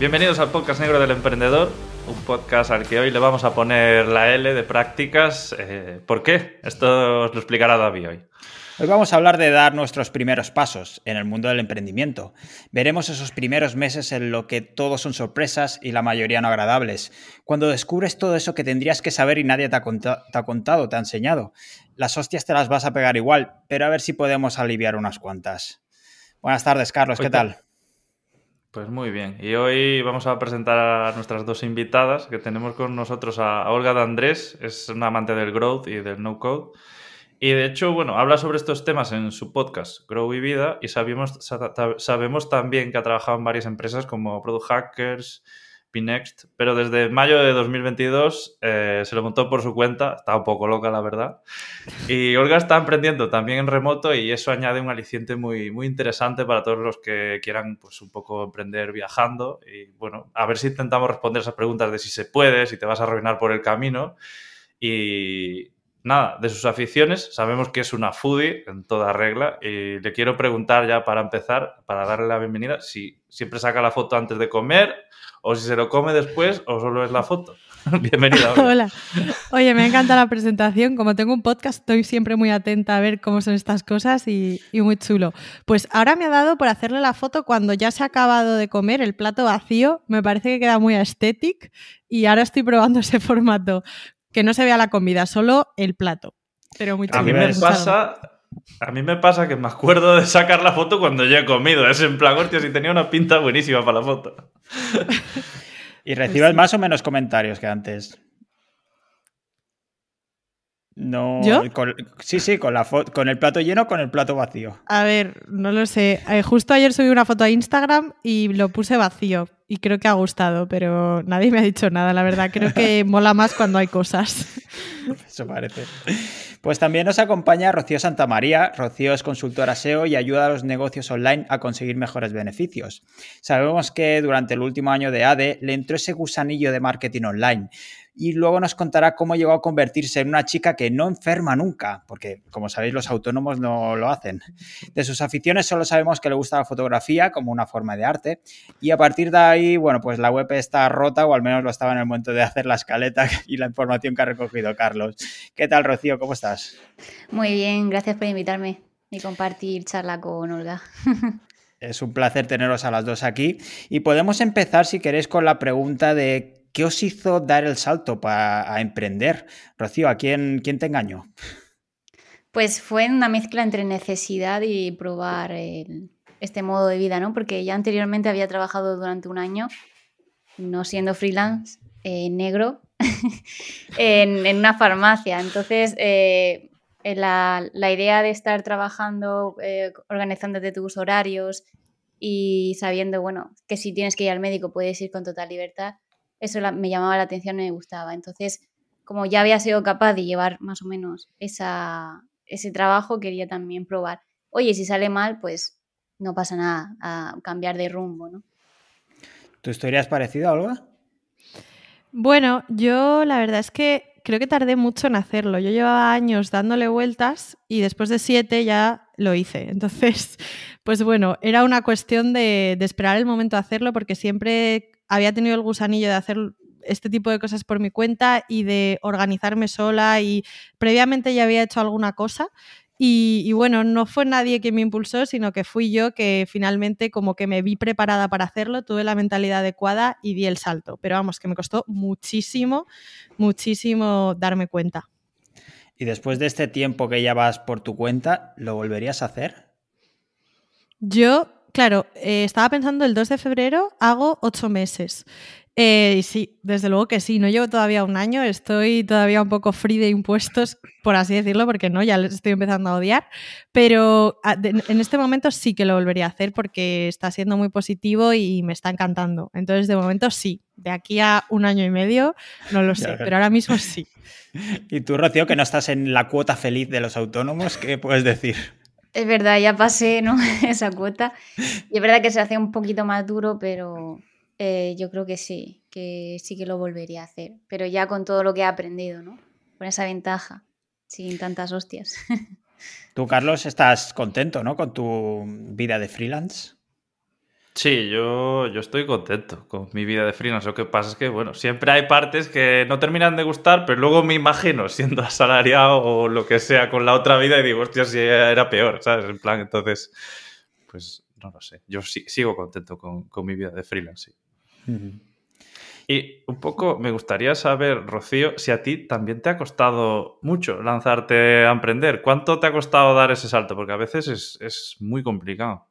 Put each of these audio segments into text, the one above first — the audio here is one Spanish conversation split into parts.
Bienvenidos al podcast negro del emprendedor, un podcast al que hoy le vamos a poner la L de prácticas. Eh, ¿Por qué? Esto os lo explicará David hoy. Hoy vamos a hablar de dar nuestros primeros pasos en el mundo del emprendimiento. Veremos esos primeros meses en lo que todos son sorpresas y la mayoría no agradables. Cuando descubres todo eso que tendrías que saber y nadie te ha, contado, te ha enseñado. Las hostias te las vas a pegar igual, pero a ver si podemos aliviar unas cuantas. Buenas tardes, Carlos, ¿qué tal? Pues muy bien. Y hoy vamos a presentar a nuestras dos invitadas, que tenemos con nosotros a Olga de Andrés, es una amante del growth y del no code. Y de hecho, bueno, habla sobre estos temas en su podcast, Grow y Vida, y sabemos, sabemos también que ha trabajado en varias empresas como Product Hackers, Pinext, pero desde mayo de 2022 eh, se lo montó por su cuenta, está un poco loca la verdad. Y Olga está emprendiendo también en remoto y eso añade un aliciente muy, muy interesante para todos los que quieran pues un poco emprender viajando y bueno, a ver si intentamos responder esas preguntas de si se puede, si te vas a arruinar por el camino y nada, de sus aficiones, sabemos que es una foodie en toda regla y le quiero preguntar ya para empezar, para darle la bienvenida, si siempre saca la foto antes de comer o si se lo come después o solo es la foto. Bienvenida. Hola. Oye, me encanta la presentación. Como tengo un podcast, estoy siempre muy atenta a ver cómo son estas cosas y, muy chulo. Pues ahora me ha dado por hacerle la foto cuando ya se ha acabado de comer el plato vacío. Me parece que queda muy estético y ahora estoy probando ese formato. Que no se vea la comida, solo el plato. Pero muy chulo. A mí me pasa, a mí me pasa que me acuerdo de sacar la foto cuando ya he comido. Es en plan, hostia, si tenía una pinta buenísima para la foto. y recibes más o menos comentarios que antes. No, ¿Yo? sí, sí, con, la con el plato lleno o con el plato vacío. A ver, no lo sé. Eh, justo ayer subí una foto a Instagram y lo puse vacío y creo que ha gustado, pero nadie me ha dicho nada, la verdad. Creo que mola más cuando hay cosas. Eso parece. Pues también nos acompaña Rocío Santamaría. Rocío es consultora SEO y ayuda a los negocios online a conseguir mejores beneficios. Sabemos que durante el último año de ADE le entró ese gusanillo de marketing online y luego nos contará cómo llegó a convertirse en una chica que no enferma nunca, porque como sabéis los autónomos no lo hacen. De sus aficiones solo sabemos que le gusta la fotografía como una forma de arte y a partir de ahí, bueno, pues la web está rota o al menos lo estaba en el momento de hacer la escaleta y la información que ha recogido Carlos. ¿Qué tal, Rocío? ¿Cómo estás? Muy bien, gracias por invitarme y compartir charla con Olga. Es un placer teneros a las dos aquí y podemos empezar, si queréis, con la pregunta de ¿Qué os hizo dar el salto para emprender? Rocío, ¿a quién, quién te engañó? Pues fue una mezcla entre necesidad y probar este modo de vida, ¿no? Porque ya anteriormente había trabajado durante un año, no siendo freelance, eh, negro, en, una farmacia. Entonces, eh, la, idea de estar trabajando, eh, organizándote tus horarios y sabiendo, bueno, que si tienes que ir al médico puedes ir con total libertad, eso me llamaba la atención y me gustaba. Entonces, como ya había sido capaz de llevar más o menos esa, ese trabajo, quería también probar. Oye, si sale mal, pues no pasa nada, a cambiar de rumbo, ¿no? ¿Tu historia es parecida, Olga? Bueno, yo la verdad es que creo que tardé mucho en hacerlo. Yo llevaba años dándole vueltas y después de siete ya lo hice. Entonces, pues bueno, era una cuestión de, de esperar el momento de hacerlo porque siempre había tenido el gusanillo de hacer este tipo de cosas por mi cuenta y de organizarme sola y previamente ya había hecho alguna cosa y, bueno, no fue nadie que me impulsó, sino que fui yo que finalmente como que me vi preparada para hacerlo, tuve la mentalidad adecuada y di el salto. Pero vamos, que me costó muchísimo, muchísimo darme cuenta. ¿Y después de este tiempo que ya vas por tu cuenta, lo volverías a hacer? Yo claro, eh, estaba pensando el 2 de febrero hago ocho meses. Eh, sí, desde luego que sí, no llevo todavía un año, estoy todavía un poco free de impuestos, por así decirlo, porque no, ya les estoy empezando a odiar, pero ah, en este momento sí que lo volvería a hacer porque está siendo muy positivo y me está encantando. Entonces, de momento sí, de aquí a un año y medio no lo sé, pero ahora mismo sí. Y tú, Rocío, que no estás en la cuota feliz de los autónomos, ¿qué puedes decir? Es verdad, ya pasé ¿no? esa cuota. Y es verdad que se hace un poquito más duro, pero eh, yo creo que sí, que sí que lo volvería a hacer. Pero ya con todo lo que he aprendido, ¿no? Con esa ventaja, sin tantas hostias. Tú, Carlos, estás contento, ¿no? Con tu vida de freelance. Sí, yo, yo estoy contento con mi vida de freelance. Lo que pasa es que, bueno, siempre hay partes que no terminan de gustar, pero luego me imagino siendo asalariado o lo que sea con la otra vida y digo, hostia, si era peor, ¿sabes? En plan, entonces, pues no lo sé. Yo sí, sigo contento con, con, mi vida de freelance, sí. Y un poco me gustaría saber, Rocío, si a ti también te ha costado mucho lanzarte a emprender. ¿Cuánto te ha costado dar ese salto? Porque a veces es, es muy complicado.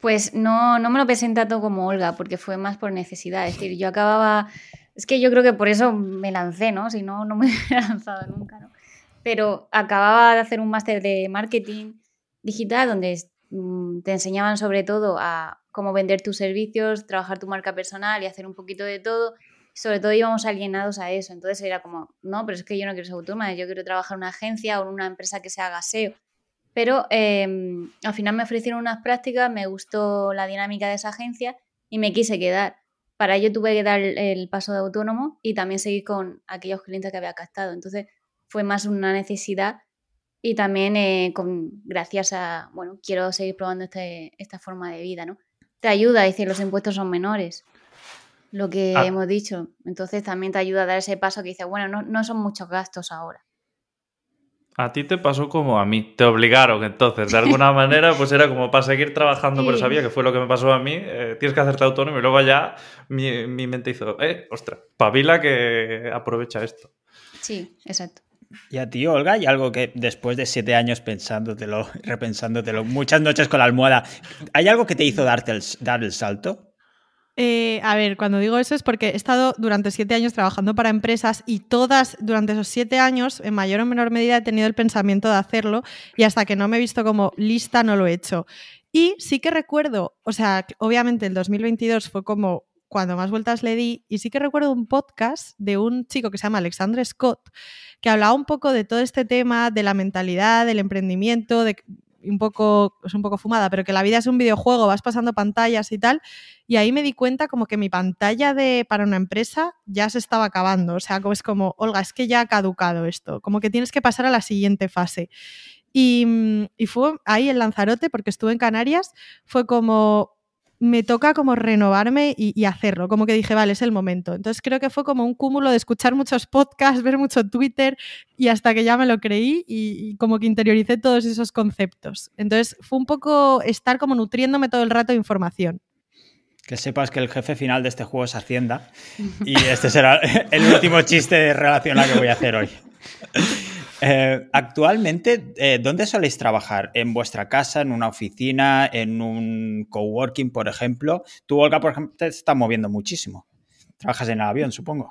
Pues no, no me lo pensé tanto como Olga, porque fue más por necesidad. Es decir, yo acababa. Es que yo creo que por eso me lancé, ¿no? Si no, no me hubiera lanzado nunca, ¿no? Pero acababa de hacer un máster de marketing digital donde mm, te enseñaban sobre todo a cómo vender tus servicios, trabajar tu marca personal y hacer un poquito de todo. Sobre todo íbamos alienados a eso. Entonces era como, no, pero es que yo no quiero ser autónoma, yo quiero trabajar en una agencia o en una empresa que se haga SEO. Pero eh, al final me ofrecieron unas prácticas, me gustó la dinámica de esa agencia y me quise quedar. Para ello tuve que dar el paso de autónomo y también seguir con aquellos clientes que había captado. Entonces fue más una necesidad y también eh, con, gracias a, bueno, quiero seguir probando este, esta forma de vida, ¿no? te ayuda a decir los impuestos son menores, lo que ah. hemos dicho. Entonces también te ayuda a dar ese paso que dice, bueno, no, no son muchos gastos ahora. A ti te pasó como a mí, te obligaron entonces, de alguna manera, pues era como para seguir trabajando, pero sabía que fue lo que me pasó a mí, eh, tienes que hacerte autónomo y luego ya mi, mi mente hizo, eh, ostras, pavila que aprovecha esto. Sí, exacto. Y a ti, Olga, hay algo que después de siete años pensándotelo, repensándotelo, muchas noches con la almohada, ¿hay algo que te hizo darte el, dar el salto? Eh, a ver, cuando digo eso es porque he estado durante siete años trabajando para empresas y todas durante esos siete años, en mayor o menor medida, he tenido el pensamiento de hacerlo y hasta que no me he visto como lista no lo he hecho. Y sí que recuerdo, o sea, obviamente el 2022 fue como cuando más vueltas le di y sí que recuerdo un podcast de un chico que se llama Alexandre Scott que hablaba un poco de todo este tema de la mentalidad, del emprendimiento, de un poco, es un poco fumada, pero que la vida es un videojuego, vas pasando pantallas y tal. Y ahí me di cuenta como que mi pantalla de, para una empresa ya se estaba acabando. O sea, es como, Olga, es que ya ha caducado esto, como que tienes que pasar a la siguiente fase. Y, mm, y fue ahí en Lanzarote, porque estuve en Canarias, fue como, me toca como renovarme y, hacerlo, como que dije, vale, es el momento. Entonces creo que fue como un cúmulo de escuchar muchos podcasts, ver mucho Twitter y hasta que ya me lo creí y, como que interioricé todos esos conceptos. Entonces fue un poco estar como nutriéndome todo el rato de información. Que sepas que el jefe final de este juego es Hacienda y este será el último chiste relacionado que voy a hacer hoy. Eh, actualmente, eh, ¿dónde soléis trabajar? ¿En vuestra casa, en una oficina, en un coworking, por ejemplo? Tú, Olga, por ejemplo, te estás moviendo muchísimo. Trabajas en el avión, supongo.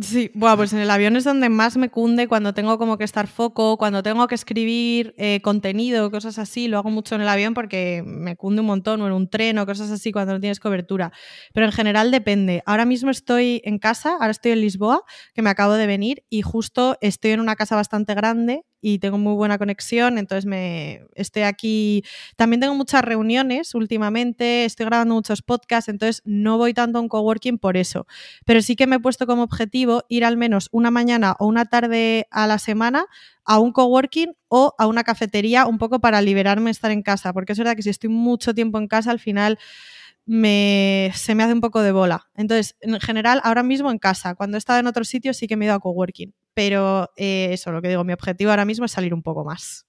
Sí, bueno, pues en el avión es donde más me cunde cuando tengo como que estar foco, cuando tengo que escribir eh, contenido, cosas así, lo hago mucho en el avión porque me cunde un montón, o en un tren o cosas así cuando no tienes cobertura. Pero en general depende. Ahora mismo estoy en casa, ahora estoy en Lisboa, que me acabo de venir, y justo estoy en una casa bastante grande y tengo muy buena conexión, entonces me estoy aquí. También tengo muchas reuniones últimamente, estoy grabando muchos podcasts, entonces no voy tanto a un coworking por eso. Pero sí que me he puesto como objetivo ir al menos una mañana o una tarde a la semana a un coworking o a una cafetería un poco para liberarme estar en casa, porque es verdad que si estoy mucho tiempo en casa al final me, se me hace un poco de bola. Entonces, en general, ahora mismo en casa, cuando he estado en otros sitios sí que me he ido a coworking, pero eh, eso, lo que digo, mi objetivo ahora mismo es salir un poco más.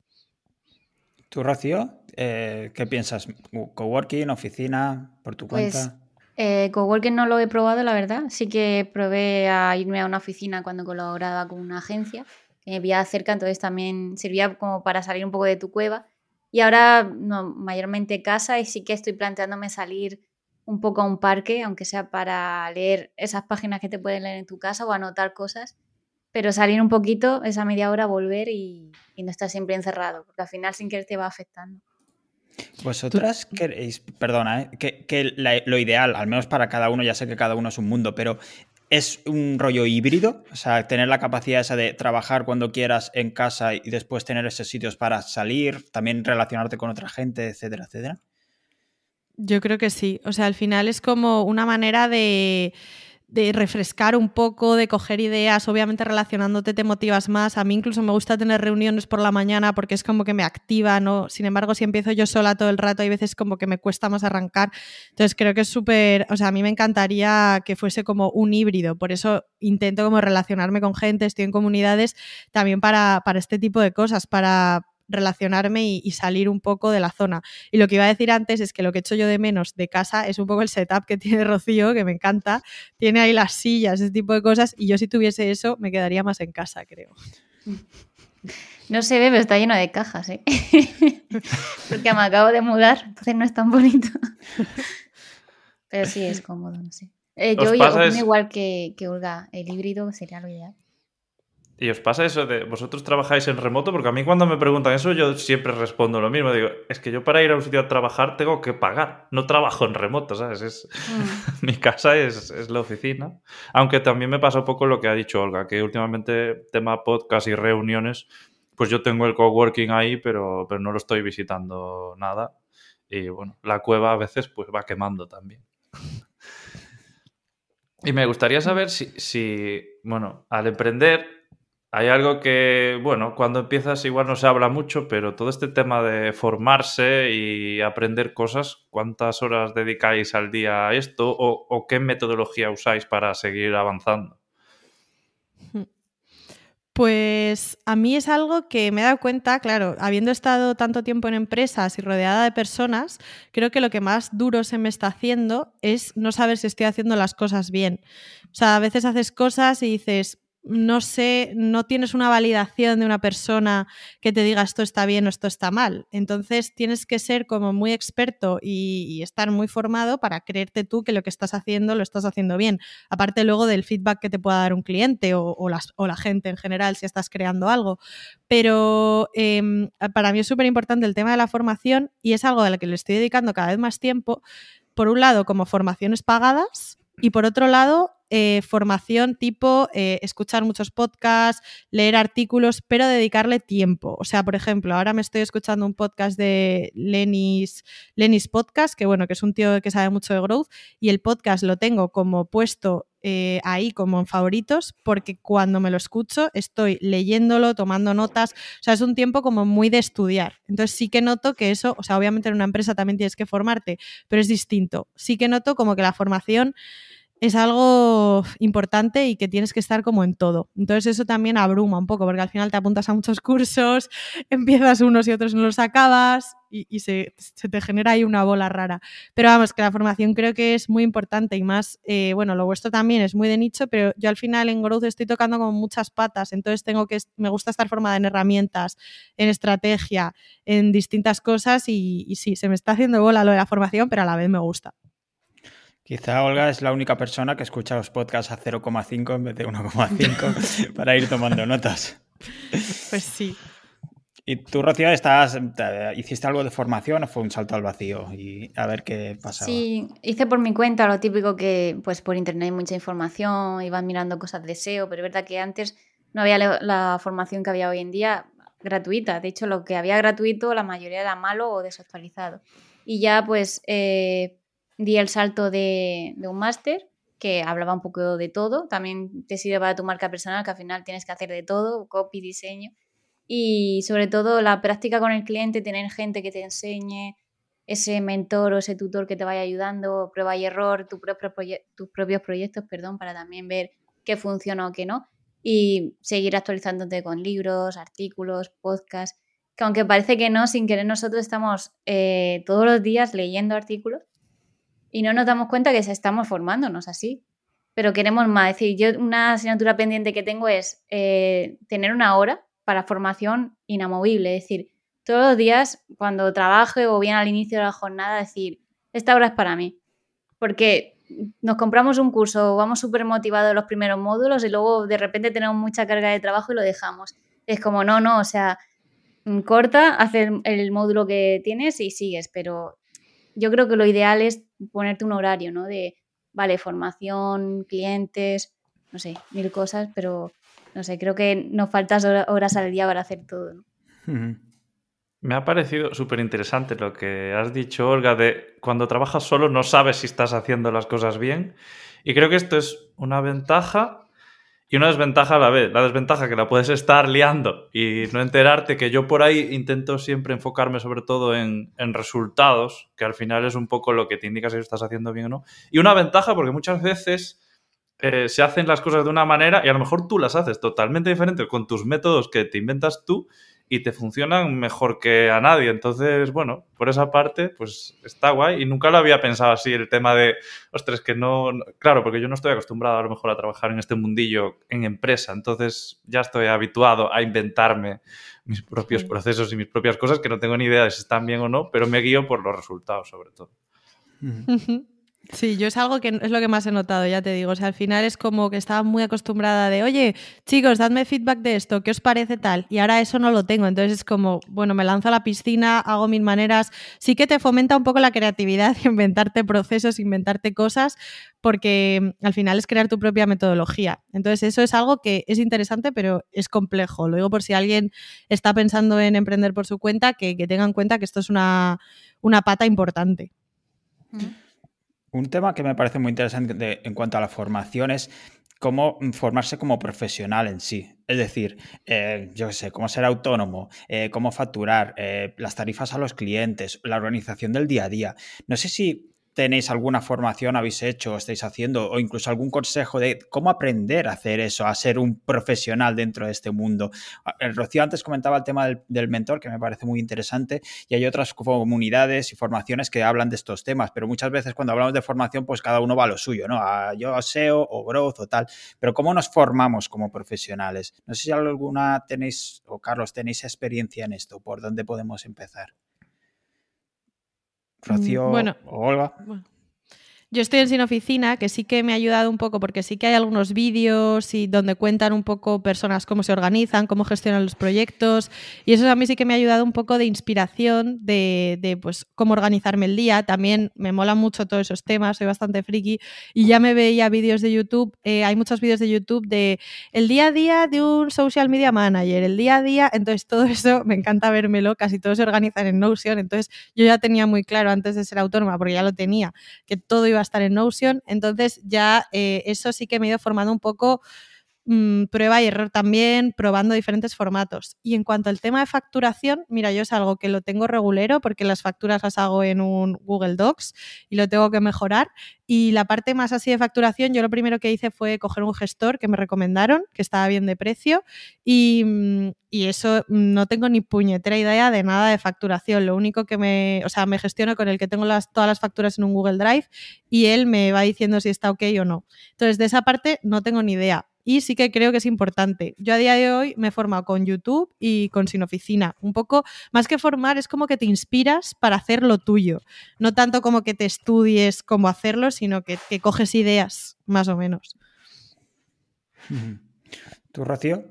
¿Tú, Rocío, eh, qué piensas? ¿Coworking, oficina, por tu pues, cuenta? Eh, coworking no lo he probado, la verdad. Sí que probé a irme a una oficina cuando colaboraba con una agencia que me veía cerca, entonces también servía como para salir un poco de tu cueva y ahora no, mayormente casa y sí que estoy planteándome salir un poco a un parque, aunque sea para leer esas páginas que te pueden leer en tu casa o anotar cosas, pero salir un poquito, esa media hora, volver y, no estar siempre encerrado, porque al final sin querer te va afectando. Vosotras queréis, perdona, ¿eh? que, lo ideal, al menos para cada uno, ya sé que cada uno es un mundo, pero es un rollo híbrido, o sea, tener la capacidad esa de trabajar cuando quieras en casa y después tener esos sitios para salir, también relacionarte con otra gente, etcétera, etcétera. Yo creo que sí. O sea, al final es como una manera de de refrescar un poco, de coger ideas, obviamente relacionándote te motivas más. A mí incluso me gusta tener reuniones por la mañana porque es como que me activa, ¿no? Sin embargo, si empiezo yo sola todo el rato, hay veces como que me cuesta más arrancar. Entonces creo que es súper, o sea, a mí me encantaría que fuese como un híbrido, por eso intento como relacionarme con gente, estoy en comunidades también para, para este tipo de cosas, para relacionarme y, salir un poco de la zona. Y lo que iba a decir antes es que lo que echo yo de menos de casa es un poco el setup que tiene Rocío, que me encanta. Tiene ahí las sillas, ese tipo de cosas, y yo si tuviese eso me quedaría más en casa, creo. No se ve, pero está lleno de cajas, ¿eh? Porque me acabo de mudar, entonces no es tan bonito. Pero sí es cómodo, no sé. Eh, yo igual que, que Olga, el híbrido sería lo ideal. ¿Y os pasa eso de vosotros trabajáis en remoto? Porque a mí cuando me preguntan eso yo siempre respondo lo mismo. Digo, es que yo para ir a un sitio a trabajar tengo que pagar. No trabajo en remoto, ¿sabes? Es, mm. mi casa es, es, la oficina. Aunque también me pasa un poco lo que ha dicho Olga, que últimamente tema podcast y reuniones, pues yo tengo el coworking ahí, pero, pero no lo estoy visitando nada. Y bueno, la cueva a veces pues va quemando también. y me gustaría saber si, si bueno, al emprender hay algo que, bueno, cuando empiezas igual no se habla mucho, pero todo este tema de formarse y aprender cosas, ¿cuántas horas dedicáis al día a esto o, qué metodología usáis para seguir avanzando? Pues a mí es algo que me he dado cuenta, claro, habiendo estado tanto tiempo en empresas y rodeada de personas, creo que lo que más duro se me está haciendo es no saber si estoy haciendo las cosas bien. O sea, a veces haces cosas y dices, no sé, no tienes una validación de una persona que te diga esto está bien o esto está mal. Entonces tienes que ser como muy experto y, estar muy formado para creerte tú que lo que estás haciendo lo estás haciendo bien. Aparte luego del feedback que te pueda dar un cliente o, la gente en general si estás creando algo. Pero em, para mí es súper importante el tema de la formación y es algo a lo que le estoy dedicando cada vez más tiempo. Por un lado, como formaciones pagadas y por otro lado, eh, formación tipo eh, escuchar muchos podcasts, leer artículos, pero dedicarle tiempo. O sea, por ejemplo, ahora me estoy escuchando un podcast de Lenis, Lenis Podcast, que bueno, que es un tío que sabe mucho de growth, y el podcast lo tengo como puesto eh, ahí como en favoritos porque cuando me lo escucho estoy leyéndolo, tomando notas, o sea, es un tiempo como muy de estudiar. Entonces sí que noto que eso, o sea, obviamente en una empresa también tienes que formarte, pero es distinto. Sí que noto como que la formación es algo importante y que tienes que estar como en todo. Entonces eso también abruma un poco, porque al final te apuntas a muchos cursos, empiezas unos y otros no los acabas y, se, te genera ahí una bola rara. Pero vamos, que la formación creo que es muy importante y más, eh, bueno, lo vuestro también es muy de nicho, pero yo al final en Growth estoy tocando como muchas patas, entonces tengo que, me gusta estar formada en herramientas, en estrategia, en distintas cosas y, y sí, se me está haciendo bola lo de la formación, pero a la vez me gusta. Quizá Olga es la única persona que escucha los podcasts a 0,5 en vez de 1,5 para ir tomando notas. Pues sí. ¿Y tú, Rocío, estás, hiciste algo de formación o fue un salto al vacío? Y a ver qué pasaba. Sí, hice por mi cuenta lo típico que pues por internet hay mucha información, iban mirando cosas de SEO, pero es verdad que antes no había la, formación que había hoy en día gratuita. De hecho, lo que había gratuito, la mayoría era malo o desactualizado. Y ya pues eh, di el salto de, un máster que hablaba un poco de todo. También te sirve para tu marca personal, que al final tienes que hacer de todo, copy, diseño. Y sobre todo la práctica con el cliente, tener gente que te enseñe, ese mentor o ese tutor que te vaya ayudando, prueba y error, tus propios proyectos, perdón, para también ver qué funciona o qué no. Y seguir actualizándote con libros, artículos, podcasts, que aunque parece que no, sin querer nosotros estamos eh, todos los días leyendo artículos y no nos damos cuenta que estamos formándonos así. Pero queremos más. Es decir, yo una asignatura pendiente que tengo es eh, tener una hora para formación inamovible. Es decir, todos los días cuando trabaje o bien al inicio de la jornada, decir, esta hora es para mí. Porque nos compramos un curso, vamos súper motivados los primeros módulos y luego de repente tenemos mucha carga de trabajo y lo dejamos. Es como, no, no, o sea, corta, haces el módulo que tienes y sigues, pero yo creo que lo ideal es ponerte un horario, ¿no? De, vale, formación, clientes, no sé, mil cosas, pero no sé, creo que nos faltan horas al día para hacer todo, ¿no? Me ha parecido súper interesante lo que has dicho, Olga, de cuando trabajas solo no sabes si estás haciendo las cosas bien. Y creo que esto es una ventaja y una desventaja a la vez. La desventaja que la puedes estar liando y no enterarte, que yo por ahí intento siempre enfocarme sobre todo en, resultados, que al final es un poco lo que te indica si estás haciendo bien o no. Y una ventaja porque muchas veces eh, se hacen las cosas de una manera y a lo mejor tú las haces totalmente diferentes con tus métodos que te inventas tú y te funcionan mejor que a nadie. Entonces, bueno, por esa parte, pues está guay. Y nunca lo había pensado así, el tema de, ostras, que no, claro, porque yo no estoy acostumbrado a lo mejor a trabajar en este mundillo en empresa. Entonces ya estoy habituado a inventarme mis propios procesos y mis propias cosas que no tengo ni idea de si están bien o no, pero me guío por los resultados sobre todo. Sí, yo es algo que es lo que más he notado, ya te digo. O sea, al final es como que estaba muy acostumbrada de, oye, chicos, dadme feedback de esto, ¿qué os parece tal? Y ahora eso no lo tengo. Entonces es como, bueno, me lanzo a la piscina, hago mil maneras. Sí que te fomenta un poco la creatividad, inventarte procesos, inventarte cosas, porque al final es crear tu propia metodología. Entonces eso es algo que es interesante, pero es complejo. Lo digo por si alguien está pensando en emprender por su cuenta, que, que tenga en cuenta que esto es una, una pata importante. Un tema que me parece muy interesante en cuanto a la formación es cómo formarse como profesional en sí. Es decir, eh, yo qué sé, cómo ser autónomo, eh, cómo facturar, eh, las tarifas a los clientes, la organización del día a día. No sé si tenéis alguna formación, habéis hecho, estáis haciendo, o incluso algún consejo de cómo aprender a hacer eso, a ser un profesional dentro de este mundo. El ah, Rocío antes comentaba el tema del, mentor, que me parece muy interesante, y hay otras comunidades y formaciones que hablan de estos temas, pero muchas veces cuando hablamos de formación, pues cada uno va a lo suyo, ¿no? A yo SEO o growth o tal, pero ¿cómo nos formamos como profesionales? No sé si alguna tenéis, o Carlos, tenéis experiencia en esto, ¿por dónde podemos empezar? Rocío bueno, o Olga. Yo estoy en Sin Oficina, que sí que me ha ayudado un poco, porque sí que hay algunos vídeos y donde cuentan un poco personas cómo se organizan, cómo gestionan los proyectos. Y eso a mí sí que me ha ayudado un poco de inspiración de, pues, cómo organizarme el día. También me mola mucho todos esos temas, soy bastante friki. Y ya me veía vídeos de YouTube, eh, hay muchos vídeos de YouTube de el día a día de un social media manager, el día a día. Entonces todo eso me encanta vérmelo, casi todo se organizan en Notion. Entonces yo ya tenía muy claro antes de ser autónoma, porque ya lo tenía, que todo iba estar en Notion, entonces ya eh, eso sí que me he ido formando un poco Mm, prueba y error también, probando diferentes formatos. Y en cuanto al tema de facturación, mira, yo es algo que lo tengo regulero porque las facturas las hago en un Google Docs y lo tengo que mejorar. Y la parte más así de facturación, yo lo primero que hice fue coger un gestor que me recomendaron, que estaba bien de precio, y, mm, y eso mm, no tengo ni puñetera idea de nada de facturación. Lo único que me, o sea, me gestiono con el que tengo las, todas las facturas en un Google Drive y él me va diciendo si está ok o no. Entonces, de esa parte no tengo ni idea y sí que creo que es importante. Yo a día de hoy me he formado con YouTube y con Sin Oficina. Un poco, más que formar, es como que te inspiras para hacer lo tuyo. No tanto como que te estudies cómo hacerlo, sino que, que coges ideas, más o menos. ¿Tú, Rocío?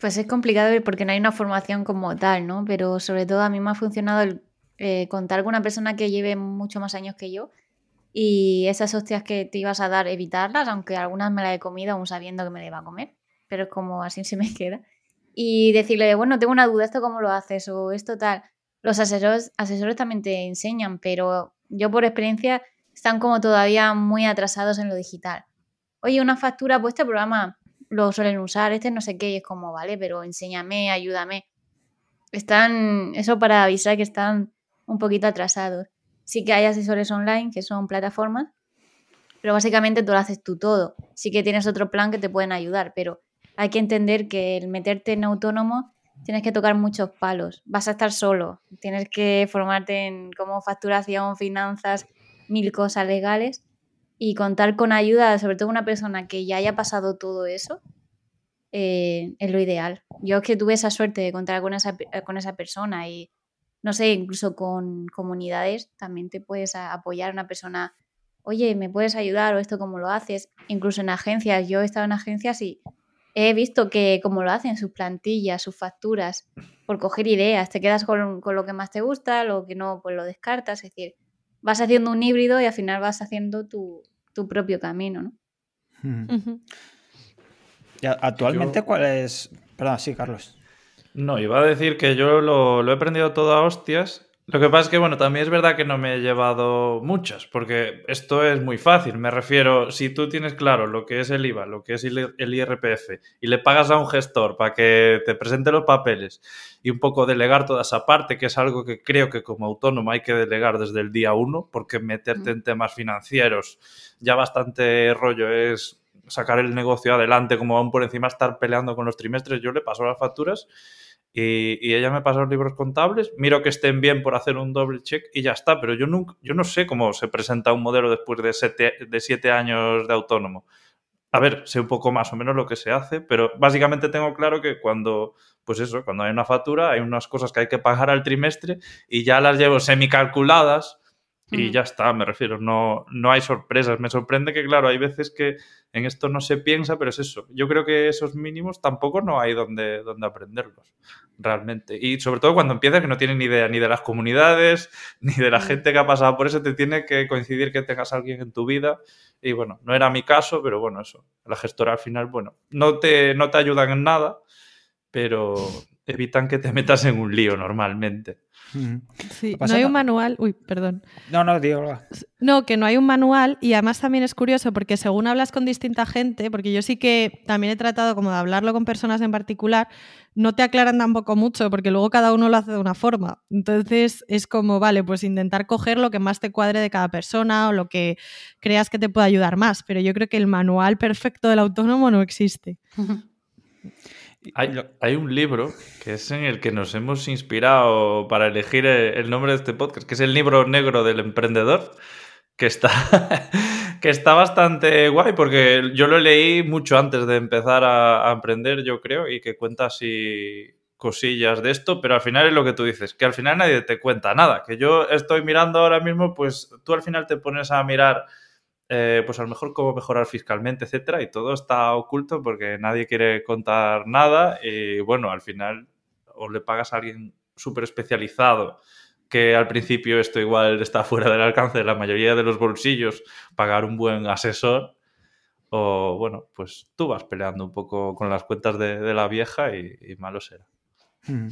Pues es complicado porque no hay una formación como tal, ¿no? Pero sobre todo a mí me ha funcionado el eh, contar con una persona que lleve mucho más años que yo y esas hostias que te ibas a dar, evitarlas, aunque algunas me las he comido aún sabiendo que me las iba a comer, pero como así se me queda. Y decirle, bueno, tengo una duda, ¿esto cómo lo haces? O esto tal. Los asesores, asesores también te enseñan, pero yo por experiencia están como todavía muy atrasados en lo digital. Oye, una factura, pues este programa lo suelen usar, este no sé qué, y es como, vale, pero enséñame, ayúdame. Están, eso para avisar que están un poquito atrasados. Sí que hay asesores online, que son plataformas, pero básicamente tú lo haces tú todo. Sí que tienes otro plan que te pueden ayudar, pero hay que entender que el meterte en autónomo tienes que tocar muchos palos. Vas a estar solo, tienes que formarte en cómo facturación, finanzas, mil cosas legales y contar con ayuda, sobre todo una persona que ya haya pasado todo eso, eh, es lo ideal. Yo es que tuve esa suerte de contar con esa, con esa persona y no sé, incluso con comunidades también te puedes apoyar a una persona, oye, ¿me puedes ayudar o esto cómo lo haces? Incluso en agencias, yo he estado en agencias y he visto que como lo hacen, sus plantillas, sus facturas, por coger ideas, te quedas con, lo que más te gusta, lo que no, pues lo descartas, es decir, vas haciendo un híbrido y al final vas haciendo tu, propio camino, ¿no? actualmente, ¿cuál es? Perdón, sí, Carlos. No, iba a decir que yo lo, lo he aprendido todo a hostias lo que pasa es que, bueno, también es verdad que no me he llevado muchas, porque esto es muy fácil. Me refiero, si tú tienes claro lo que es el IVA, lo que es el IRPF, y le pagas a un gestor para que te presente los papeles y un poco delegar toda esa parte, que es algo que creo que como autónomo hay que delegar desde el día uno, porque meterte en temas financieros ya bastante rollo es sacar el negocio adelante, como aún por encima estar peleando con los trimestres. Yo le paso las facturas y, ella me pasa los libros contables, miro que estén bien por hacer un doble check y ya está, pero yo, nunca, yo no sé cómo se presenta un modelo después de siete, de siete años de autónomo. A ver, sé un poco más o menos lo que se hace, pero básicamente tengo claro que cuando, pues eso, cuando hay una factura, hay unas cosas que hay que pagar al trimestre y ya las llevo semicalculadas y ya está, me refiero, no, no hay sorpresas. Me sorprende que, claro, hay veces que en esto no se piensa, pero es eso. Yo creo que esos mínimos tampoco no hay donde, donde aprenderlos, realmente. Y sobre todo cuando empiezas que no tienes ni idea ni de las comunidades, ni de la mm. gente que ha pasado por eso, te tiene que coincidir que tengas a alguien en tu vida. Y bueno, no era mi caso, pero bueno, eso. La gestora al final, bueno, no te, no te ayudan en nada, pero evitan que te metas en un lío normalmente. Sí, no hay un manual. Uy, perdón. No, no, digo. No, que no hay un manual y además también es curioso porque según hablas con distinta gente, porque yo sí que también he tratado como de hablarlo con personas en particular, no te aclaran tampoco mucho porque luego cada uno lo hace de una forma. Entonces es como, vale, pues intentar coger lo que más te cuadre de cada persona o lo que creas que te pueda ayudar más, pero yo creo que el manual perfecto del autónomo no existe. Hay, un libro que es en el que nos hemos inspirado para elegir el nombre de este podcast, que es el libro negro del emprendedor, que está, que está bastante guay porque yo lo leí mucho antes de empezar a, emprender, yo creo, y que cuenta así cosillas de esto, pero al final es lo que tú dices, que al final nadie te cuenta nada, que yo estoy mirando ahora mismo, pues tú al final te pones a mirar eh, pues a lo mejor cómo mejorar fiscalmente, etcétera, y todo está oculto porque nadie quiere contar nada y bueno, al final o le pagas a alguien súper especializado que al principio esto igual está fuera del alcance de la mayoría de los bolsillos, pagar un buen asesor, o bueno, pues tú vas peleando un poco con las cuentas de, la vieja y, malo será. Lo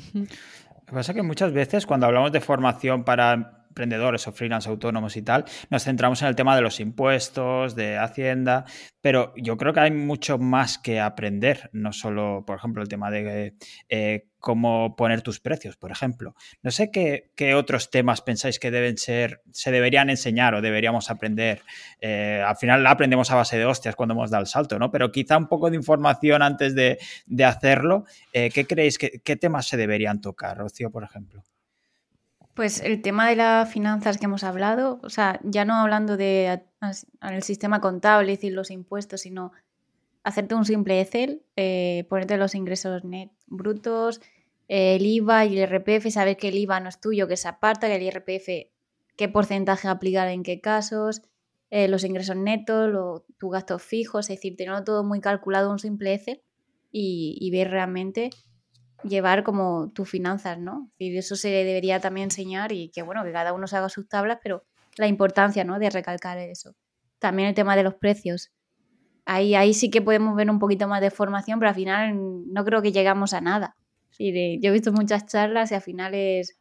que pasa es que muchas veces cuando hablamos de formación para emprendedores o freelance autónomos y tal, nos centramos en el tema de los impuestos, de Hacienda, pero yo creo que hay mucho más que aprender, no solo, por ejemplo, el tema de eh, cómo poner tus precios, por ejemplo. No sé qué, otros temas pensáis que deben ser, se deberían enseñar o deberíamos aprender. Eh, al final aprendemos a base de hostias cuando hemos dado el salto, ¿no? Pero quizá un poco de información antes de, hacerlo. Eh, ¿Qué creéis? Que, ¿Qué temas se deberían tocar, Rocío, por ejemplo? Pues el tema de las finanzas que hemos hablado, o sea, ya no hablando de el sistema contable, es decir, los impuestos, sino hacerte un simple Excel, eh, ponerte los ingresos net brutos, el IVA y el IRPF, saber que el IVA no es tuyo, que se aparta, que el IRPF, qué porcentaje aplicar en qué casos, eh, los ingresos netos, tus gastos fijos, es decir, tenerlo todo muy calculado, un simple Excel y ver realmente llevar como tus finanzas, ¿no? Y eso se debería también enseñar y que, bueno, que cada uno se haga sus tablas, pero la importancia, ¿no? De recalcar eso. También el tema de los precios. Ahí, ahí sí que podemos ver un poquito más de formación, pero al final no creo que llegamos a nada. Y yo he visto muchas charlas y al final es...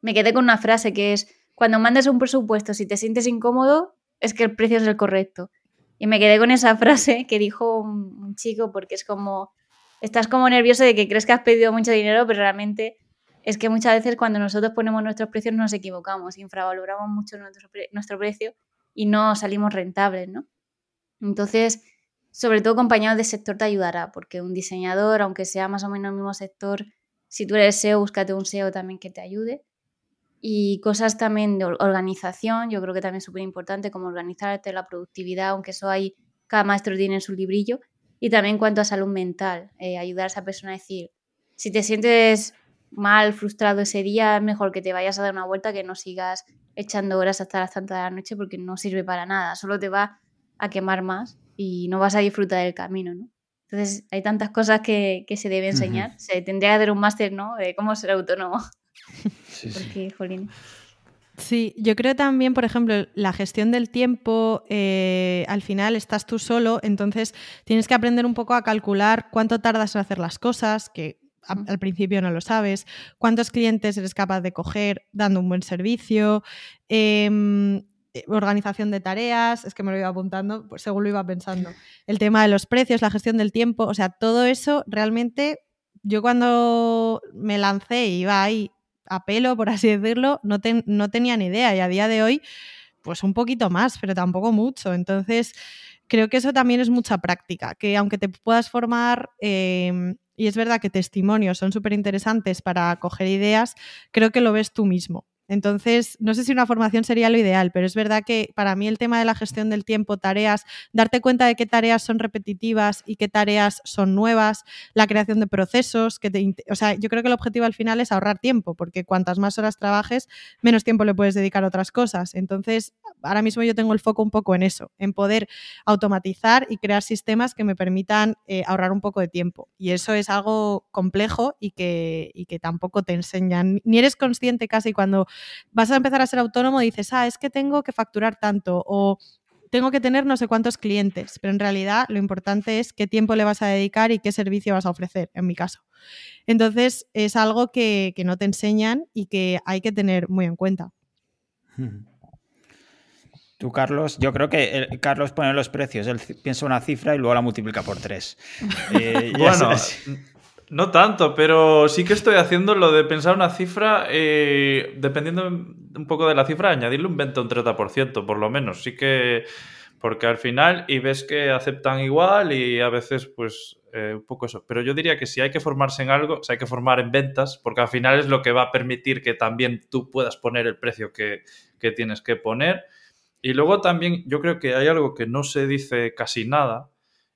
Me quedé con una frase que es, cuando mandes un presupuesto, si te sientes incómodo, es que el precio es el correcto. Y me quedé con esa frase que dijo un chico porque es como estás como nervioso de que crees que has pedido mucho dinero, pero realmente es que muchas veces cuando nosotros ponemos nuestros precios nos equivocamos, infravaloramos mucho nuestro, nuestro precio y no salimos rentables, ¿no? Entonces, sobre todo acompañado de sector te ayudará, porque un diseñador, aunque sea más o menos el mismo sector, si tú eres SEO, búscate un SEO también que te ayude. Y cosas también de organización, yo creo que también es súper importante, como organizarte, la productividad, aunque eso hay, cada maestro tiene su librillo, y también en cuanto a salud mental, eh, ayudar a esa persona a decir, si te sientes mal, frustrado ese día, es mejor que te vayas a dar una vuelta que no sigas echando horas hasta las tantas de la noche porque no sirve para nada, solo te va a quemar más y no vas a disfrutar del camino, ¿no? Entonces hay tantas cosas que, se debe enseñar. Se tendría que hacer un máster, ¿no? De cómo ser autónomo. Sí, porque, jolín. Sí, yo creo también, por ejemplo, la gestión del tiempo, eh, al final estás tú solo, entonces tienes que aprender un poco a calcular cuánto tardas en hacer las cosas, que al principio no lo sabes, cuántos clientes eres capaz de coger dando un buen servicio, em, eh, organización de tareas, es que me lo iba apuntando pues según lo iba pensando, el tema de los precios, la gestión del tiempo, o sea, todo eso realmente yo cuando me lancé y iba ahí a pelo, por así decirlo, no, no tenía ni idea y a día de hoy pues un poquito más, pero tampoco mucho. Entonces, creo que eso también es mucha práctica, que aunque te puedas formar, em, y es verdad que testimonios son súper interesantes para coger ideas, creo que lo ves tú mismo. Entonces, no sé si una formación sería lo ideal, pero es verdad que para mí el tema de la gestión del tiempo, tareas, darte cuenta de qué tareas son repetitivas y qué tareas son nuevas, la creación de procesos, que te, o sea, yo creo que el objetivo al final es ahorrar tiempo, porque cuantas más horas trabajes, menos tiempo le puedes dedicar a otras cosas. Entonces, ahora mismo yo tengo el foco un poco en eso, en poder automatizar y crear sistemas que me permitan eh, ahorrar un poco de tiempo. Y eso es algo complejo y que, y que tampoco te enseñan, ni eres consciente casi cuando vas a empezar a ser autónomo y dices, ah, es que tengo que facturar tanto o tengo que tener no sé cuántos clientes, pero en realidad lo importante es qué tiempo le vas a dedicar y qué servicio vas a ofrecer, en mi caso. Entonces es algo que, no te enseñan y que hay que tener muy en cuenta. Tú, Carlos, yo creo que Carlos pone los precios, él piensa una cifra y luego la multiplica por tres. Eh, bueno, no tanto, pero sí que estoy haciendo lo de pensar una cifra, eh, dependiendo un poco de la cifra, añadirle un 20 o un 30%, por lo menos. Sí que, porque al final, y ves que aceptan igual y a veces, pues, eh, un poco eso. Pero yo diría que si hay que formarse en algo, si hay que formar en ventas, porque al final es lo que va a permitir que también tú puedas poner el precio que, que tienes que poner. Y luego también yo creo que hay algo que no se dice casi nada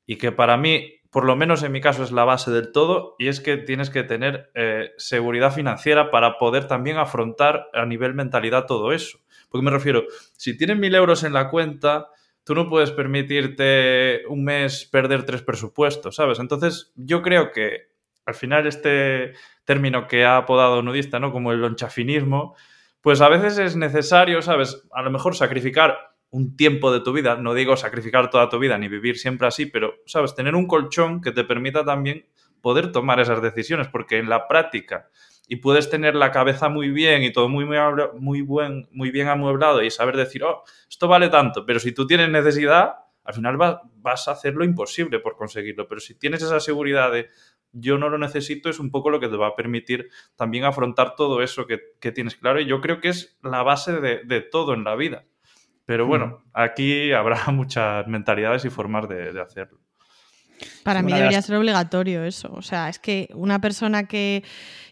y que para mí por lo menos en mi caso es la base del todo, y es que tienes que tener eh, seguridad financiera para poder también afrontar a nivel mentalidad todo eso. Porque me refiero, si tienes mil euros en la cuenta, tú no puedes permitirte un mes perder tres presupuestos, ¿sabes? Entonces, yo creo que al final este término que ha apodado nudista, ¿no? Como el lonchafinismo, pues a veces es necesario, ¿sabes? A lo mejor sacrificar un tiempo de tu vida, no digo sacrificar toda tu vida ni vivir siempre así, pero, ¿sabes? Tener un colchón que te permita también poder tomar esas decisiones, porque en la práctica y puedes tener la cabeza muy bien y todo muy, muy, muy, buen, muy bien amueblado y saber decir, oh, esto vale tanto, pero si tú tienes necesidad, al final vas a hacer lo imposible por conseguirlo, pero si tienes esa seguridad de yo no lo necesito, es un poco lo que te va a permitir también afrontar todo eso que, tienes claro y yo creo que es la base de todo en la vida. Pero bueno, aquí habrá muchas mentalidades y formas de, hacerlo. Para mí debería ser obligatorio eso. O sea, es que una persona que.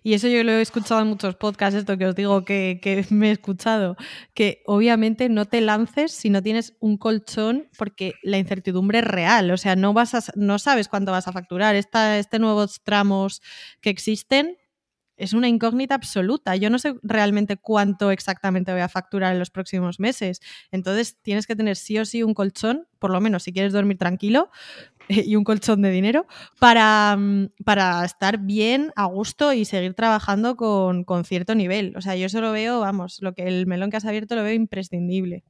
Y eso yo lo he escuchado en muchos podcasts, esto que os digo que, que, me he escuchado, que obviamente no te lances si no tienes un colchón, porque la incertidumbre es real. O sea, no, vas a, no sabes cuánto vas a facturar. Esta, este nuevos tramos que existen, es una incógnita absoluta. Yo no sé realmente cuánto exactamente voy a facturar en los próximos meses. Entonces tienes que tener sí o sí un colchón, por lo menos si quieres dormir tranquilo, y un colchón de dinero para, mm, para estar bien, a gusto y seguir trabajando con, con cierto nivel. O sea, yo eso lo veo, vamos, lo que el melón que has abierto lo veo imprescindible.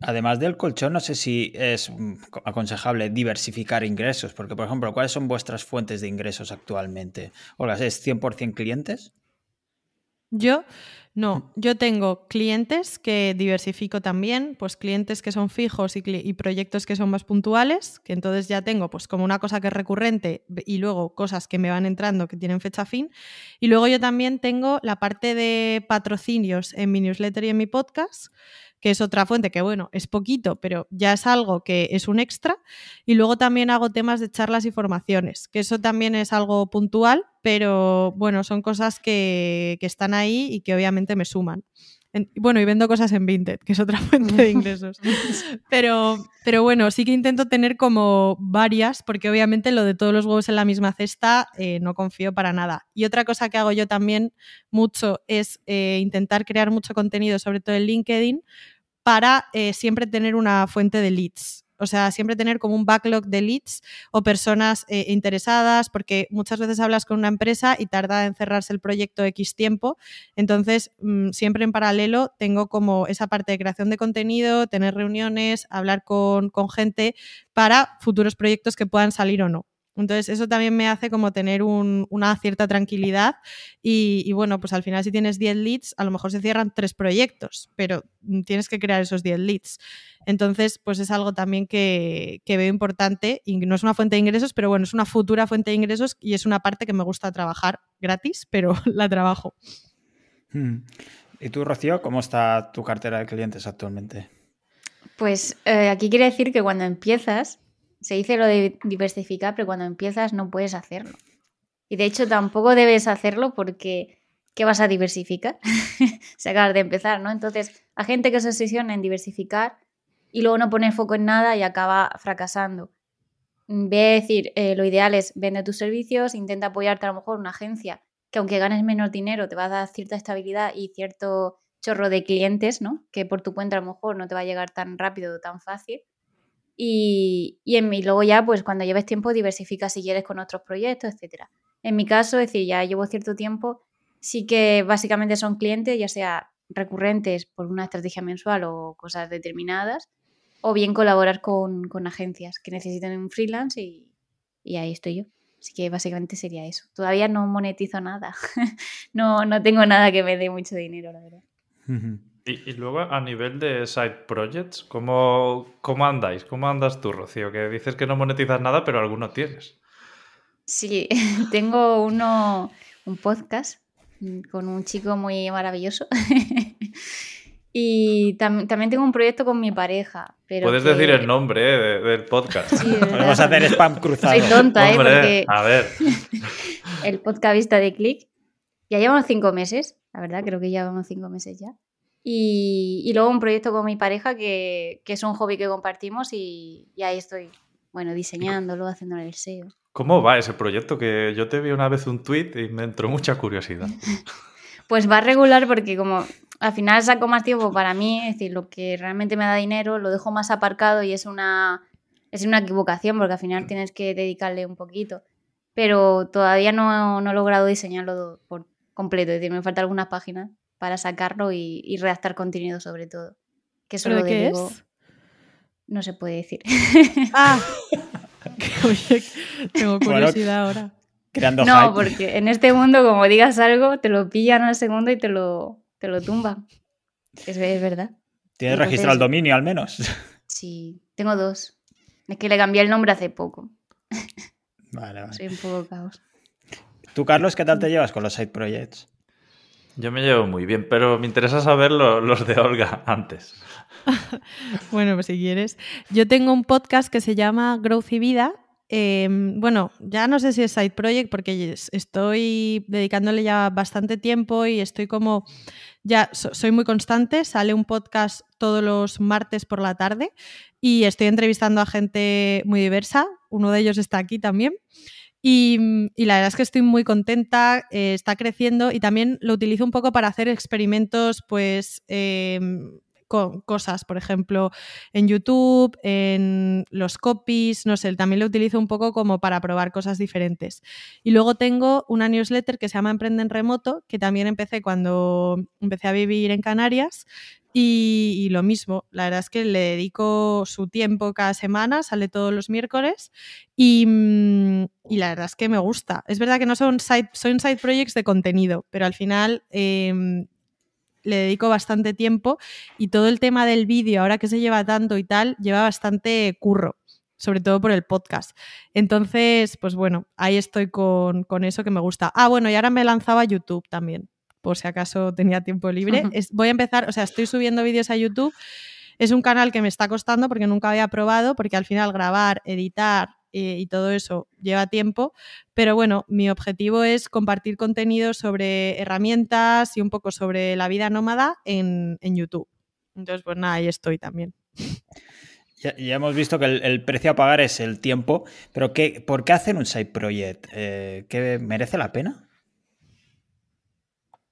Además del colchón, no sé si es mm, aconsejable diversificar ingresos, porque, por ejemplo, ¿cuáles son vuestras fuentes de ingresos actualmente? Olga, ¿es 100% clientes? Yo no, yo tengo clientes que diversifico también, pues clientes que son fijos y, y, proyectos que son más puntuales, que entonces ya tengo pues como una cosa que es recurrente y luego cosas que me van entrando que tienen fecha fin. Y luego yo también tengo la parte de patrocinios en mi newsletter y en mi podcast, que es otra fuente que, bueno, es poquito, pero ya es algo que es un extra. Y luego también hago temas de charlas y formaciones, que eso también es algo puntual, pero bueno, son cosas que, que están ahí y que obviamente me suman bueno, y vendo cosas en Vinted, que es otra fuente de ingresos. Pero, pero bueno, sí que intento tener como varias, porque obviamente lo de todos los huevos en la misma cesta eh, no confío para nada. Y otra cosa que hago yo también mucho es eh, intentar crear mucho contenido, sobre todo en LinkedIn, para eh, siempre tener una fuente de leads. O sea, siempre tener como un backlog de leads o personas eh, interesadas, porque muchas veces hablas con una empresa y tarda en cerrarse el proyecto X tiempo. Entonces, mm, siempre en paralelo tengo como esa parte de creación de contenido, tener reuniones, hablar con, con gente para futuros proyectos que puedan salir o no. Entonces, eso también me hace como tener una cierta tranquilidad y, bueno, pues al final si tienes 10 leads, a lo mejor se cierran tres proyectos, pero tienes que crear esos 10 leads. Entonces, pues es algo también que, veo importante y no es una fuente de ingresos, pero bueno, es una futura fuente de ingresos y es una parte que me gusta trabajar gratis, pero la trabajo. Hmm. ¿Y tú, Rocío, cómo está tu cartera de clientes actualmente? Pues eh, aquí quiere decir que cuando empiezas se dice lo de diversificar, pero cuando empiezas no puedes hacerlo. Y de hecho tampoco debes hacerlo porque ¿qué vas a diversificar? se acaba de empezar, ¿no? Entonces, a gente que se obsesiona en diversificar y luego no pone foco en nada y acaba fracasando. Ve a decir, eh, lo ideal es vende tus servicios, intenta apoyarte a lo mejor una agencia que aunque ganes menos dinero te va a dar cierta estabilidad y cierto chorro de clientes, ¿no? Que por tu cuenta a lo mejor no te va a llegar tan rápido o tan fácil. Y, y, en mi, luego ya, pues cuando lleves tiempo, diversifica si quieres con otros proyectos, etc. En mi caso, es decir, ya llevo cierto tiempo, sí que básicamente son clientes, ya sea recurrentes por una estrategia mensual o cosas determinadas, o bien colaborar con, con agencias que necesiten un freelance y, y, ahí estoy yo. Así que básicamente sería eso. Todavía no monetizo nada. no, no tengo nada que me dé mucho dinero, la verdad. Y, luego a nivel de side projects, ¿cómo, ¿cómo andáis? ¿Cómo andas tú, Rocío? Que dices que no monetizas nada, pero alguno tienes. Sí, tengo uno, un podcast con un chico muy maravilloso. y también tengo un proyecto con mi pareja. Pero Puedes decir el nombre eh, del podcast. Sí, Podemos hacer spam cruzado. Soy tonta, ¿eh? Porque a ver. el podcast Vista de Click. Ya llevamos cinco meses, la verdad, creo que ya llevamos cinco meses ya. Y, luego un proyecto con mi pareja que, es un hobby que compartimos y, ahí estoy, bueno, diseñándolo, haciéndole el SEO. ¿Cómo va ese proyecto? Que yo te vi una vez un tweet y me entró mucha curiosidad. pues va regular porque como al final saco más tiempo para mí, es decir, lo que realmente me da dinero lo dejo más aparcado y es una, es una equivocación porque al final tienes que dedicarle un poquito. Pero todavía no, no he logrado diseñarlo por completo, es decir, me faltan algunas páginas para sacarlo y, redactar contenido sobre todo. Que eso lo qué es? No se puede decir. Ah, tengo curiosidad ahora. Creando no, porque en este mundo, como digas algo, te lo pillan al segundo y te lo, te lo tumban. Es, verdad. ¿Tienes registrado el dominio al menos? Sí, tengo dos. Es que le cambié el nombre hace poco. Vale, vale. Soy un poco caos. ¿Tú, Carlos, qué tal te llevas con los side projects? Yo me llevo muy bien, pero me interesa saber los de Olga antes. bueno, pues si quieres. Yo tengo un podcast que se llama Growth y Vida. Em, bueno, ya no sé si es side project porque estoy dedicándole ya bastante tiempo y estoy como, ya soy muy constante, sale un podcast todos los martes por la tarde y estoy entrevistando a gente muy diversa, uno de ellos está aquí también. Mm, y, la verdad es que estoy muy contenta, eh, está creciendo y también lo utilizo un poco para hacer experimentos, pues, em, con cosas, por ejemplo, en YouTube, en los copies, no sé, también lo utilizo un poco como para probar cosas diferentes. Y luego tengo una newsletter que se llama Emprende en Remoto, que también empecé cuando empecé a vivir en Canarias y, lo mismo, la verdad es que le dedico su tiempo cada semana, sale todos los miércoles y, mm, la verdad es que me gusta. Es verdad que no son side, son side projects de contenido, pero al final em, le dedico bastante tiempo y todo el tema del vídeo, ahora que se lleva tanto y tal, lleva bastante curro sobre todo por el podcast. Entonces, pues bueno, ahí estoy con, con, eso que me gusta. Ah, bueno, y ahora me lanzaba YouTube también por si acaso tenía tiempo libre. voy a empezar, o sea, estoy subiendo vídeos a YouTube. Es un canal que me está costando porque nunca había probado, porque al final grabar, editar eh, y todo eso lleva tiempo. Pero bueno, mi objetivo es compartir contenido sobre herramientas y un poco sobre la vida nómada en, YouTube. Entonces, pues nada, ahí estoy también. Ya, hemos visto que el, precio a pagar es el tiempo, pero ¿qué, ¿por qué hacer un side project? Eh, ¿qué merece la pena?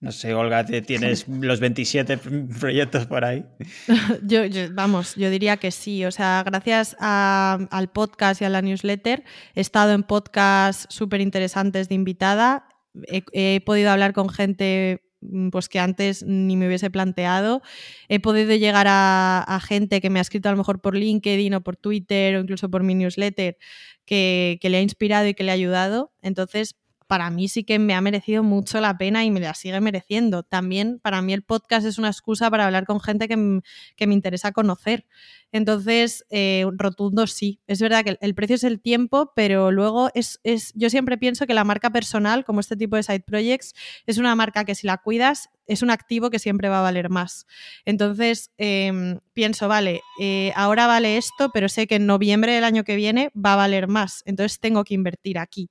No sé, Olga, ¿tienes los 27 proyectos por ahí? yo, vamos, yo diría que sí. O sea, gracias al podcast y a la newsletter, he estado en podcasts súper interesantes de invitada. He, podido hablar con gente mm, pues que antes ni me hubiese planteado. He podido llegar a, a, gente que me ha escrito a lo mejor por LinkedIn o por Twitter o incluso por mi newsletter que, que le ha inspirado y que le ha ayudado. Entonces, para mí sí que me ha merecido mucho la pena y me la sigue mereciendo. También para mí el podcast es una excusa para hablar con gente que, me interesa conocer. Entonces, eh, rotundo sí. Es verdad que el, precio es el tiempo, pero luego es, es, yo siempre pienso que la marca personal, como este tipo de side projects, es una marca que si la cuidas, es un activo que siempre va a valer más. Entonces, em, pienso, vale, eh, ahora vale esto, pero sé que en noviembre del año que viene va a valer más. Entonces, tengo que invertir aquí.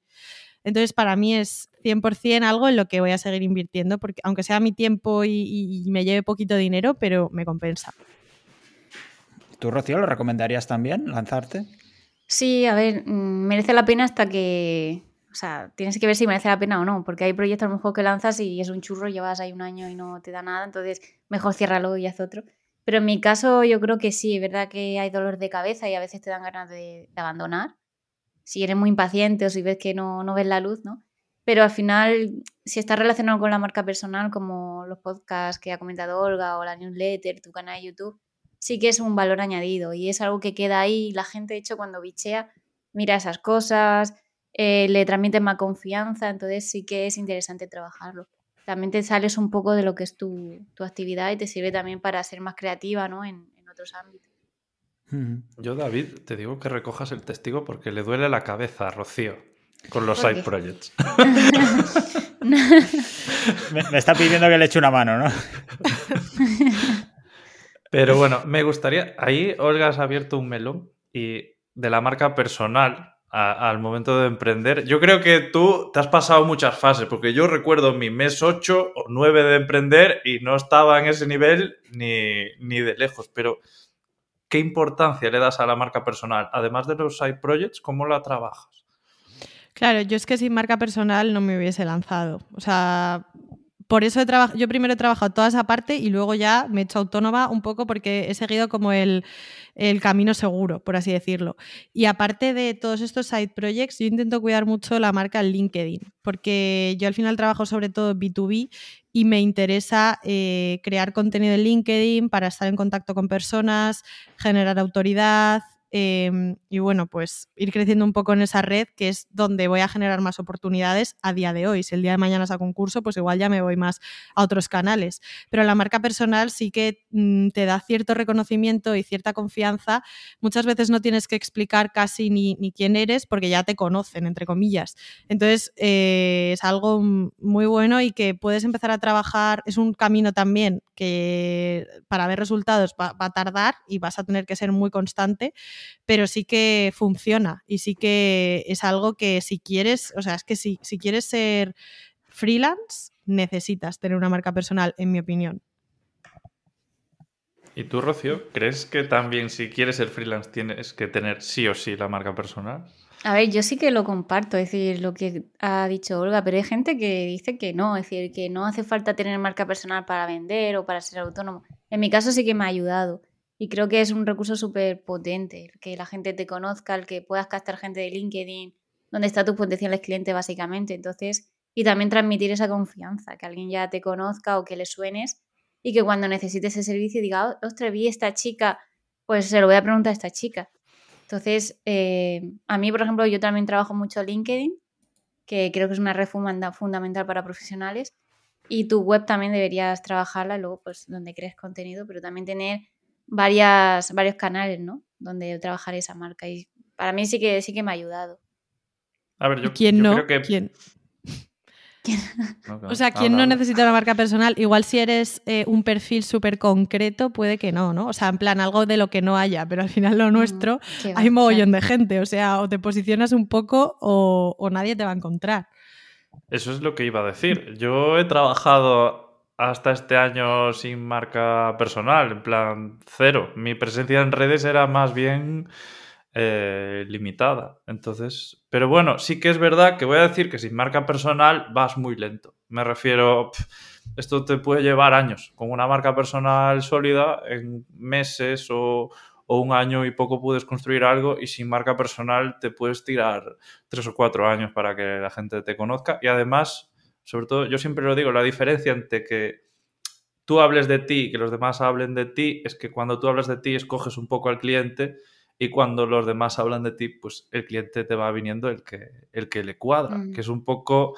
Entonces, para mí es 100% algo en lo que voy a seguir invirtiendo, porque aunque sea mi tiempo y, me lleve poquito dinero, pero me compensa. ¿Tú, Rocío, lo recomendarías también, lanzarte? Sí, a ver, mm, merece la pena hasta que... O sea, tienes que ver si merece la pena o no, porque hay proyectos a lo mejor que lanzas y es un churro, llevas ahí un año y no te da nada, entonces mejor ciérralo y haz otro. Pero en mi caso yo creo que sí, es verdad que hay dolor de cabeza y a veces te dan ganas de abandonar si eres muy impaciente o si ves que no, no ves la luz, ¿no? Pero al final, si estás relacionado con la marca personal, como los podcasts que ha comentado Olga o la newsletter, tu canal de YouTube, sí que es un valor añadido y es algo que queda ahí. La gente, de hecho, cuando bichea, mira esas cosas, eh, le transmite más confianza, entonces sí que es interesante trabajarlo. También te sales un poco de lo que es tu, tu actividad y te sirve también para ser más creativa ¿no? en, en otros ámbitos. Yo, David, te digo que recojas el testigo porque le duele la cabeza a Rocío con los side projects. me, está pidiendo que le eche una mano, ¿no? Pero bueno, me gustaría. Ahí Olga has abierto un melón y de la marca personal al momento de emprender. Yo creo que tú te has pasado muchas fases, porque yo recuerdo mi mes 8 o 9 de emprender y no estaba en ese nivel ni, ni de lejos, pero ¿qué importancia le das a la marca personal? Además de los side projects, ¿cómo la trabajas? Claro, yo es que sin marca personal no me hubiese lanzado. O sea, por eso he trabajado, yo primero he trabajado toda esa parte y luego ya me he hecho autónoma un poco porque he seguido como el, el, camino seguro, por así decirlo. Y aparte de todos estos side projects, yo intento cuidar mucho la marca LinkedIn, porque yo al final trabajo sobre todo B2B y me interesa eh, crear contenido en LinkedIn para estar en contacto con personas, generar autoridad, Em, y bueno, pues ir creciendo un poco en esa red, que es donde voy a generar más oportunidades a día de hoy. Si el día de mañana saco un curso, pues igual ya me voy más a otros canales. Pero la marca personal sí que mm, te da cierto reconocimiento y cierta confianza. Muchas veces no tienes que explicar casi ni, quién eres porque ya te conocen, entre comillas. Entonces, eh, es algo muy bueno y que puedes empezar a trabajar. Es un camino también que para ver resultados va a tardar y vas a tener que ser muy constante pero sí que funciona y sí que es algo que si quieres, o sea, es que si, si quieres ser freelance, necesitas tener una marca personal, en mi opinión. ¿Y tú, Rocío, crees que también si quieres ser freelance tienes que tener sí o sí la marca personal? A ver, yo sí que lo comparto, es decir, lo que ha dicho Olga, pero hay gente que dice que no, es decir, que no hace falta tener marca personal para vender o para ser autónomo. En mi caso sí que me ha ayudado. Y creo que es un recurso súper potente, que la gente te conozca, el que puedas captar gente de LinkedIn, donde está tus potenciales clientes básicamente. Entonces, y también transmitir esa confianza, que alguien ya te conozca o que le suenes y que cuando necesites ese servicio diga, oh, ostras, vi esta chica, pues se lo voy a preguntar a esta chica. Entonces, eh, a mí, por ejemplo, yo también trabajo mucho LinkedIn, que creo que es una red fundamental para profesionales. Y tu web también deberías trabajarla, luego, pues, donde crees contenido, pero también tener varias, varios canales, ¿no? Donde trabajar esa marca. Y para mí sí que sí que me ha ayudado. A ver, yo, ¿Quién no? creo que... ¿Quién? o sea, ¿quién no necesita una marca personal? Igual si eres eh, un perfil súper concreto, puede que no, ¿no? O sea, en plan, algo de lo que no haya, pero al final lo mm, nuestro hay mogollón de gente. O sea, o te posicionas un poco o, o nadie te va a encontrar. Eso es lo que iba a decir. Yo he trabajado hasta este año sin marca personal, en plan cero. Mi presencia en redes era más bien eh, limitada. Entonces, pero bueno, sí que es verdad que voy a decir que sin marca personal vas muy lento. Me refiero, esto te puede llevar años. Con una marca personal sólida, en meses o, o un año y poco puedes construir algo y sin marca personal te puedes tirar tres o cuatro años para que la gente te conozca y además sobre todo, yo siempre lo digo, la diferencia entre que tú hables de ti y que los demás hablen de ti es que cuando tú hablas de ti escoges un poco al cliente y cuando los demás hablan de ti, pues el cliente te va viniendo el que, el que le cuadra, Mm. que es un poco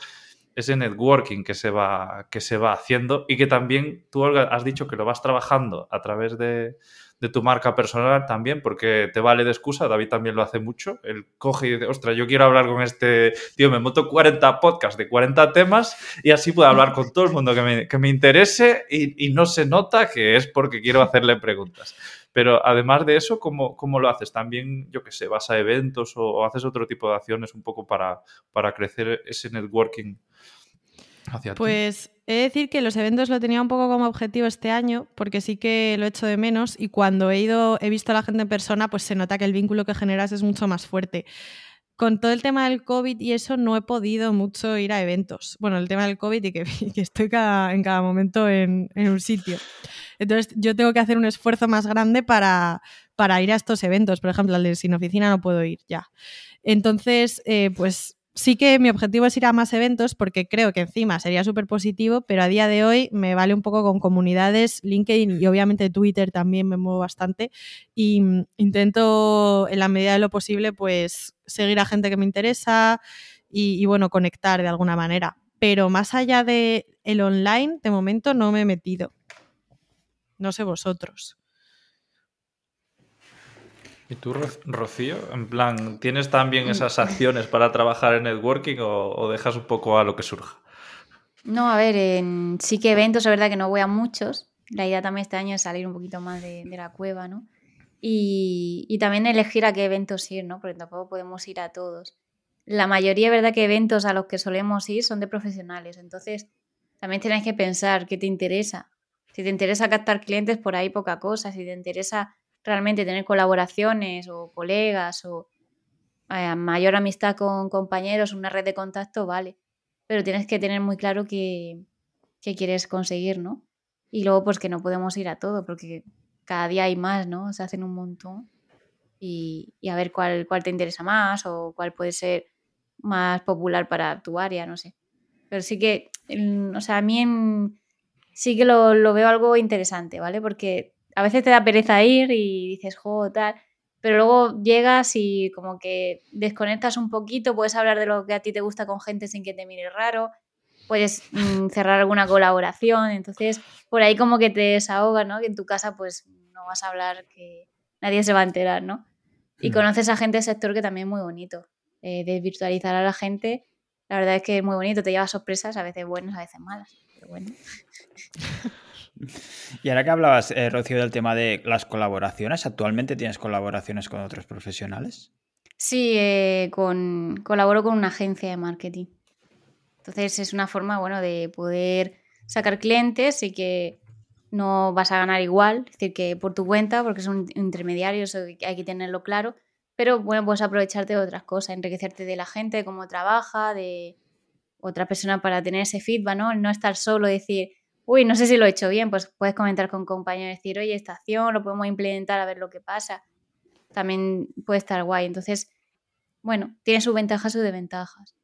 ese networking que se, va, que se va haciendo y que también tú, Olga, has dicho que lo vas trabajando a través de, de tu marca personal también, porque te vale de excusa, David también lo hace mucho, él coge y dice, ostras, yo quiero hablar con este tío, me monto 40 podcasts de 40 temas y así puedo hablar con todo el mundo que me, que me interese y, y no se nota que es porque quiero hacerle preguntas. Pero además de eso, ¿cómo, cómo lo haces? También, yo qué sé, vas a eventos o, haces otro tipo de acciones un poco para, para crecer ese networking hacia pues, ti. He de decir que los eventos lo tenía un poco como objetivo este año, porque sí que lo he hecho de menos y cuando he ido, he visto a la gente en persona, pues se nota que el vínculo que generas es mucho más fuerte. Con todo el tema del COVID y eso no he podido mucho ir a eventos. Bueno, el tema del COVID y que, estoy cada, en cada momento en, en, un sitio. Entonces yo tengo que hacer un esfuerzo más grande para, para ir a estos eventos. Por ejemplo, al de Sin Oficina no puedo ir ya. Entonces, eh, pues sí que mi objetivo es ir a más eventos porque creo que encima sería súper positivo, pero a día de hoy me vale un poco con comunidades, LinkedIn y obviamente Twitter también me muevo bastante y intento en la medida de lo posible pues seguir a gente que me interesa y, y bueno, conectar de alguna manera. Pero más allá de el online, de momento no me he metido. No sé vosotros. ¿Y tú, Rocío? En plan, ¿tienes también esas acciones para trabajar en networking o, o dejas un poco a lo que surja? No, a ver, en, sí que eventos, es verdad que no voy a muchos. La idea también este año es salir un poquito más de, de la cueva, ¿no? Y, y, también elegir a qué eventos ir, ¿no? Porque tampoco podemos ir a todos. La mayoría, es verdad que eventos a los que solemos ir son de profesionales. Entonces, también tienes que pensar qué te interesa. Si te interesa captar clientes, por ahí poca cosa. Si te interesa realmente tener colaboraciones o colegas o eh, mayor amistad con compañeros, una red de contacto, vale. Pero tienes que tener muy claro qué, qué quieres conseguir, ¿no? Y luego, pues que no podemos ir a todo, porque cada día hay más, ¿no? Se hacen un montón. Y, y a ver cuál, cuál te interesa más o cuál puede ser más popular para tu área, no sé. Pero sí que, o sea, a mí en, sí que lo, lo veo algo interesante, ¿vale? Porque a veces te da pereza ir y dices, jo, tal, pero luego llegas y como que desconectas un poquito, puedes hablar de lo que a ti te gusta con gente sin que te mire raro, puedes mmm, cerrar alguna colaboración, entonces por ahí como que te desahogas, ¿no? Que en tu casa pues no vas a hablar que nadie se va a enterar, ¿no? Y conoces a gente del sector que también es muy bonito, eh, de virtualizar a la gente, la verdad es que es muy bonito, te lleva sorpresas, a veces buenas, a veces malas, pero bueno. Y ahora que hablabas, eh, Rocío, del tema de las colaboraciones, ¿actualmente tienes colaboraciones con otros profesionales? Sí, eh, con, colaboro con una agencia de marketing. Entonces es una forma, bueno, de poder sacar clientes y que no vas a ganar igual, es decir, que por tu cuenta, porque es un intermediario, eso hay que tenerlo claro, pero bueno, puedes aprovecharte de otras cosas, enriquecerte de la gente, de cómo trabaja, de otra persona para tener ese feedback, ¿no? No estar solo, decir, uy, no sé si lo he hecho bien, pues puedes comentar con compañeros y decir, oye, esta acción lo podemos implementar a ver lo que pasa. También puede estar guay. Entonces, bueno, tiene sus ventajas y sus desventajas.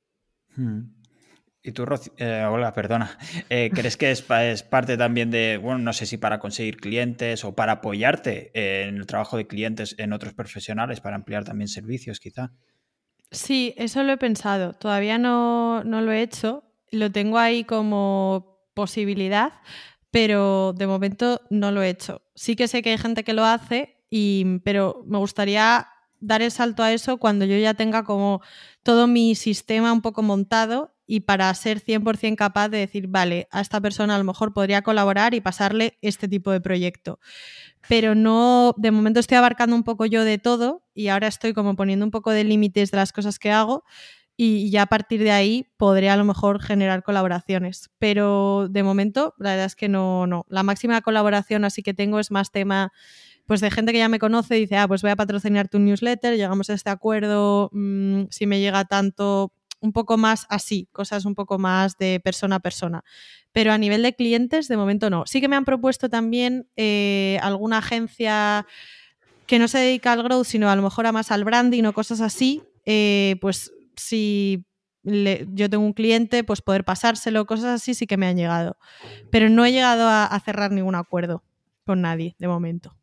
Hmm. Y tú, eh, Olga, perdona, eh, ¿crees que es, es, parte también de, bueno, no sé si para conseguir clientes o para apoyarte en el trabajo de clientes en otros profesionales, para ampliar también servicios, quizá? Sí, eso lo he pensado. Todavía no, no lo he hecho. Lo tengo ahí como posibilidad, pero de momento no lo he hecho. Sí que sé que hay gente que lo hace, y, pero me gustaría dar el salto a eso cuando yo ya tenga como todo mi sistema un poco montado y para ser 100% capaz de decir, vale, a esta persona a lo mejor podría colaborar y pasarle este tipo de proyecto. Pero no, de momento estoy abarcando un poco yo de todo y ahora estoy como poniendo un poco de límites de las cosas que hago y ya a partir de ahí podré a lo mejor generar colaboraciones. Pero de momento, la verdad es que no, no. La máxima colaboración así que tengo es más tema pues de gente que ya me conoce y dice, ah, pues voy a patrocinar tu newsletter, llegamos a este acuerdo, mmm, si me llega tanto, un poco más así, cosas un poco más de persona a persona. Pero a nivel de clientes, de momento no. Sí que me han propuesto también eh, alguna agencia que no se dedica al growth, sino a lo mejor a más al branding o cosas así, eh, pues si yo tengo un cliente, pues poder pasárselo, cosas así sí que me han llegado. Pero no he llegado a, cerrar ningún acuerdo con nadie de momento.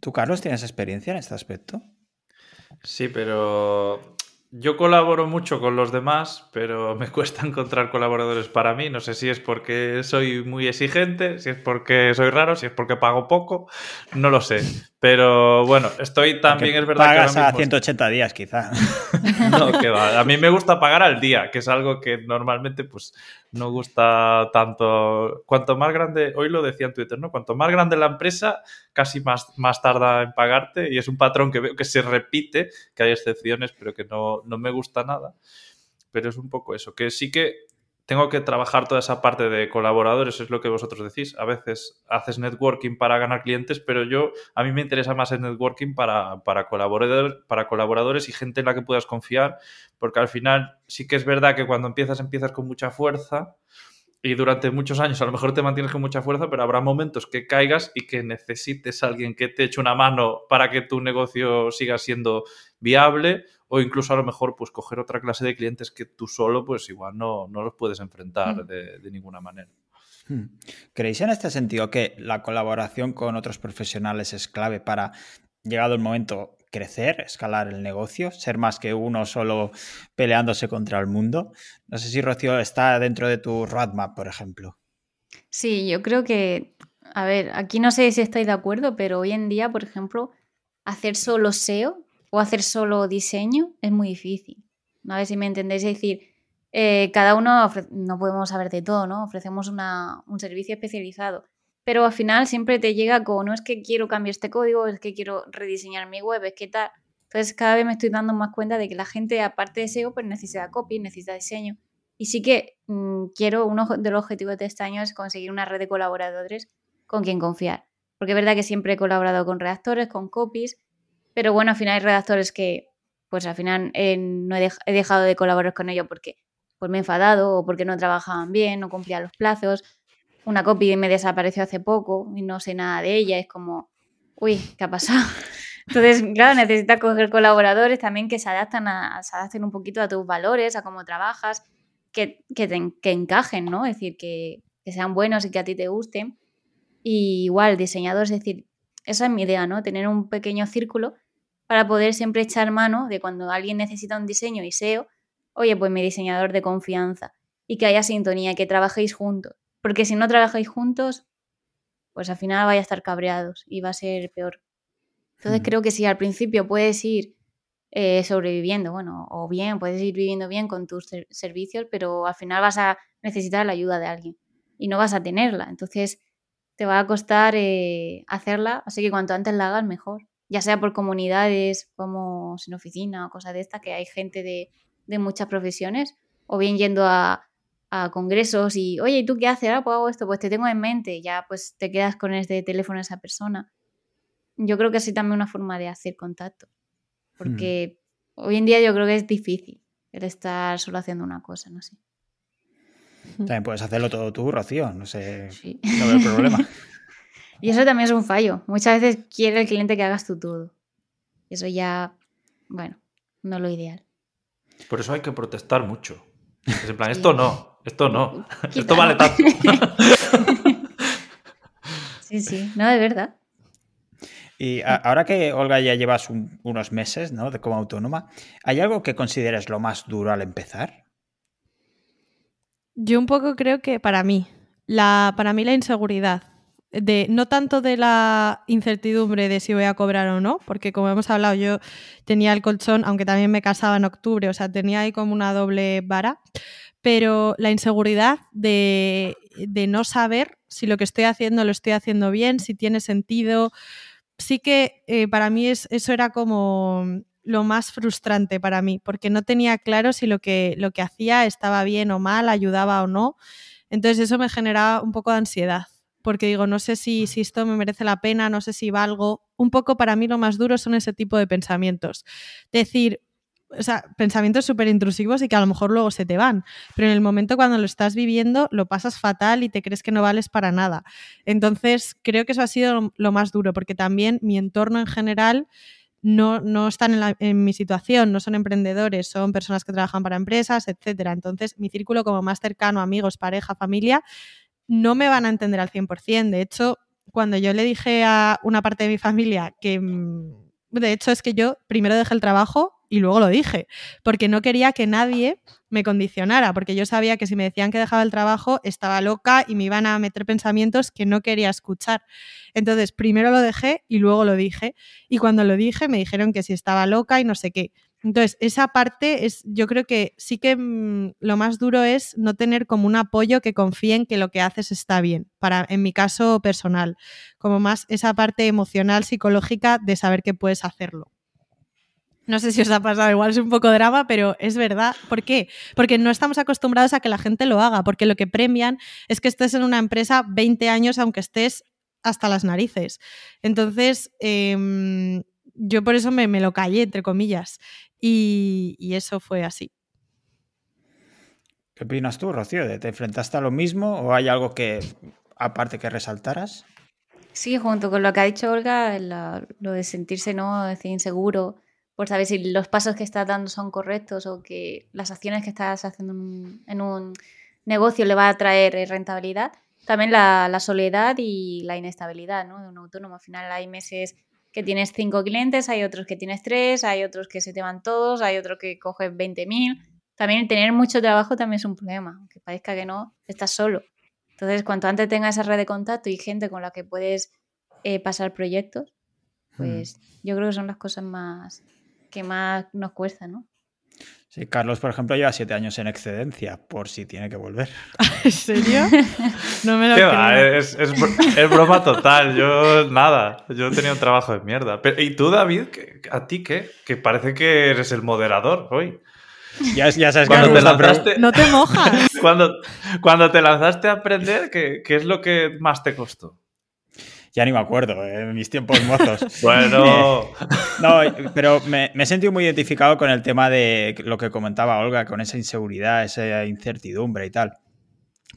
¿Tú, Carlos, tienes experiencia en este aspecto? Sí, pero yo colaboro mucho con los demás, pero me cuesta encontrar colaboradores para mí. No sé si es porque soy muy exigente, si es porque soy raro, si es porque pago poco, no lo sé. Pero bueno, estoy también, es verdad pagas que. Pagas a 180 días, quizá. no, que va. A mí me gusta pagar al día, que es algo que normalmente pues no gusta tanto. Cuanto más grande, hoy lo decía en Twitter, ¿no? Cuanto más grande la empresa, casi más, más tarda en pagarte. Y es un patrón que veo que se repite, que hay excepciones, pero que no, no me gusta nada. Pero es un poco eso, que sí que tengo que trabajar toda esa parte de colaboradores, es lo que vosotros decís. A veces haces networking para ganar clientes, pero yo, a mí me interesa más el networking para, para, para colaboradores y gente en la que puedas confiar, porque al final sí que es verdad que cuando empiezas, empiezas con mucha fuerza y durante muchos años a lo mejor te mantienes con mucha fuerza, pero habrá momentos que caigas y que necesites a alguien que te eche una mano para que tu negocio siga siendo viable o incluso a lo mejor pues coger otra clase de clientes que tú solo pues igual no, no los puedes enfrentar mm. de, ninguna manera. Hmm. ¿Creéis en este sentido que la colaboración con otros profesionales es clave para, llegado el momento, crecer, escalar el negocio, ser más que uno solo peleándose contra el mundo? No sé si Rocío está dentro de tu roadmap, por ejemplo. Sí, yo creo que, a ver, aquí no sé si estáis de acuerdo, pero hoy en día, por ejemplo, hacer solo SEO o hacer solo diseño es muy difícil. A ver si me entendéis. Es decir, eh, cada uno no podemos saber de todo, ¿no? Ofrecemos un servicio especializado. Pero al final siempre te llega con, no es que quiero cambiar este código, es que quiero rediseñar mi web, es que tal. Entonces cada vez me estoy dando más cuenta de que la gente, aparte de SEO, pues necesita copy, necesita diseño. Y sí que mm, quiero, uno de los objetivos de este año es conseguir una red de colaboradores con quien confiar. Porque es verdad que siempre he colaborado con redactores, con copies, pero bueno, al final hay redactores que, pues al final eh, no he, dejado de colaborar con ellos porque pues me he enfadado o porque no trabajaban bien, no cumplían los plazos. Una copy me desapareció hace poco y no sé nada de ella. Es como, uy, ¿qué ha pasado? Entonces, claro, necesitas coger colaboradores también que se, adaptan a, se adapten un poquito a tus valores, a cómo trabajas, que, que, que encajen, ¿no? Es decir, que, que, sean buenos y que a ti te gusten. Y igual, diseñadores, es decir, esa es mi idea, ¿no? Tener un pequeño círculo para poder siempre echar mano de cuando alguien necesita un diseño y SEO, oye, pues mi diseñador de confianza y que haya sintonía, que trabajéis juntos. Porque si no trabajáis juntos, pues al final vais a estar cabreados y va a ser peor. Entonces creo que si al principio puedes ir eh, sobreviviendo, bueno, o bien, puedes ir viviendo bien con tus servicios, pero al final vas a necesitar la ayuda de alguien y no vas a tenerla. Entonces te va a costar eh, hacerla, así que cuanto antes la hagas, mejor ya sea por comunidades como sin oficina o cosas de estas, que hay gente de, muchas profesiones, o bien yendo a, congresos y, oye, ¿y tú qué haces? Ah, pues hago esto, pues te tengo en mente, ya pues te quedas con este teléfono a esa persona. Yo creo que así también una forma de hacer contacto, porque hmm. hoy en día yo creo que es difícil el estar solo haciendo una cosa, no sé. También puedes hacerlo todo tú, Rocío, no sé, no veo problema. Y eso también es un fallo. Muchas veces quiere el cliente que hagas tú todo. Eso ya, bueno, no es lo ideal. Por eso hay que protestar mucho. Es en plan, esto no, esto no, esto vale tanto. sí, sí, no, de verdad. Y ahora que Olga ya llevas unos meses ¿no? de como autónoma, ¿hay algo que consideres lo más duro al empezar? Yo un poco creo que para mí, la, para mí la inseguridad de no tanto de la incertidumbre de si voy a cobrar o no, porque como hemos hablado, yo tenía el colchón, aunque también me casaba en octubre, o sea, tenía ahí como una doble vara, pero la inseguridad de, no saber si lo que estoy haciendo lo estoy haciendo bien, si tiene sentido. Sí que eh, para mí es, eso era como lo más frustrante para mí, porque no tenía claro si lo que, lo que hacía estaba bien o mal, ayudaba o no. Entonces eso me generaba un poco de ansiedad porque digo, no sé si, si esto me merece la pena, no sé si valgo. Un poco para mí lo más duro son ese tipo de pensamientos. Decir, o sea, pensamientos súper intrusivos y que a lo mejor luego se te van, pero en el momento cuando lo estás viviendo lo pasas fatal y te crees que no vales para nada. Entonces, creo que eso ha sido lo más duro, porque también mi entorno en general no, no están en, la- en mi situación, no son emprendedores, son personas que trabajan para empresas, etcétera. Entonces, mi círculo como más cercano, amigos, pareja, familia, no me van a entender al 100%. De hecho, cuando yo le dije a una parte de mi familia que, mm, de hecho, es que yo primero dejé el trabajo y luego lo dije, porque no quería que nadie me condicionara, porque yo sabía que si me decían que dejaba el trabajo estaba loca y me iban a meter pensamientos que no quería escuchar. Entonces, primero lo dejé y luego lo dije. Y cuando lo dije me dijeron que si estaba loca y no sé qué. Entonces, esa parte es, yo creo que sí que mm, lo más duro es no tener como un apoyo que confíe en que lo que haces está bien, para, en mi caso personal, como más esa parte emocional, psicológica de saber que puedes hacerlo. No sé si os ha pasado, igual es un poco drama, pero es verdad. ¿Por qué? Porque no estamos acostumbrados a que la gente lo haga, porque lo que premian es que estés en una empresa 20 años aunque estés hasta las narices. Entonces, em, yo por eso me, me lo callé, entre comillas, y, y eso fue así. ¿Qué opinas tú, Rocío? ¿Te enfrentaste a lo mismo o hay algo que, aparte que resaltaras? Sí, junto con lo que ha dicho Olga, la- lo de sentirse no decir, inseguro por saber si los pasos que estás dando son correctos o que las acciones que estás haciendo en un, en un negocio le va a traer eh, rentabilidad. También la, la soledad y la inestabilidad ¿no? de un autónomo. Al final hay meses que tienes cinco clientes, hay otros que tienes tres, hay otros que se te van todos, hay otros que coges 20.000. También tener mucho trabajo también es un problema, aunque parezca que no, estás solo. Entonces, cuanto antes tengas esa red de contacto y gente con la que puedes eh, pasar proyectos, pues yo creo que son las cosas más que más nos cuesta, ¿no? Sí, Carlos, por ejemplo, lleva siete años en excedencia, por si tiene que volver. ¿En serio? No me lo ¿Qué va? creo. Es, es es broma total. Yo, nada. Yo tenía un trabajo de mierda. Pero, ¿Y tú, David? ¿Qué- ¿A ti qué? Que parece que eres el moderador hoy. Ya, ya sabes que Cuando me te lanzaste, No te mojas. cuando, cuando te lanzaste a aprender, ¿qué, qué es lo que más te costó? Ya ni me acuerdo, eh, en mis tiempos mozos. Bueno, No, pero me, me he sentido muy identificado con el tema de lo que comentaba Olga, con esa inseguridad, esa incertidumbre y tal.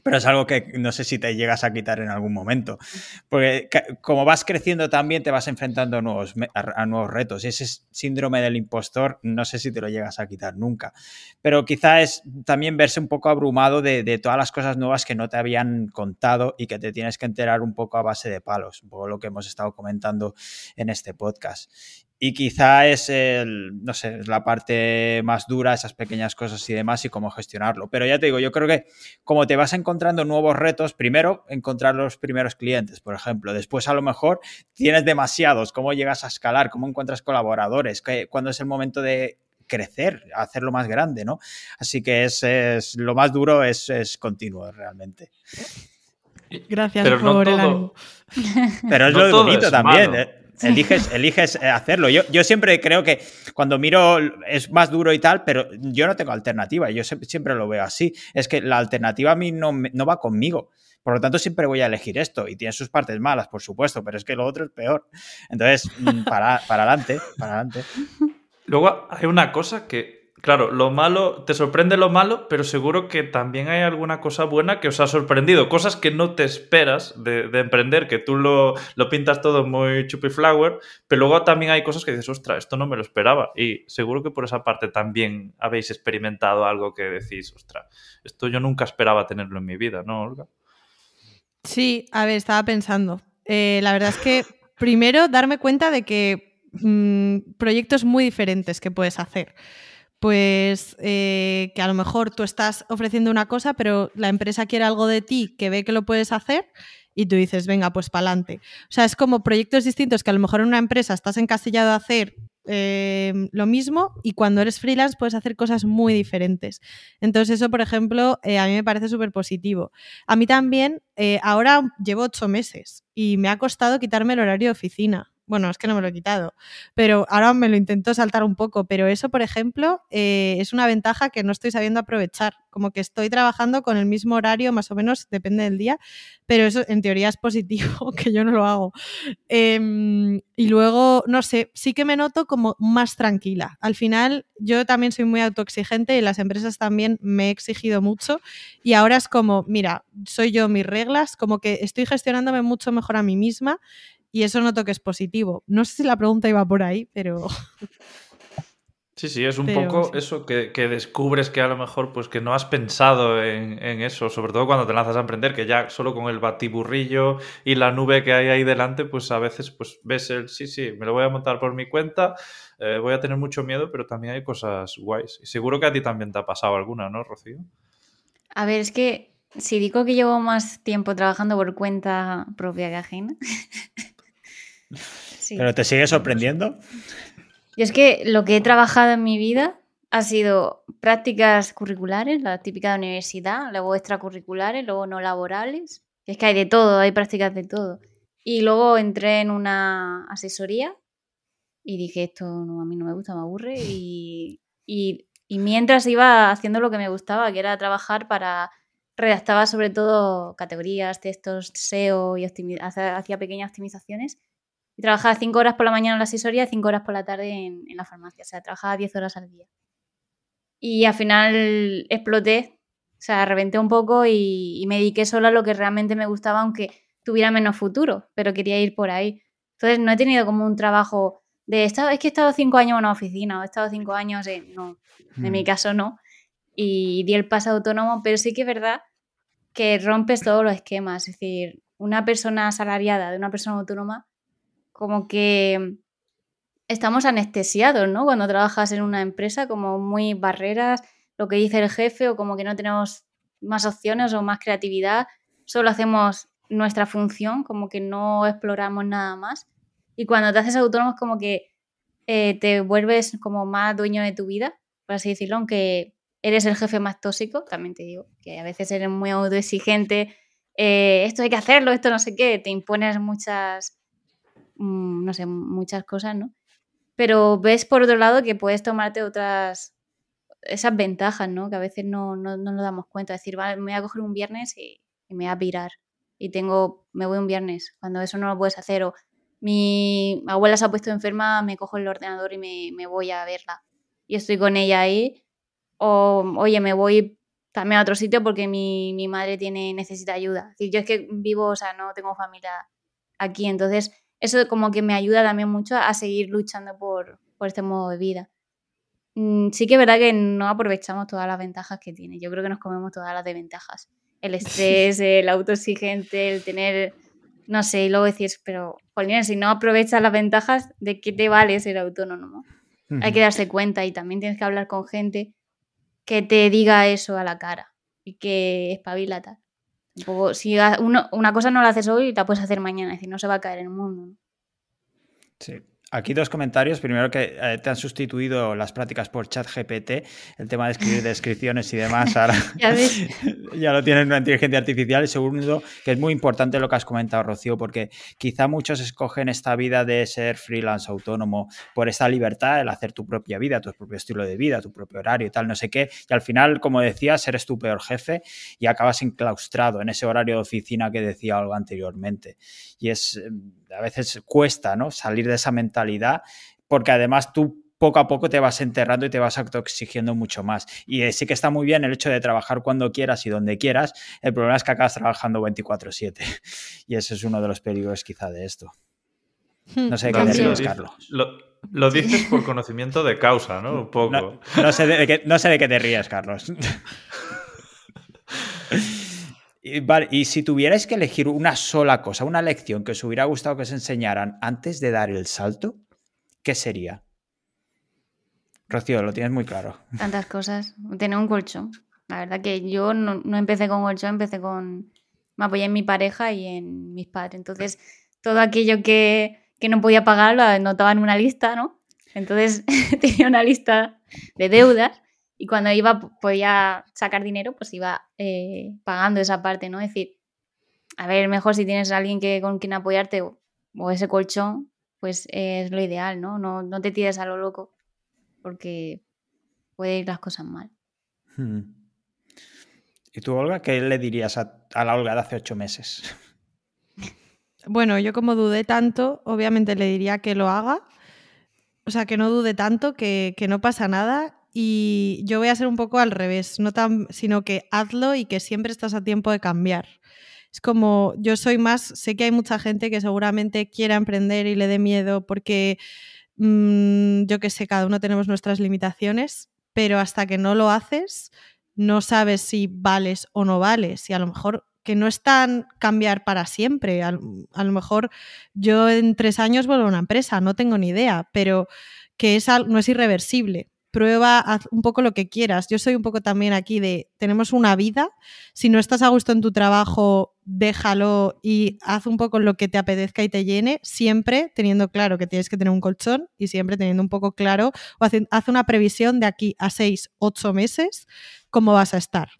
Pero es algo que no sé si te llegas a quitar en algún momento. Porque como vas creciendo también te vas enfrentando a nuevos, a nuevos retos. Y ese síndrome del impostor no sé si te lo llegas a quitar nunca. Pero quizá es también verse un poco abrumado de, de todas las cosas nuevas que no te habían contado y que te tienes que enterar un poco a base de palos. Un poco lo que hemos estado comentando en este podcast. Y quizá es el, no sé, es la parte más dura, esas pequeñas cosas y demás, y cómo gestionarlo. Pero ya te digo, yo creo que como te vas encontrando nuevos retos, primero encontrar los primeros clientes, por ejemplo. Después, a lo mejor, tienes demasiados, cómo llegas a escalar, cómo encuentras colaboradores, ¿Qué- cuándo es el momento de crecer, hacerlo más grande, ¿no? Así que es, es- lo más duro es, es continuo, realmente. Gracias Pero no por el todo. ánimo. Pero es No lo bonito es también. eh. Eliges, eliges eh, hacerlo. Yo, yo siempre creo que cuando miro es más duro y tal, pero yo no tengo alternativa. Yo siempre, lo veo así. Es que la alternativa a mí no, no va conmigo. Por lo tanto, siempre voy a elegir esto. Y tiene sus partes malas, por supuesto, pero es que lo otro es peor. Entonces, mm, para, para adelante, para adelante. luego hay una cosa que, claro, lo malo, te sorprende lo malo, pero seguro que también hay alguna cosa buena que os ha sorprendido. Cosas que no te esperas de, de emprender, que tú lo, lo pintas todo muy chupiflower, pero luego también hay cosas que dices, ostra, esto no me lo esperaba. Y seguro que por esa parte también habéis experimentado algo que decís, ostra, esto yo nunca esperaba tenerlo en mi vida, ¿no, Olga? Sí, a ver, estaba pensando. Eh, la verdad es que primero darme cuenta de que mm, proyectos muy diferentes que puedes hacer. Pues eh, que a lo mejor tú estás ofreciendo una cosa, pero la empresa quiere algo de ti que ve que lo puedes hacer y tú dices, venga, pues para adelante. O sea, es como proyectos distintos que a lo mejor en una empresa estás encasillado a hacer eh, lo mismo y cuando eres freelance puedes hacer cosas muy diferentes. Entonces eso, por ejemplo, eh, a mí me parece súper positivo. A mí también, eh, ahora llevo ocho meses y me ha costado quitarme el horario de oficina. Bueno, es que no me lo he quitado, pero ahora me lo intento saltar un poco. Pero eso, por ejemplo, eh, es una ventaja que no estoy sabiendo aprovechar. Como que estoy trabajando con el mismo horario, más o menos, depende del día, pero eso en teoría es positivo, que yo no lo hago. Em, y luego, no sé, sí que me noto como más tranquila. Al final, yo también soy muy autoexigente y las empresas también me he exigido mucho. Y ahora es como, mira, soy yo mis reglas, como que estoy gestionándome mucho mejor a mí misma y eso noto que es positivo. No sé si la pregunta iba por ahí, pero... Sí, sí, es un poco eso que, descubres que a lo mejor pues que no has pensado en, eso, sobre todo cuando te lanzas a emprender, que ya solo con el batiburrillo y la nube que hay ahí delante, pues a veces pues ves el, sí, sí, me lo voy a montar por mi cuenta, eh, voy a tener mucho miedo, pero también hay cosas guays. Y seguro que a ti también te ha pasado alguna, ¿no, Rocío? A ver, es que si digo que llevo más tiempo trabajando por cuenta propia que ajena. ¿Pero te sigue sorprendiendo? Y es que lo que he trabajado en mi vida ha sido prácticas curriculares, la típica de universidad, luego extracurriculares, luego no laborales. Es que hay de todo, hay prácticas de todo. Y luego entré en una asesoría y dije, esto no, a mí no me gusta, me aburre. Y, y, mientras iba haciendo lo que me gustaba, que era trabajar para... Redactaba sobre todo categorías, textos, SEO y hacía pequeñas optimizaciones y trabajaba cinco horas por la mañana en la asesoría y cinco horas por la tarde en, la farmacia. O sea, trabajaba 10 horas al día. Y al final exploté, o sea, reventé un poco y, me dediqué solo a lo que realmente me gustaba, aunque tuviera menos futuro, pero quería ir por ahí. Entonces no he tenido como un trabajo de, es que he estado cinco años en una oficina o he estado cinco años en... No, en mi mm. caso no. Y di el paso autónomo, pero sí que es verdad que rompes todos los esquemas. Es decir, una persona asalariada de una persona autónoma como que estamos anestesiados, ¿no? Cuando trabajas en una empresa, como muy barreras, lo que dice el jefe o como que no tenemos más opciones o más creatividad, solo hacemos nuestra función, como que no exploramos nada más. Y cuando te haces autónomo es como que eh, te vuelves como más dueño de tu vida, por así decirlo, aunque eres el jefe más tóxico, también te digo, que a veces eres muy autoexigente, eh, esto hay que hacerlo, esto no sé qué, te impones muchas no sé, muchas cosas, ¿no? Pero ves por otro lado que puedes tomarte otras, esas ventajas, ¿no? Que a veces no, no, no nos damos cuenta. decir, vale, me voy a coger un viernes y, me voy a pirar. Y tengo, me voy un viernes, cuando eso no lo puedes hacer. O mi abuela se ha puesto enferma, me cojo el ordenador y me, me voy a verla. Y estoy con ella ahí. O, oye, me voy también a otro sitio porque mi, mi madre tiene, necesita ayuda. Es decir, yo es que vivo, o sea, no tengo familia aquí, entonces eso como que me ayuda también mucho a seguir luchando por, este modo de vida. Mm, sí que es verdad que no aprovechamos todas las ventajas que tiene. Yo creo que nos comemos todas las desventajas. El estrés, el autoexigente, el tener, no sé, y luego decir, pero, Paulina, si no aprovechas las ventajas, ¿de qué te vale ser autónomo? Hay que darse cuenta y también tienes que hablar con gente que te diga eso a la cara y que espabila tal si una cosa no la haces hoy, la puedes hacer mañana, es decir, no se va a caer el mundo. Sí. Aquí dos comentarios. Primero que eh, te han sustituido las prácticas por chat GPT, el tema de escribir descripciones y demás. Ahora ya, ya, lo tienen una inteligencia artificial. Y segundo, que es muy importante lo que has comentado, Rocío, porque quizá muchos escogen esta vida de ser freelance autónomo por esta libertad, el hacer tu propia vida, tu propio estilo de vida, tu propio horario y tal, no sé qué. Y al final, como decías, eres tu peor jefe y acabas enclaustrado en ese horario de oficina que decía algo anteriormente. Y es em, a veces cuesta ¿no? salir de esa mentalidad porque además tú poco a poco te vas enterrando y te vas autoexigiendo mucho más. Y eh, sí que está muy bien el hecho de trabajar cuando quieras y donde quieras. El problema es que acabas trabajando 24/7. Y ese es uno de los peligros quizá de esto. No sé qué decías, Carlos. Lo, dices por conocimiento de causa, ¿no? Un poco. No, sé, de qué, no sé de qué te ríes, Carlos. Y, vale, y si tuvierais que elegir una sola cosa, una lección que os hubiera gustado que os enseñaran antes de dar el salto, ¿qué sería? Rocío, lo tienes muy claro. Tantas cosas. Tener un colchón. La verdad que yo no, empecé con colchón, empecé con... Me apoyé en mi pareja y en mis padres. Entonces, todo aquello que, que no podía pagar lo anotaba en una lista, ¿no? Entonces, tenía una lista de deudas y cuando iba, podía sacar dinero, pues iba eh, pagando esa parte, ¿no? Es decir, a ver, mejor si tienes a alguien que, con quien apoyarte o, ese colchón, pues es lo ideal, ¿no? ¿no? No te tires a lo loco, porque puede ir las cosas mal. Hmm. ¿Y tú, Olga, qué le dirías a, la Olga de hace ocho meses? Bueno, yo como dudé tanto, obviamente le diría que lo haga. O sea, que no dude tanto, que, que no pasa nada y yo voy a ser un poco al revés, no tan, sino que hazlo y que siempre estás a tiempo de cambiar. Es como, yo soy más, sé que hay mucha gente que seguramente quiera emprender y le dé miedo porque, mm, yo qué sé, cada uno tenemos nuestras limitaciones, pero hasta que no lo haces, no sabes si vales o no vales. Y a lo mejor que no es tan cambiar para siempre. A, a lo mejor yo en tres años vuelvo a una empresa, no tengo ni idea, pero que es, no es irreversible prueba, haz un poco lo que quieras. Yo soy un poco también aquí de, tenemos una vida, si no estás a gusto en tu trabajo, déjalo y haz un poco lo que te apetezca y te llene, siempre teniendo claro que tienes que tener un colchón y siempre teniendo un poco claro, o haz, una previsión de aquí a seis, ocho meses, cómo vas a estar.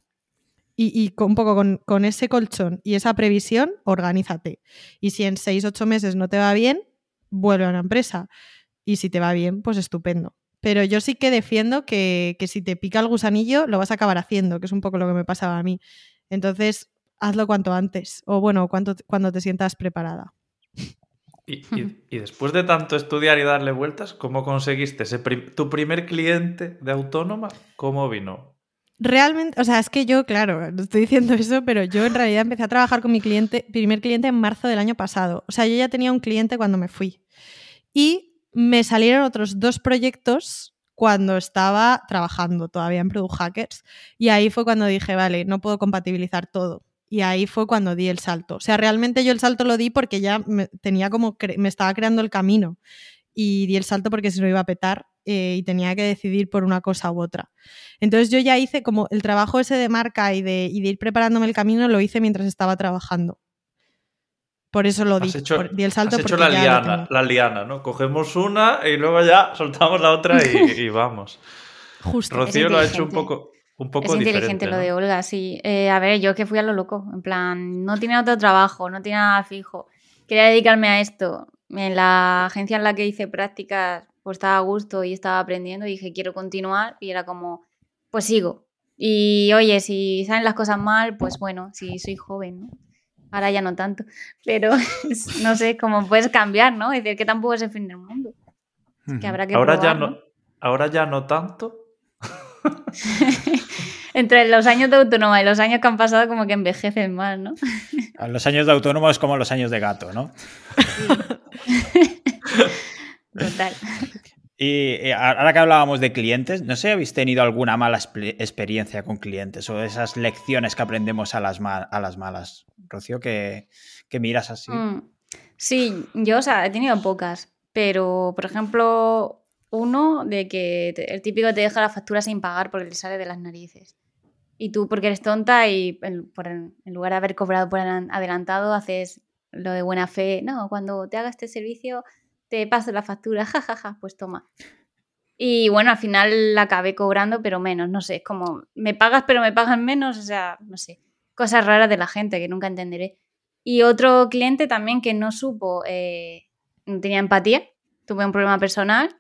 Y, y un poco con, con, ese colchón y esa previsión, organízate. Y si en seis, ocho meses no te va bien, vuelve a una empresa. Y si te va bien, pues estupendo. Pero yo sí que defiendo que, si te pica el gusanillo, lo vas a acabar haciendo, que es un poco lo que me pasaba a mí. Entonces, hazlo cuanto antes, o bueno, cuando, cuando te sientas preparada. Y, después de tanto estudiar y darle vueltas, ¿cómo conseguiste ese tu primer cliente de autónoma? ¿Cómo vino? Realmente, o sea, es que yo, claro, estoy diciendo eso, pero yo en realidad empecé a trabajar con mi cliente, primer cliente en marzo del año pasado. O sea, yo ya tenía un cliente cuando me fui. Y me salieron otros dos proyectos cuando estaba trabajando todavía en Product Hackers y ahí fue cuando dije, vale, no puedo compatibilizar todo. Y ahí fue cuando di el salto. O sea, realmente yo el salto lo di porque ya me, tenía como me estaba creando el camino y di el salto porque si no iba a petar eh, y tenía que decidir por una cosa u otra. Entonces yo ya hice como el trabajo ese de marca y de, y de ir preparándome el camino, lo hice mientras estaba trabajando. Por eso lo di. di el salto has hecho la liana, la liana, ¿no? Cogemos una y luego ya soltamos la otra y, vamos. Justo. Rocío lo ha hecho un poco, un poco es inteligente lo de Olga, sí. Eh, a ver, yo que fui a lo loco. En plan, no tenía otro trabajo, no tenía nada fijo. Quería dedicarme a esto. En la agencia en la que hice prácticas, pues estaba a gusto y estaba aprendiendo. Y dije, quiero continuar. Y era como, pues sigo. Y oye, si salen las cosas mal, pues bueno, si soy joven, ¿no? Ahora ya no tanto. Pero no sé cómo puedes cambiar, ¿no? Es decir, que tampoco es el fin del mundo. que habrá que ahora ya no, Ahora ya no tanto. Entre los años de autónoma y los años que han pasado, como que envejecen más, ¿no? Los años de autónomo es como los años de gato, ¿no? Total. Y ahora que hablábamos de clientes, no sé si habéis tenido alguna mala experiencia con clientes o esas lecciones que aprendemos a las, a las malas. Rocío, que, miras así. Mm, sí, yo, o sea, he tenido pocas, pero, por ejemplo, uno de que el típico te deja la factura sin pagar porque le sale de las narices. Y tú, porque eres tonta y en, en lugar de haber cobrado por adelantado, haces lo de buena fe. No, cuando te haga este servicio te paso la factura, jajaja, ja, ja, pues toma. Y bueno, al final la acabé cobrando, pero menos, no sé, es como, me pagas pero me pagan menos, o sea, no sé, cosas raras de la gente que nunca entenderé. Y otro cliente también que no supo, eh, no tenía empatía, tuve un problema personal,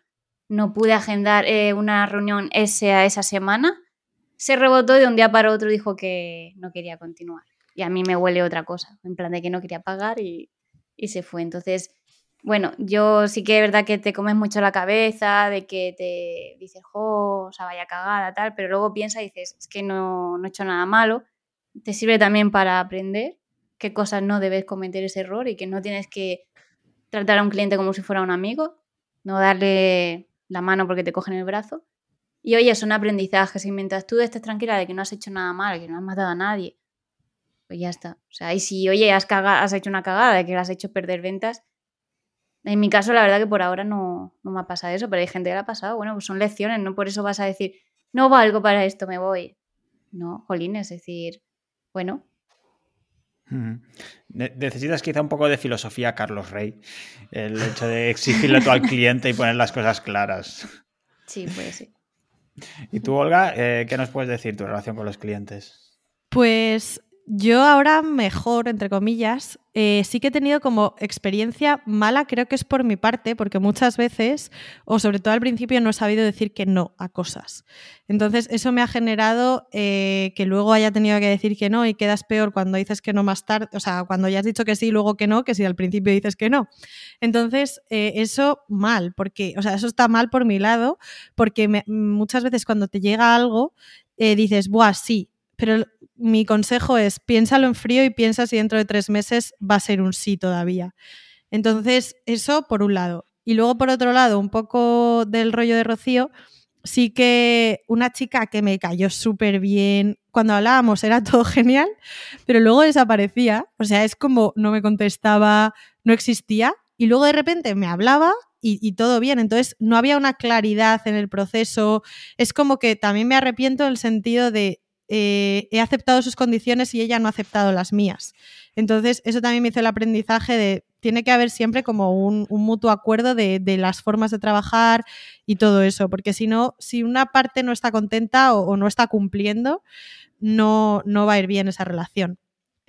no pude agendar eh, una reunión esa, esa semana, se rebotó de un día para otro dijo que no quería continuar. Y a mí me huele otra cosa, en plan de que no quería pagar y, y se fue. Entonces, bueno, yo sí que es verdad que te comes mucho la cabeza, de que te dices, jo, o sea, vaya cagada, tal, pero luego piensas y dices, es que no, no he hecho nada malo. Te sirve también para aprender qué cosas no debes cometer ese error y que no tienes que tratar a un cliente como si fuera un amigo, no darle la mano porque te cogen el brazo. Y oye, son aprendizajes y mientras tú estés tranquila de que no has hecho nada malo, que no has matado a nadie, pues ya está. O sea, y si, oye, has, has hecho una cagada, de que le has hecho perder ventas, en mi caso, la verdad que por ahora no, me ha pasado eso, pero hay gente que le ha pasado. Bueno, pues son lecciones, no por eso vas a decir, no valgo para esto, me voy. No, jolín, es decir, bueno. Necesitas quizá un poco de filosofía, Carlos Rey. El hecho de exigirle todo al cliente y poner las cosas claras. Sí, pues sí. ¿Y tú, Olga, eh, qué nos puedes decir tu relación con los clientes? Pues yo ahora mejor, entre comillas, eh, sí que he tenido como experiencia mala, creo que es por mi parte, porque muchas veces, o sobre todo al principio, no he sabido decir que no a cosas. Entonces, eso me ha generado eh, que luego haya tenido que decir que no y quedas peor cuando dices que no más tarde, o sea, cuando ya has dicho que sí y luego que no, que si al principio dices que no. Entonces, eh, eso mal, porque, o sea, eso está mal por mi lado, porque muchas veces cuando te llega algo, dices, buah, sí, pero mi consejo es piénsalo en frío y piensa si dentro de tres meses va a ser un sí todavía. Entonces, eso por un lado. Y luego, por otro lado, un poco del rollo de Rocío, sí que una chica que me cayó súper bien, cuando hablábamos era todo genial, pero luego desaparecía, o sea, es como no me contestaba, no existía, y luego de repente me hablaba y, todo bien, entonces no había una claridad en el proceso, es como que también me arrepiento en el sentido de eh, he aceptado sus condiciones y ella no ha aceptado las mías. Entonces, eso también me hizo el aprendizaje de tiene que haber siempre como un, mutuo acuerdo de, las formas de trabajar y todo eso, porque si no, si una parte no está contenta o, no está cumpliendo, no, no va a ir bien esa relación.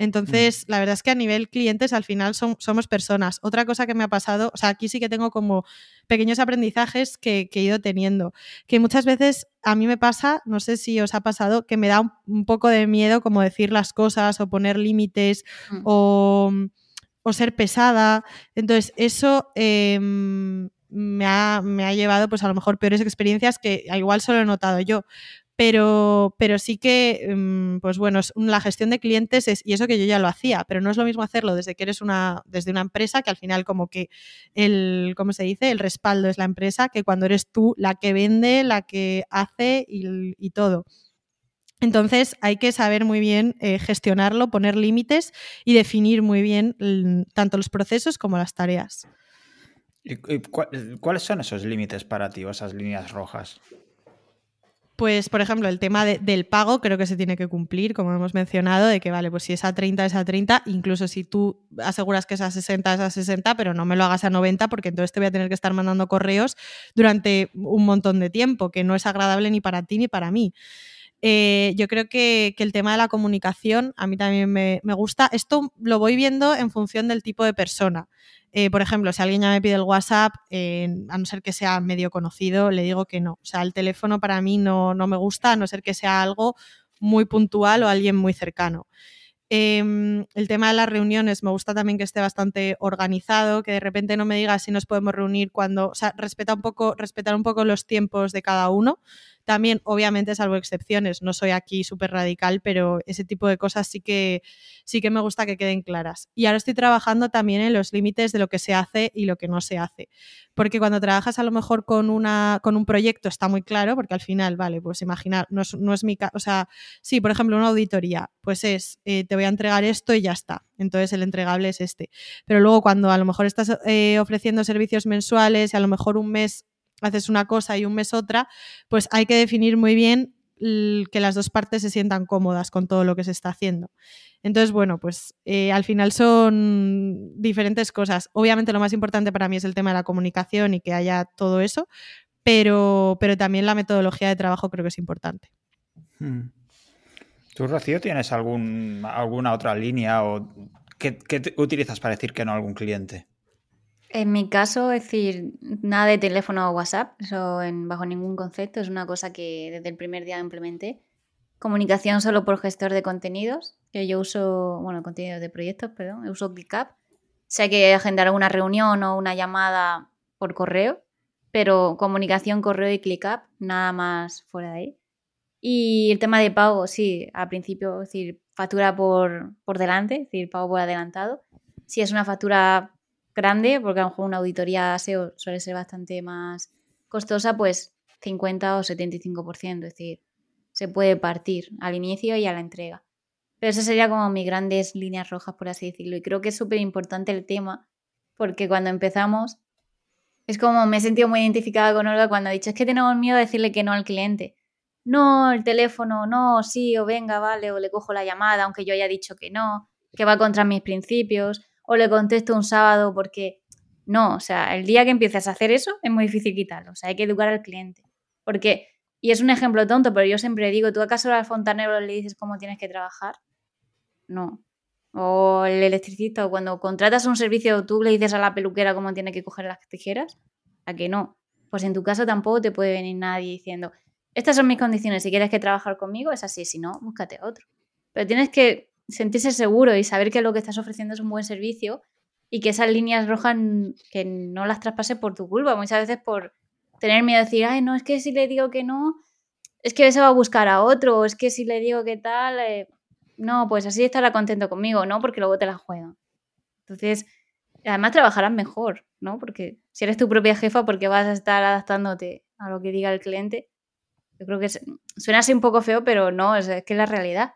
Entonces, mm. la verdad es que a nivel clientes al final somos personas. Otra cosa que me ha pasado, o sea, aquí sí que tengo como pequeños aprendizajes que, he ido teniendo, que muchas veces a mí me pasa, no sé si os ha pasado, que me da un, poco de miedo como decir las cosas o poner límites mm. o, ser pesada. Entonces, eso... Em, me ha, me ha, llevado pues a lo mejor peores experiencias que igual solo he notado yo, pero, pero sí que, mm, pues bueno, la gestión de clientes es, y eso que yo ya lo hacía, pero no es lo mismo hacerlo desde que eres una, desde una empresa, que al final como que el, ¿cómo se dice? El respaldo es la empresa, que cuando eres tú la que vende, la que hace y, todo. Entonces hay que saber muy bien eh, gestionarlo, poner límites y definir muy bien tanto los procesos como las tareas. ¿Cuáles son esos límites para ti o esas líneas rojas? Pues, por ejemplo, el tema del pago creo que se tiene que cumplir, como hemos mencionado, de que, vale, pues si es a 30 es a 30, incluso si tú aseguras que es a 60 es a 60, pero no me lo hagas a 90 porque entonces te voy a tener que estar mandando correos durante un montón de tiempo, que no es agradable ni para ti ni para mí. Eh, yo creo que, el tema de la comunicación a mí también me, gusta. Esto lo voy viendo en función del tipo de persona. Eh, por ejemplo, si alguien ya me pide el WhatsApp, eh, a no ser que sea medio conocido, le digo que no. O sea, el teléfono para mí no, no me gusta, a no ser que sea algo muy puntual o alguien muy cercano. Em, el tema de las reuniones me gusta también que esté bastante organizado, que de repente no me diga si nos podemos reunir cuando, o sea, respeta un poco, respetar un poco los tiempos de cada uno. También, obviamente, salvo excepciones, no soy aquí súper radical, pero ese tipo de cosas sí que, sí que me gusta que queden claras. Y ahora estoy trabajando también en los límites de lo que se hace y lo que no se hace. Porque cuando trabajas a lo mejor con, una, con un proyecto está muy claro, porque al final, vale, pues imaginar, no es, no es mi caso, o sea, sí, por ejemplo, una auditoría, pues es, eh, te voy a entregar esto y ya está. Entonces el entregable es este. Pero luego cuando a lo mejor estás eh, ofreciendo servicios mensuales y a lo mejor un mes haces una cosa y un mes otra, pues hay que definir muy bien que las dos partes se sientan cómodas con todo lo que se está haciendo. Entonces, bueno, pues eh, al final son diferentes cosas. Obviamente lo más importante para mí es el tema de la comunicación y que haya todo eso, pero, pero también la metodología de trabajo creo que es importante. Hmm. ¿Tú, Rocío, tienes algún, alguna otra línea o qué, qué utilizas para decir que no a algún cliente? En mi caso, es decir, nada de teléfono o WhatsApp, eso bajo ningún concepto, es una cosa que desde el primer día implementé. Comunicación solo por gestor de contenidos, que yo uso, bueno, contenidos de proyectos, perdón, uso ClickUp. Sé que agendar una reunión o una llamada por correo, pero comunicación, correo y ClickUp, nada más fuera de ahí. Y el tema de pago, sí, al principio, es decir, factura por, por delante, es decir, pago por adelantado. Si es una factura grande, porque a lo mejor una auditoría SEO suele ser bastante más costosa, pues 50 o 75%, es decir, se puede partir al inicio y a la entrega. Pero eso sería como mis grandes líneas rojas, por así decirlo. Y creo que es súper importante el tema, porque cuando empezamos, es como me he sentido muy identificada con Olga cuando ha dicho, es que tenemos miedo a decirle que no al cliente. No, el teléfono, no, sí, o venga, vale, o le cojo la llamada, aunque yo haya dicho que no, que va contra mis principios o le contesto un sábado porque no, o sea, el día que empieces a hacer eso es muy difícil quitarlo, o sea, hay que educar al cliente. Porque, y es un ejemplo tonto, pero yo siempre digo, ¿tú acaso al fontanero le dices cómo tienes que trabajar? No. O el electricista, o cuando contratas un servicio, tú le dices a la peluquera cómo tiene que coger las tijeras, ¿a que no? Pues en tu caso tampoco te puede venir nadie diciendo, estas son mis condiciones, si quieres que trabajar conmigo es así, si no, búscate otro. Pero tienes que sentirse seguro y saber que lo que estás ofreciendo es un buen servicio y que esas líneas rojas que no las traspase por tu culpa, muchas veces por tener miedo de decir, ay, no, es que si le digo que no, es que se va a buscar a otro, o es que si le digo que tal, eh, no, pues así estará contento conmigo, ¿no? Porque luego te la juegan. Entonces, además trabajarás mejor, ¿no? Porque si eres tu propia jefa, porque vas a estar adaptándote a lo que diga el cliente. Yo creo que suena así un poco feo, pero no, es, que es la realidad.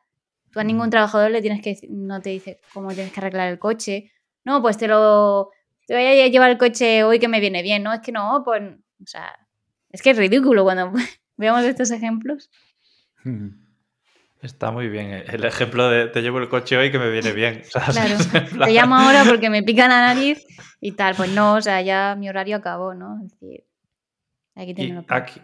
Tú a ningún trabajador le tienes que no te dice cómo tienes que arreglar el coche. No, pues te lo te voy a llevar el coche hoy que me viene bien. No, es que no, pues, o sea, es que es ridículo cuando veamos estos ejemplos. Está muy bien. Eh, el ejemplo de te llevo el coche hoy que me viene bien. claro, te llamo ahora porque me pica la nariz y tal. Pues no, o sea, ya mi horario acabó, ¿no? Es decir, hay que tenerlo aquí,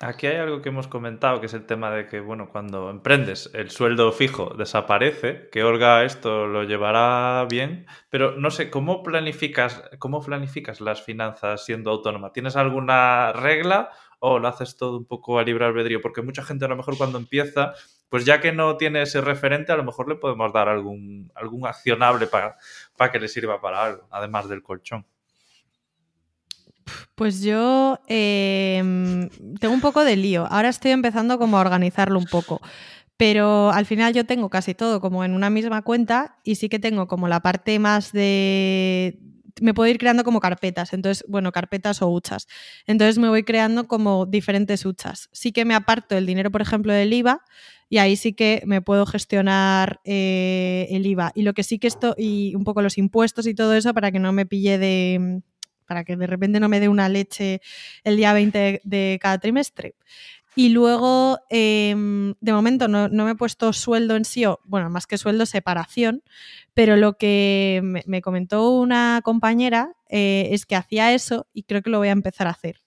aquí hay algo que hemos comentado, que es el tema de que, bueno, cuando emprendes, el sueldo fijo desaparece, que Olga esto lo llevará bien, pero no sé, ¿cómo planificas, cómo planificas las finanzas siendo autónoma? ¿Tienes alguna regla o lo haces todo un poco a libre albedrío? Porque mucha gente a lo mejor cuando empieza pues ya que no tiene ese referente, a lo mejor le podemos dar algún, algún accionable para, para que le sirva para algo, además del colchón. Pues yo em, tengo un poco de lío. Ahora estoy empezando como a organizarlo un poco. Pero al final yo tengo casi todo como en una misma cuenta y sí que tengo como la parte más de, me puedo ir creando como carpetas, entonces, bueno, carpetas o huchas. Entonces me voy creando como diferentes huchas. Sí que me aparto el dinero, por ejemplo, del IVA y ahí sí que me puedo gestionar eh, el IVA. Y lo que sí que esto, y un poco los impuestos y todo eso para que no me pille de para que de repente no me dé una leche el día 20 de cada trimestre. Y luego, em, de momento, no, me he puesto sueldo en sí, o bueno, más que sueldo, separación, pero lo que me, comentó una compañera eh, es que hacía eso y creo que lo voy a empezar a hacer.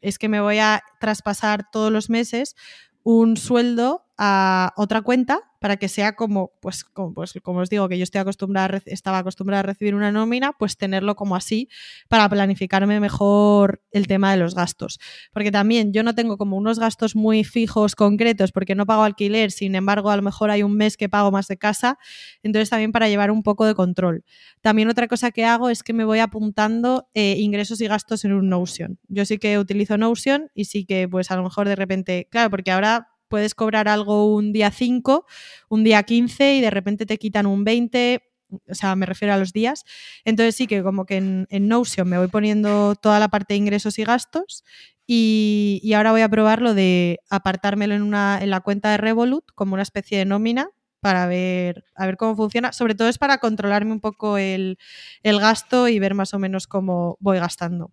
Es que me voy a traspasar todos los meses un sueldo a otra cuenta para que sea como, pues, como, pues, como os digo, que yo estoy acostumbrada estaba acostumbrada a recibir una nómina, pues tenerlo como así para planificarme mejor el tema de los gastos. Porque también yo no tengo como unos gastos muy fijos, concretos, porque no pago alquiler, sin embargo, a lo mejor hay un mes que pago más de casa, entonces también para llevar un poco de control. También otra cosa que hago es que me voy apuntando eh, ingresos y gastos en un Notion. Yo sí que utilizo Notion y sí que pues a lo mejor de repente, claro, porque ahora puedes cobrar algo un día 5, un día 15 y de repente te quitan un 20, o sea, me refiero a los días. Entonces sí que como que en, Notion me voy poniendo toda la parte de ingresos y gastos y, ahora voy a probar lo de apartármelo en, una, en la cuenta de Revolut como una especie de nómina para ver, a ver cómo funciona. Sobre todo es para controlarme un poco el, el gasto y ver más o menos cómo voy gastando.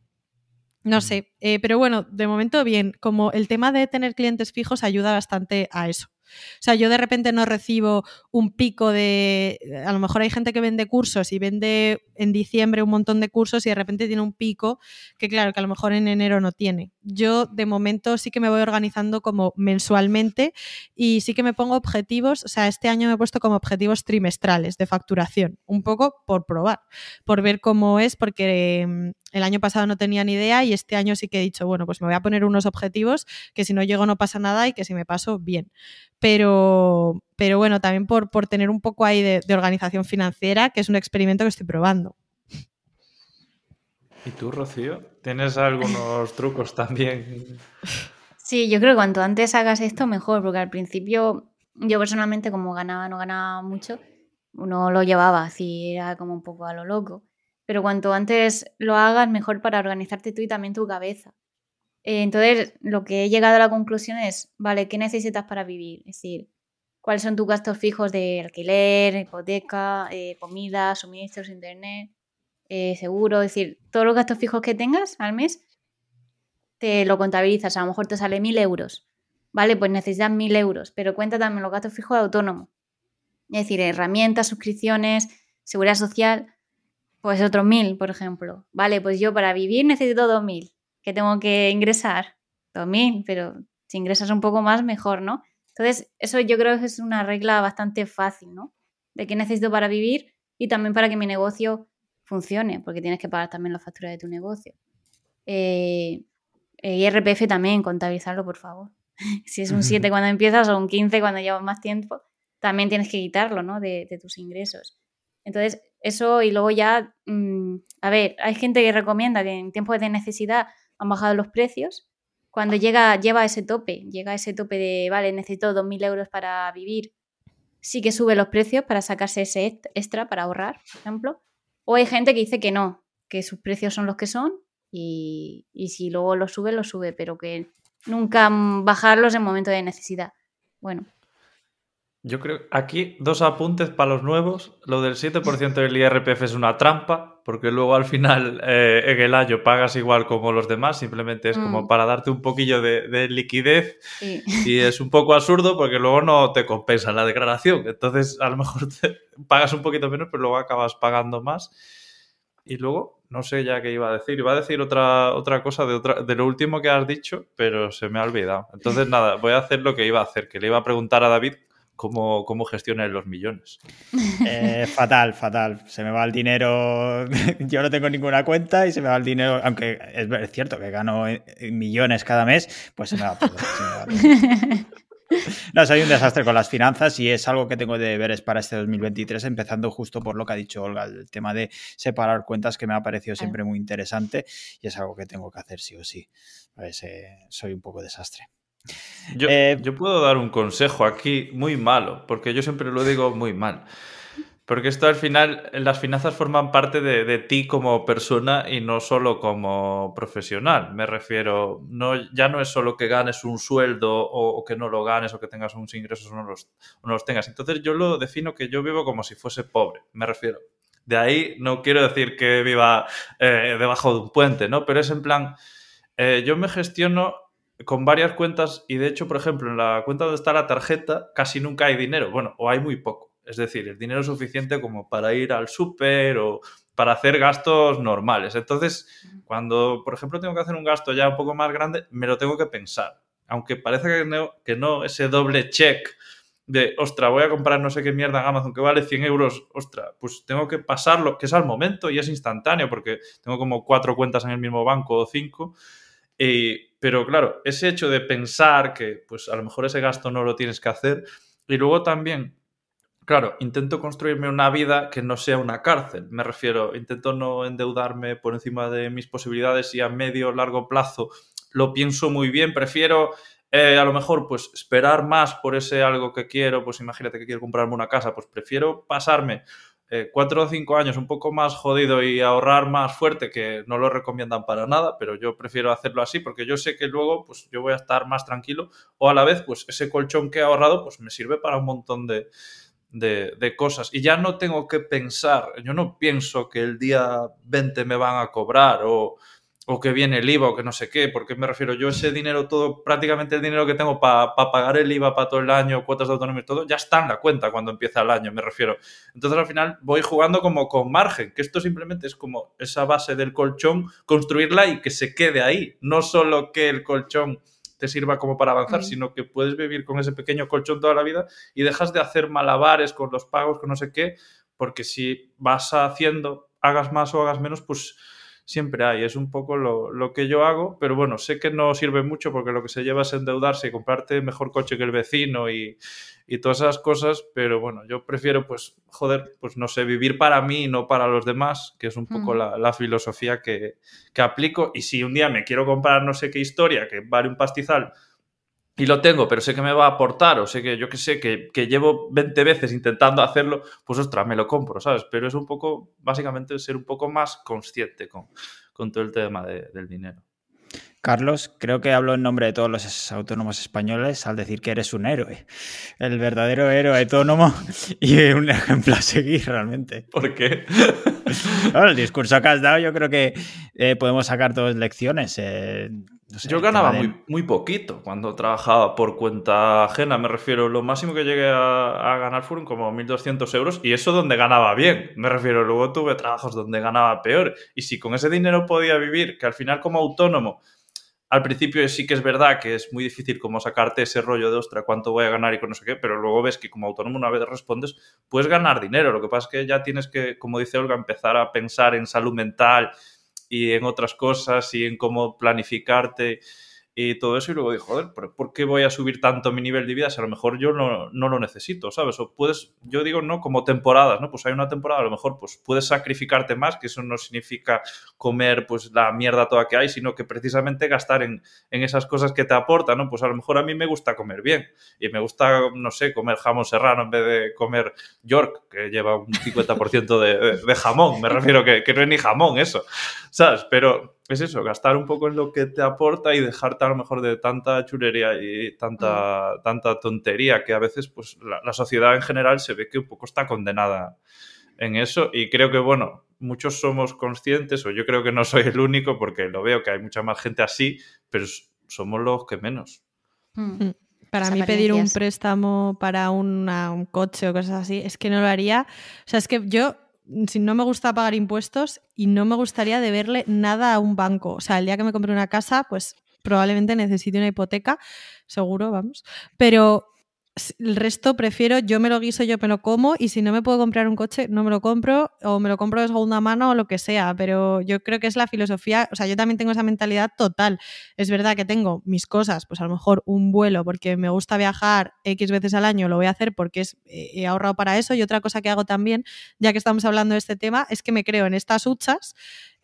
No sé, eh, pero bueno, de momento bien, como el tema de tener clientes fijos ayuda bastante a eso. O sea, yo de repente no recibo un pico de. A lo mejor hay gente que vende cursos y vende en diciembre un montón de cursos y de repente tiene un pico que, claro, que a lo mejor en enero no tiene. Yo de momento sí que me voy organizando como mensualmente y sí que me pongo objetivos. O sea, este año me he puesto como objetivos trimestrales de facturación, un poco por probar, por ver cómo es, porque mm, el año pasado no tenía ni idea y este año sí que he dicho, bueno, pues me voy a poner unos objetivos que si no llego no pasa nada y que si me paso, bien. Pero, pero bueno, también por, por tener un poco ahí de, organización financiera, que es un experimento que estoy probando. ¿Y tú, Rocío? ¿Tienes algunos trucos también? Sí, yo creo que cuanto antes hagas esto, mejor, porque al principio yo personalmente como ganaba, no ganaba mucho, uno lo llevaba así, era como un poco a lo loco. Pero cuanto antes lo hagas, mejor para organizarte tú y también tu cabeza. Eh, entonces, lo que he llegado a la conclusión es, vale, ¿qué necesitas para vivir? Es decir, ¿cuáles son tus gastos fijos de alquiler, hipoteca, eh, comida, suministros, internet, eh, seguro? Es decir, todos los gastos fijos que tengas al mes, te lo contabilizas. A lo mejor te sale mil euros. Vale, pues necesitas mil euros, pero cuenta también los gastos fijos de autónomo. Es decir, herramientas, suscripciones, seguridad social, pues otros mil, por ejemplo. Vale, pues yo para vivir necesito dos mil que tengo que ingresar 2.000, pero si ingresas un poco más, mejor, ¿no? Entonces, eso yo creo que es una regla bastante fácil, ¿no? De qué necesito para vivir y también para que mi negocio funcione, porque tienes que pagar también la factura de tu negocio. Eh, IRPF también, contabilizarlo, por favor. si es un 7 cuando empiezas o un 15 cuando llevas más tiempo, también tienes que quitarlo, ¿no? De, tus ingresos. Entonces, eso y luego ya, mm, a ver, hay gente que recomienda que en tiempos de necesidad han bajado los precios. Cuando llega, lleva ese tope, llega ese tope de, vale, necesito 2.000 euros para vivir, sí que sube los precios para sacarse ese extra para ahorrar, por ejemplo. O hay gente que dice que no, que sus precios son los que son y, y si luego los sube, los sube, pero que nunca bajarlos en momento de necesidad. Bueno, yo creo aquí dos apuntes para los nuevos. Lo del 7% del IRPF es una trampa, porque luego al final eh, en el año pagas igual como los demás, simplemente es como Mm. para darte un poquillo de, de liquidez sí. y es un poco absurdo porque luego no te compensa la declaración. Entonces a lo mejor te pagas un poquito menos, pero luego acabas pagando más. Y luego, no sé ya qué iba a decir. Iba a decir otra, otra cosa de, otra, de lo último que has dicho, pero se me ha olvidado. Entonces, nada, voy a hacer lo que iba a hacer, que le iba a preguntar a David cómo, cómo gestiona él los millones. Eh, fatal, fatal. Se me va el dinero. Yo no tengo ninguna cuenta y se me va el dinero. Aunque es, ver- cierto que gano eh, millones cada mes, pues se me va todo. se me va todo. No, soy un desastre con las finanzas y es algo que tengo de deberes para este 2023, empezando justo por lo que ha dicho Olga, el tema de separar cuentas que me ha parecido siempre muy interesante y es algo que tengo que hacer sí o sí. Pues, eh, soy un poco desastre. Yo, Eh, yo puedo dar un consejo aquí muy malo, porque yo siempre lo digo muy mal. Porque esto al final, las finanzas forman parte de, de ti como persona y no solo como profesional. Me refiero, no, ya no es solo que ganes un sueldo o, o que no lo ganes o que tengas unos ingresos o no los, o no los tengas. Entonces yo lo defino que yo vivo como si fuese pobre, me refiero. De ahí no quiero decir que viva eh, debajo de un puente, ¿no? Pero es en plan, eh, yo me gestiono con varias cuentas y de hecho, por ejemplo, en la cuenta donde está la tarjeta casi nunca hay dinero, bueno, o hay muy poco. Es decir, el dinero es suficiente como para ir al súper o para hacer gastos normales. Entonces, cuando, por ejemplo, tengo que hacer un gasto ya un poco más grande, me lo tengo que pensar. Aunque parece que no, que no ese doble check de, ostra, voy a comprar no sé qué mierda en Amazon que vale 100 euros, ostra, pues tengo que pasarlo, que es al momento y es instantáneo porque tengo como cuatro cuentas en el mismo banco o cinco. Y, pero claro, ese hecho de pensar que pues a lo mejor ese gasto no lo tienes que hacer y luego también, claro, intento construirme una vida que no sea una cárcel. Me refiero, intento no endeudarme por encima de mis posibilidades y a medio largo plazo lo pienso muy bien. Prefiero eh, a lo mejor pues esperar más por ese algo que quiero. Pues imagínate que quiero comprarme una casa, pues prefiero pasarme eh, cuatro o cinco años un poco más jodido y ahorrar más fuerte, que no lo recomiendan para nada, pero yo prefiero hacerlo así porque yo sé que luego pues yo voy a estar más tranquilo o a la vez pues ese colchón que he ahorrado pues me sirve para un montón de, de, de cosas. Y ya no tengo que pensar, yo no pienso que el día 20 me van a cobrar o, o que viene el IVA o que no sé qué, porque me refiero yo ese dinero todo, prácticamente el dinero que tengo para pa pagar el IVA para todo el año, cuotas de autonomía y todo, ya está en la cuenta cuando empieza el año, me refiero. Entonces al final voy jugando como con margen, que esto simplemente es como esa base del colchón, construirla y que se quede ahí, no solo que el colchón te sirva como para avanzar, sino que puedes vivir con ese pequeño colchón toda la vida y dejas de hacer malabares con los pagos, con no sé qué, porque si vas haciendo, hagas más o hagas menos, pues siempre hay. Es un poco lo, lo, que yo hago, pero bueno, sé que no sirve mucho porque lo que se lleva es endeudarse y comprarte mejor coche que el vecino y, y todas esas cosas, pero bueno, yo prefiero pues, joder, pues no sé, vivir para mí y no para los demás, que es un poco Mm. la, la, filosofía que, que aplico. Y si un día me quiero comprar no sé qué historia, que vale un pastizal, y lo tengo, pero sé que me va a aportar, o sé que yo que sé, que, que, llevo 20 veces intentando hacerlo, pues ostras, me lo compro, ¿sabes? Pero es un poco, básicamente, ser un poco más consciente con, con todo el tema de, del dinero. Carlos, creo que hablo en nombre de todos los autónomos españoles al decir que eres un héroe. El verdadero héroe autónomo y un ejemplo a seguir realmente. ¿Por qué? Bueno, el discurso que has dado, yo creo que eh, podemos sacar dos lecciones. Eh, no sé, yo ganaba de... muy, muy, poquito cuando trabajaba por cuenta ajena, me refiero, lo máximo que llegué a, a, ganar fueron como 1.200 euros y eso donde ganaba bien, me refiero, luego tuve trabajos donde ganaba peor y si con ese dinero podía vivir, que al final como autónomo, al principio sí que es verdad que es muy difícil como sacarte ese rollo de, ostra, cuánto voy a ganar y con no sé qué, pero luego ves que como autónomo una vez respondes, puedes ganar dinero, lo que pasa es que ya tienes que, como dice Olga, empezar a pensar en salud mental y en otras cosas y en cómo planificarte y todo eso. Y luego digo, joder, ¿por qué voy a subir tanto mi nivel de vida si a lo mejor yo no, no lo necesito, ¿sabes? O puedes, yo digo, ¿no? Como temporadas, ¿no? Pues hay una temporada, a lo mejor, pues puedes sacrificarte más, que eso no significa comer, pues, la mierda toda que hay, sino que precisamente gastar en, en esas cosas que te aportan, ¿no? Pues a lo mejor a mí me gusta comer bien y me gusta, no sé, comer jamón serrano en vez de comer York, que lleva un 50% de, de, jamón. Me refiero que, que no es ni jamón eso, ¿sabes? Pero es eso, gastar un poco en lo que te aporta y dejarte a lo mejor de tanta chulería y tanta, mm. tanta tontería que a veces pues la, sociedad en general se ve que un poco está condenada en eso y creo que bueno, muchos somos conscientes o yo creo que no soy el único porque lo veo que hay mucha más gente así, pero somos los que menos. Mm. Mm. Para mí pedir un préstamo para un coche o cosas así, es que no lo haría. O sea, es que yo si no me gusta pagar impuestos y no me gustaría deberle nada a un banco. O sea, el día que me compre una casa, pues probablemente necesite una hipoteca, seguro, vamos. Pero el resto prefiero, yo me lo guiso, yo me lo como y si no me puedo comprar un coche, no me lo compro o me lo compro de segunda mano o lo que sea, pero yo creo que es la filosofía, o sea, yo también tengo esa mentalidad total. Es verdad que tengo mis cosas, pues a lo mejor un vuelo porque me gusta viajar X veces al año, lo voy a hacer porque es, he ahorrado para eso y otra cosa que hago también, ya que estamos hablando de este tema, es que me creo en estas huchas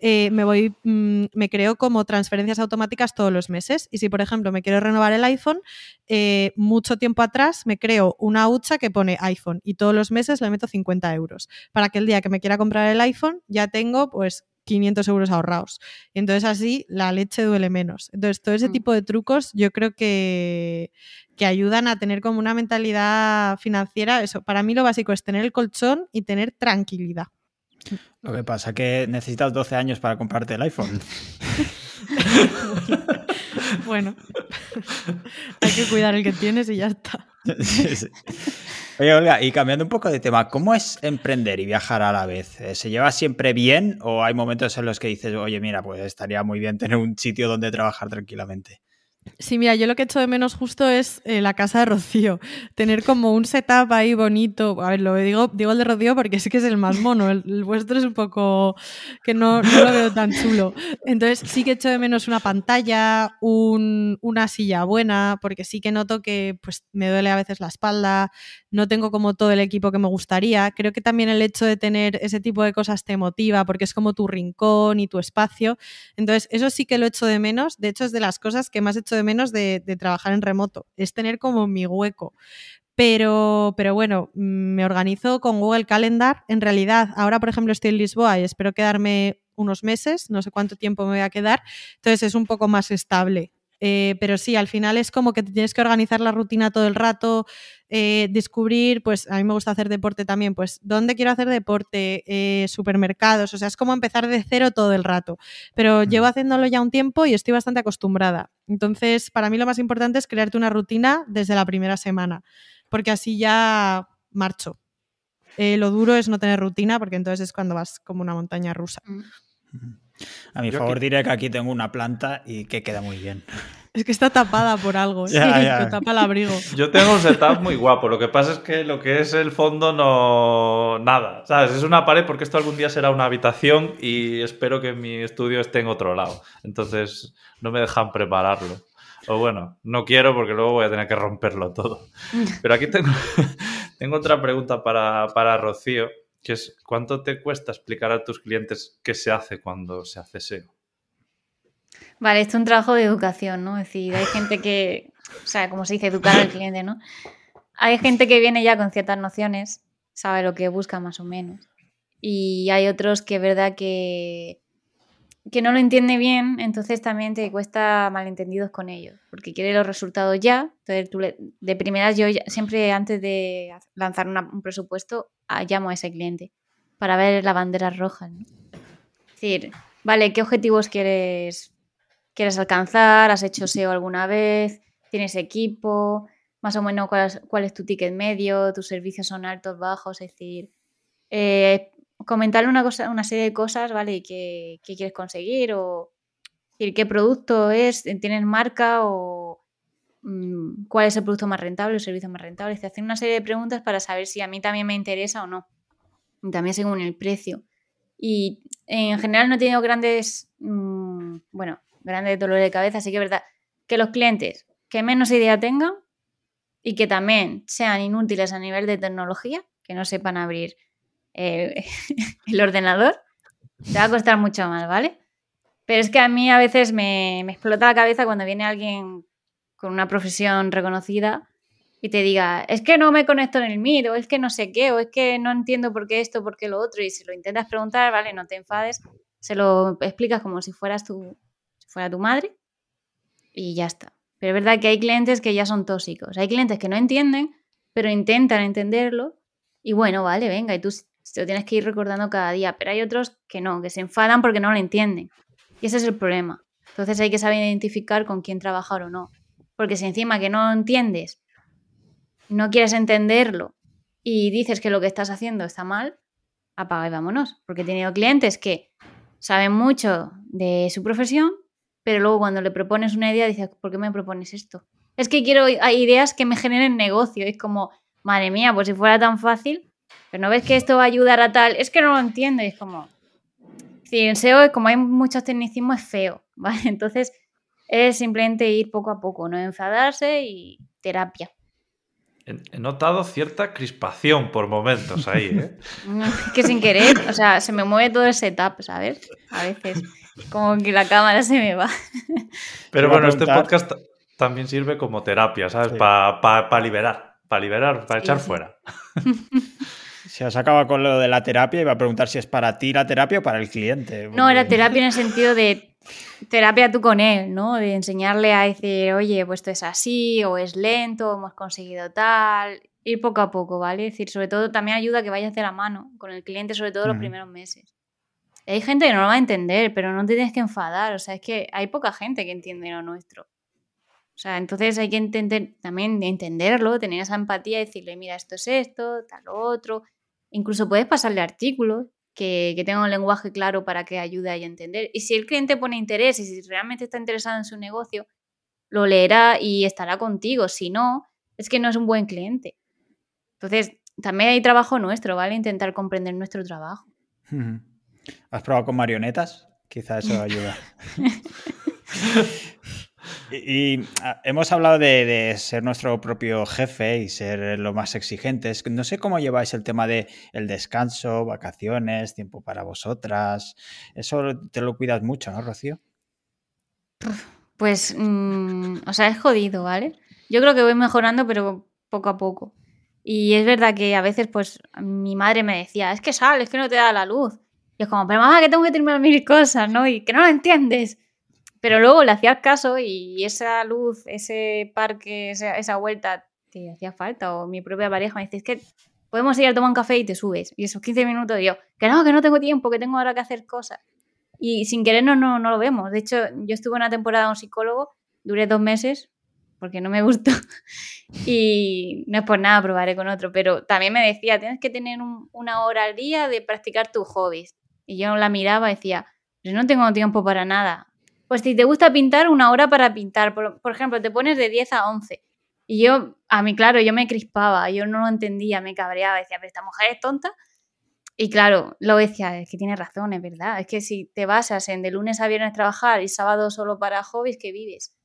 eh, me voy, mm, me creo como transferencias automáticas todos los meses. Y si, por ejemplo, me quiero renovar el iPhone, eh, mucho tiempo atrás me creo una hucha que pone iPhone y todos los meses le meto 50 euros. Para que el día que me quiera comprar el iPhone ya tengo pues 500 euros ahorrados. Y entonces así la leche duele menos. Entonces todo ese mm. tipo de trucos yo creo que, que ayudan a tener como una mentalidad financiera. Eso, para mí lo básico es tener el colchón y tener tranquilidad. Lo que pasa es que necesitas 12 años para comprarte el iPhone. bueno, hay que cuidar el que tienes y ya está. Oye, Olga, y cambiando un poco de tema, ¿cómo es emprender y viajar a la vez? Eh, ¿Se lleva siempre bien o hay momentos en los que dices, oye, mira, pues estaría muy bien tener un sitio donde trabajar tranquilamente? Sí, mira, yo lo que echo de menos justo es eh, la casa de Rocío. Tener como un setup ahí bonito. A ver, lo digo, digo el de Rocío porque sí que es el más mono. El, vuestro es un poco que no, lo veo tan chulo. Entonces sí que echo de menos una pantalla, una silla buena, porque sí que noto que pues, me duele a veces la espalda, no tengo como todo el equipo que me gustaría. Creo que también el hecho de tener ese tipo de cosas te motiva porque es como tu rincón y tu espacio. Entonces, eso sí que lo echo de menos. De hecho, es de las cosas que más de menos de, trabajar en remoto. Es tener como mi hueco. Pero, pero bueno, me organizo con Google Calendar. En realidad, ahora, por ejemplo, estoy en Lisboa y espero quedarme unos meses, no sé cuánto tiempo me voy a quedar, entonces es un poco más estable. Eh, pero sí, al final es como que tienes que organizar la rutina todo el rato, eh, descubrir, pues a mí me gusta hacer deporte también, pues dónde quiero hacer deporte, eh, supermercados, o sea, es como empezar de cero todo el rato. Pero llevo haciéndolo ya un tiempo y estoy bastante acostumbrada. Entonces, para mí lo más importante es crearte una rutina desde la primera semana, porque así ya marcho. lo duro es no tener rutina, porque entonces es cuando vas como una montaña rusa. Mm. A mi favor diré que aquí tengo una planta y que queda muy bien. Es que está tapada por algo, ¿eh? tapa el abrigo. Yo tengo un setup muy guapo. Lo que pasa es que lo que es el fondo no. Nada. ¿Sabes? Es una pared porque esto algún día será una habitación y espero que mi estudio esté en otro lado. Entonces no me dejan prepararlo. O bueno, no quiero porque luego voy a tener que romperlo todo. Pero aquí tengo, tengo otra pregunta para, para Rocío es cuánto te cuesta explicar a tus clientes qué se hace cuando se hace SEO. Vale, esto es un trabajo de educación, ¿no? Es decir, hay gente que, o sea, como se dice, educar al cliente, ¿no? Hay gente que viene ya con ciertas nociones, sabe lo que busca más o menos. Y hay otros que es verdad que que no lo entiende bien, entonces también te cuesta malentendidos con ellos, porque quiere los resultados ya. Entonces, tú de primeras, yo siempre antes de lanzar un presupuesto, ah, llamo a ese cliente para ver las banderas rojas. Es decir, vale, ¿qué objetivos quieres, quieres alcanzar? ¿Has hecho SEO alguna vez? ¿Tienes equipo? Más o menos, ¿cuál es, cuál es tu ticket medio? ¿Tus servicios son altos, bajos? Es decir, eh, comentarle una, cosa, una serie de cosas, ¿vale? ¿Qué, quieres conseguir? O qué producto es, tienes marca o mm, cuál es el producto más rentable, el servicio más rentable. Se hacen una serie de preguntas para saber si a mí también me interesa o no. también según el precio. Y en general no he tenido grandes, mm, bueno, grandes dolores de cabeza, así que es verdad. que los clientes que menos idea tengan y que también sean inútiles a nivel de tecnología, que no sepan abrir eh, el ordenador, te va a costar mucho más, ¿vale? Pero es que a mí a veces me, explota la cabeza cuando viene alguien con una profesión reconocida y te diga, es que no me conecto en el Meet, o es que no sé qué, o es que no entiendo por qué esto, por qué lo otro, y si lo intentas preguntar, ¿vale? No te enfades, se lo explicas como si fueras tu, si fuera tu madre y ya está. Pero es verdad que hay clientes que ya son tóxicos, hay clientes que no entienden, pero intentan entenderlo, y bueno, vale, venga, y tú te lo tienes que ir recordando cada día, pero hay otros que no, que se enfadan porque no lo entienden. Y ese es el problema. Entonces hay que saber identificar con quién trabajar o no. Porque si encima que no entiendes, no quieres entenderlo y dices que lo que estás haciendo está mal, apaga y vámonos. Porque he tenido clientes que saben mucho de su profesión, pero luego cuando le propones una idea dices, ¿por qué me propones esto? Es que quiero ideas que me generen negocio. Es como, madre mía, pues si fuera tan fácil, pero no ves que esto va a ayudar a tal, es que no lo entiendo. es como, si en SEO, como hay muchos tecnicismos, es feo, ¿vale? Entonces es simplemente ir poco a poco, no enfadarse y terapia. He notado cierta crispación por momentos ahí, ¿eh? que sin querer, o sea, se me mueve todo el setup, ¿sabes? A veces, como que la cámara se me va. Pero bueno, este podcast también sirve como terapia, ¿sabes? Para liberar, para liberar, para echar fuera. Se os acaba con lo de la terapia y va a preguntar si es para ti la terapia o para el cliente. No, era terapia en el sentido de terapia tú con él, ¿no? De enseñarle a decir, oye, pues esto es así, o es lento, hemos conseguido tal. Ir poco a poco, ¿vale? Es decir, sobre todo también ayuda a que vayas de la mano con el cliente, sobre todo los primeros meses. Hay gente que no lo va a entender, pero no te tienes que enfadar. O sea, es que hay poca gente que entiende lo nuestro. O sea, entonces hay que entender, también entenderlo, tener esa empatía decirle, mira, esto es esto, tal otro. Incluso puedes pasarle artículos que, que tengan un lenguaje claro para que ayude a entender. Y si el cliente pone interés y si realmente está interesado en su negocio, lo leerá y estará contigo. Si no, es que no es un buen cliente. Entonces, también hay trabajo nuestro, ¿vale? Intentar comprender nuestro trabajo. ¿Has probado con marionetas? Quizá eso ayuda. Y, ah, hemos hablado de, ser nuestro propio jefe y ser lo más exigentes. No sé cómo lleváis el tema de el descanso, vacaciones, tiempo para vosotras. Eso te lo cuidas mucho, ¿no, Rocío? Pues, mm, o sea, es jodido, ¿vale? Yo creo que voy mejorando, pero poco a poco. Y es verdad que a veces, pues, mi madre me decía, es que sales, es que no te da la luz. Y es como, pero mamá, que tengo que terminar mil cosas, ¿no? Y que no lo entiendes. Pero luego le hacías caso y esa luz, ese parque, esa, vuelta te hacía falta. O mi propia pareja me dice, es que podemos ir a tomar un café y te subes. Y esos 15 minutos yo, que no, que no tengo tiempo, que tengo ahora que hacer cosas. Y sin querer no, no, lo vemos. De hecho, yo estuve una temporada con un psicólogo, duré dos meses, porque no me gustó. y no es por nada, probaré con otro. Pero también me decía, tienes que tener una hora al día de practicar tus hobbies. Y yo la miraba y decía, yo no tengo tiempo para nada. Pues si te gusta pintar, una hora para pintar. Por, ejemplo, te pones de 10 a 11. Y yo, a mí, claro, yo me crispaba, yo no lo entendía, me cabreaba, decía, pero esta mujer es tonta. Y claro, lo decía, es que tiene razón, es verdad. Es que si te basas en de lunes a viernes trabajar y sábado solo para hobbies, ¿qué vives?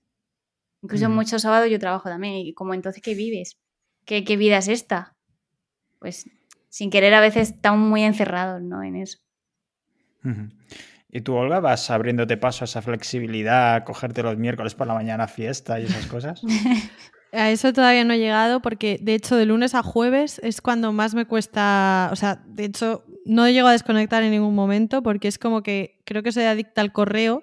Incluso muchos sábados yo trabajo también. Y como entonces, ¿qué vives? ¿Qué, qué vida es esta? Pues sin querer a veces estamos muy encerrados ¿no? en eso. ¿Y tú, Olga, vas abriéndote paso a esa flexibilidad, cogerte los miércoles por la mañana fiesta y esas cosas? A eso todavía no he llegado porque de hecho de lunes a jueves es cuando más me cuesta, o sea, de hecho no llego a desconectar en ningún momento porque es como que creo que soy adicta al correo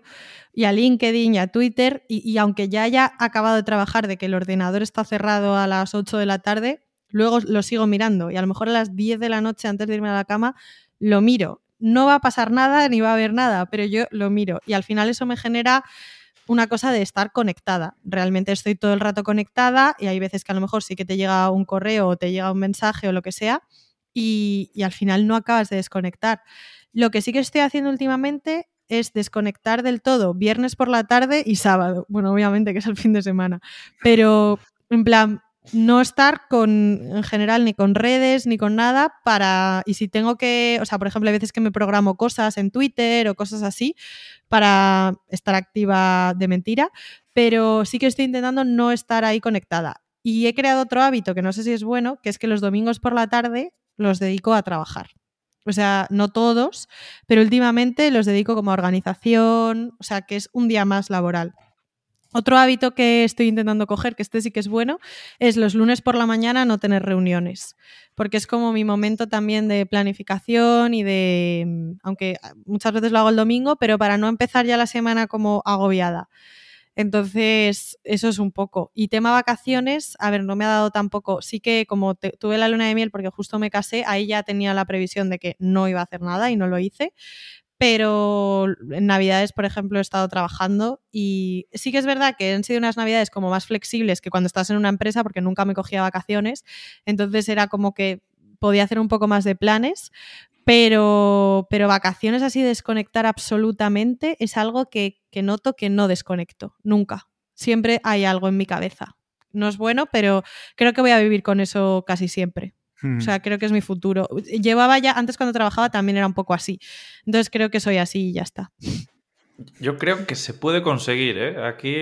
y a LinkedIn y a Twitter y, y, aunque ya haya acabado de trabajar de que el ordenador está cerrado a las 8 de la tarde, luego lo sigo mirando y a lo mejor a las 10 de la noche antes de irme a la cama lo miro no va a pasar nada ni va a haber nada, pero yo lo miro y al final eso me genera una cosa de estar conectada. Realmente estoy todo el rato conectada y hay veces que a lo mejor sí que te llega un correo o te llega un mensaje o lo que sea y, al final no acabas de desconectar. Lo que sí que estoy haciendo últimamente es desconectar del todo viernes por la tarde y sábado. Bueno, obviamente que es el fin de semana, pero en plan, no estar con, en general, ni con redes, ni con nada para, y si tengo que, o sea, por ejemplo, hay veces que me programo cosas en Twitter o cosas así para estar activa de mentira, pero sí que estoy intentando no estar ahí conectada. Y he creado otro hábito que no sé si es bueno, que es que los domingos por la tarde los dedico a trabajar. O sea, no todos, pero últimamente los dedico como a organización, o sea, que es un día más laboral. Otro hábito que estoy intentando coger, que este sí que es bueno, es los lunes por la mañana no tener reuniones, porque es como mi momento también de planificación y de, aunque muchas veces lo hago el domingo, pero para no empezar ya la semana como agobiada. Entonces, eso es un poco. Y tema vacaciones, a ver, no me ha dado tampoco, sí que como tuve la luna de miel porque justo me casé, ahí ya tenía la previsión de que no iba a hacer nada y no lo hice. Pero en Navidades, por ejemplo, he estado trabajando y sí que es verdad que han sido unas Navidades como más flexibles que cuando estás en una empresa porque nunca me cogía vacaciones. Entonces era como que podía hacer un poco más de planes, pero, pero vacaciones así, desconectar absolutamente, es algo que, noto que no desconecto, nunca. Siempre hay algo en mi cabeza. No es bueno, pero creo que voy a vivir con eso casi siempre. O sea, creo que es mi futuro. Llevaba ya, antes cuando trabajaba también era un poco así. Entonces creo que soy así y ya está. Yo creo que se puede conseguir, ¿eh? Aquí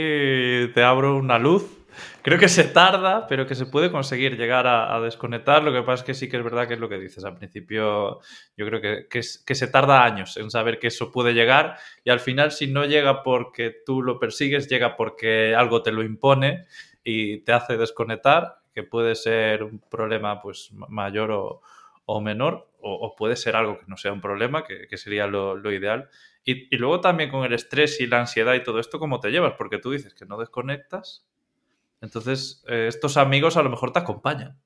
te abro una luz Creo que se tarda, pero que se puede conseguir llegar a, desconectar. Lo que pasa es que sí que es verdad que es lo que dices. Al principio yo creo que, que, se tarda años en saber que eso puede llegar y al final si no llega porque tú lo persigues, llega porque algo te lo impone y te hace desconectar, que puede ser un problema pues mayor o, menor, o, puede ser algo que no sea un problema, que, sería lo, lo ideal. Y, y, luego también con el estrés y la ansiedad y todo esto, ¿cómo te llevas? Porque tú dices que no desconectas entonces, eh, estos amigos a lo mejor te acompañan.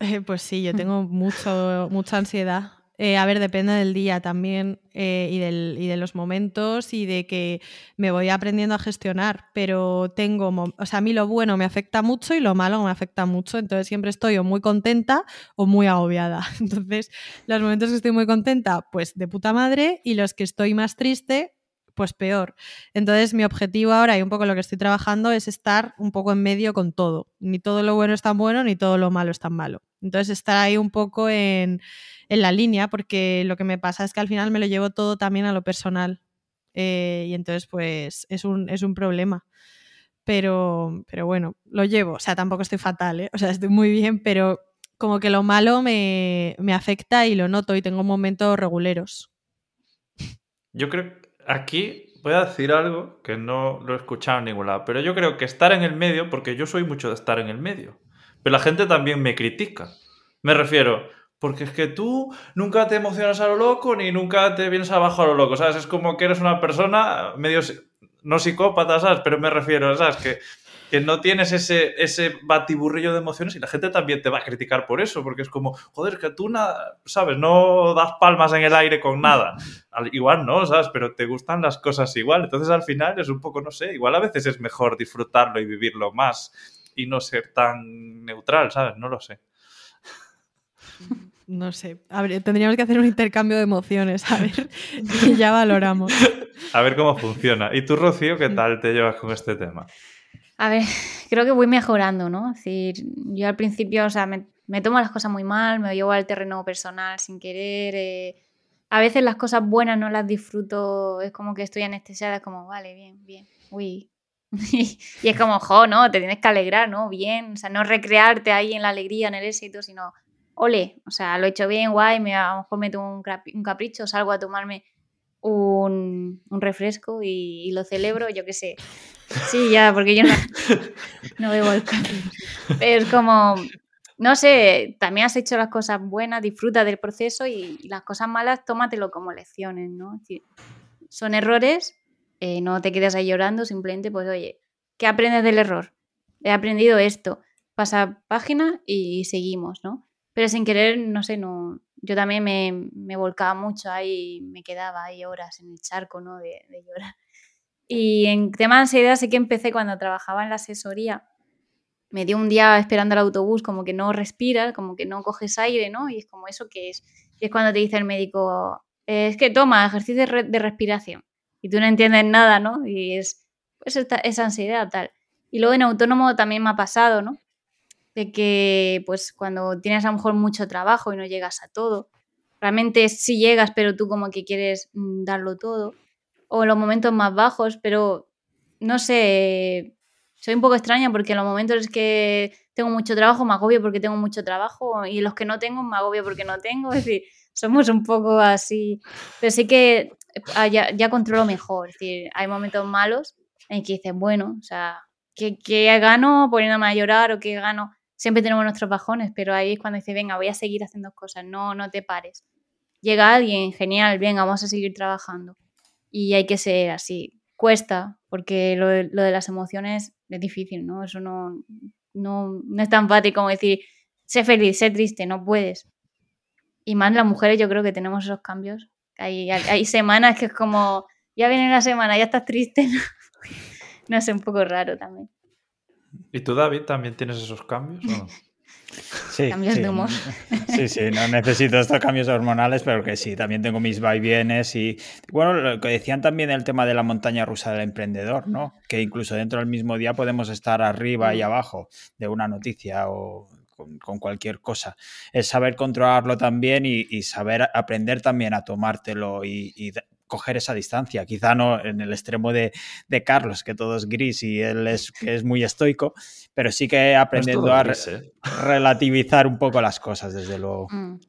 Eh, pues sí, yo tengo mucho, mucha ansiedad. Eh, a ver, depende del día también y, del, y, de los momentos y de que me voy aprendiendo a gestionar, pero tengo, o sea, a mí lo bueno me afecta mucho y lo malo me afecta mucho, entonces siempre estoy o muy contenta o muy agobiada. Entonces, los momentos que estoy muy contenta, pues de puta madre, y los que estoy más triste, pues peor. Entonces mi objetivo ahora y un poco lo que estoy trabajando es estar un poco en medio con todo. Ni todo lo bueno es tan bueno, ni todo lo malo es tan malo. Entonces estar ahí un poco en, la línea, porque lo que me pasa es que al final me lo llevo todo también a lo personal. Eh, y entonces pues es un, es un problema. Pero, pero bueno, lo llevo. O sea, tampoco estoy fatal, ¿eh? O sea, estoy muy bien, pero como que lo malo me, me afecta y lo noto y tengo momentos reguleros. Yo creo aquí voy a decir algo que no lo he escuchado en ningún lado, pero yo creo que estar en el medio, porque yo soy mucho de estar en el medio, pero la gente también me critica. Me refiero, porque es que tú nunca te emocionas a lo loco ni nunca te vienes abajo a lo loco, ¿sabes? Es como que eres una persona medio, no psicópata, ¿sabes? Pero me refiero, ¿sabes? Que que no tienes ese, ese batiburrillo de emociones y la gente también te va a criticar por eso, porque es como, joder, que tú, nada, ¿sabes? No das palmas en el aire con nada. igual no, ¿sabes? Pero te gustan las cosas igual. Entonces al final es un poco, no sé, igual a veces es mejor disfrutarlo y vivirlo más y no ser tan neutral, ¿sabes? No lo sé. No sé. tendríamos que hacer un intercambio de emociones, a ver, y ya valoramos. A ver cómo funciona. ¿Y tú, Rocío, qué tal te llevas con este tema? A ver, creo que voy mejorando, ¿no? Es decir, yo al principio, o sea, me, tomo las cosas muy mal, me llevo al terreno personal sin querer. Eh, a veces las cosas buenas no las disfruto, es como que estoy anestesiada, es como, vale, bien, bien, uy. y es como, jo, no, te tienes que alegrar, ¿no? Bien, o sea, no recrearte ahí en la alegría, en el éxito, sino, ole, o sea, lo he hecho bien, guay, me, a lo mejor me tomo un, capricho, salgo a tomarme un, refresco y, lo celebro, yo qué sé. Sí, ya, porque yo no, no bebo alcohol. Pero es como, no sé, también has hecho las cosas buenas, disfruta del proceso y, las cosas malas, tómatelo como lecciones, ¿no? son errores, eh, no te quedas ahí llorando, simplemente, pues, oye, ¿qué aprendes del error? He aprendido esto, pasa página y seguimos, ¿no? Pero sin querer, no sé, no, yo también me, me, volcaba mucho ahí, me quedaba ahí horas en el charco, ¿no? De, llorar. Y en tema de ansiedad sí que empecé cuando trabajaba en la asesoría. Me dio un día esperando el autobús como que no respiras, como que no coges aire, ¿no? Y es como eso que es. Y es cuando te dice el médico, es que toma ejercicio de, respiración. Y tú no entiendes nada, ¿no? Y es pues esa ansiedad tal. Y luego en autónomo también me ha pasado, ¿no? Que pues cuando tienes a lo mejor mucho trabajo y no llegas a todo, realmente sí llegas pero tú como que quieres mm, darlo todo, o en los momentos más bajos, pero no sé, soy un poco extraña porque en los momentos que tengo mucho trabajo me agobio porque tengo mucho trabajo y los que no tengo me agobio porque no tengo. Es decir, somos un poco así. Pero sí que ah, ya, ya controlo mejor. Es hay momentos malos en que dices, bueno, o sea, ¿qué, qué gano poniéndome a llorar o qué gano? Siempre tenemos nuestros bajones, pero ahí es cuando dices, venga, voy a seguir haciendo cosas, no, no te pares. Llega alguien, genial, venga, vamos a seguir trabajando. Y hay que ser así. Cuesta, porque lo lo de las emociones es difícil, ¿no? Eso no, no, no es tan fácil como decir, sé feliz, sé triste, no puedes. Y más las mujeres yo creo que tenemos esos cambios. Hay, hay, semanas que es como, ya viene la semana, ya estás triste. No, no un poco raro también. ¿Y tú, David, también tienes esos cambios? ¿o no? Sí, Cambios sí. de humor. Sí, sí, no necesito estos cambios hormonales, pero que sí, también tengo mis vaivienes y bueno, lo que decían también el tema de la montaña rusa del emprendedor, ¿no? Que incluso dentro del mismo día podemos estar arriba y Mm. abajo de una noticia o con, con cualquier cosa. Es saber controlarlo también y, y saber aprender también a tomártelo y, coger esa distancia. Quizá no en el extremo de, de Carlos, que todo es gris y él es, que es muy estoico, pero sí que No aprendiendo a re- ¿eh? relativizar un poco las cosas, desde luego. Mm.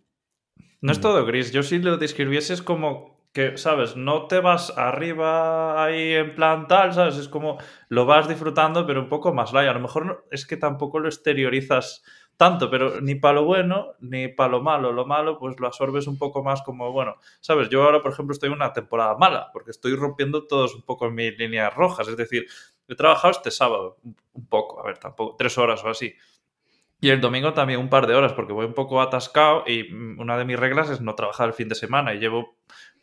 No es Mm. todo gris. Yo si lo describieses como que, ¿sabes? No te vas arriba ahí en plan tal, ¿sabes? Es como lo vas disfrutando, pero un poco más light. A lo mejor no- es que tampoco lo exteriorizas tanto, pero ni para lo bueno ni para lo malo. Lo malo, pues lo absorbes un poco más como, bueno, ¿sabes? Yo ahora, por ejemplo, estoy en una temporada mala, porque estoy rompiendo todos un poco mis líneas rojas. Es decir, he trabajado este sábado un- poco, a ver, tampoco, tres horas o así. Y el domingo también un par de horas, porque voy un poco atascado y mm, una de mis reglas es no trabajar el fin de semana y llevo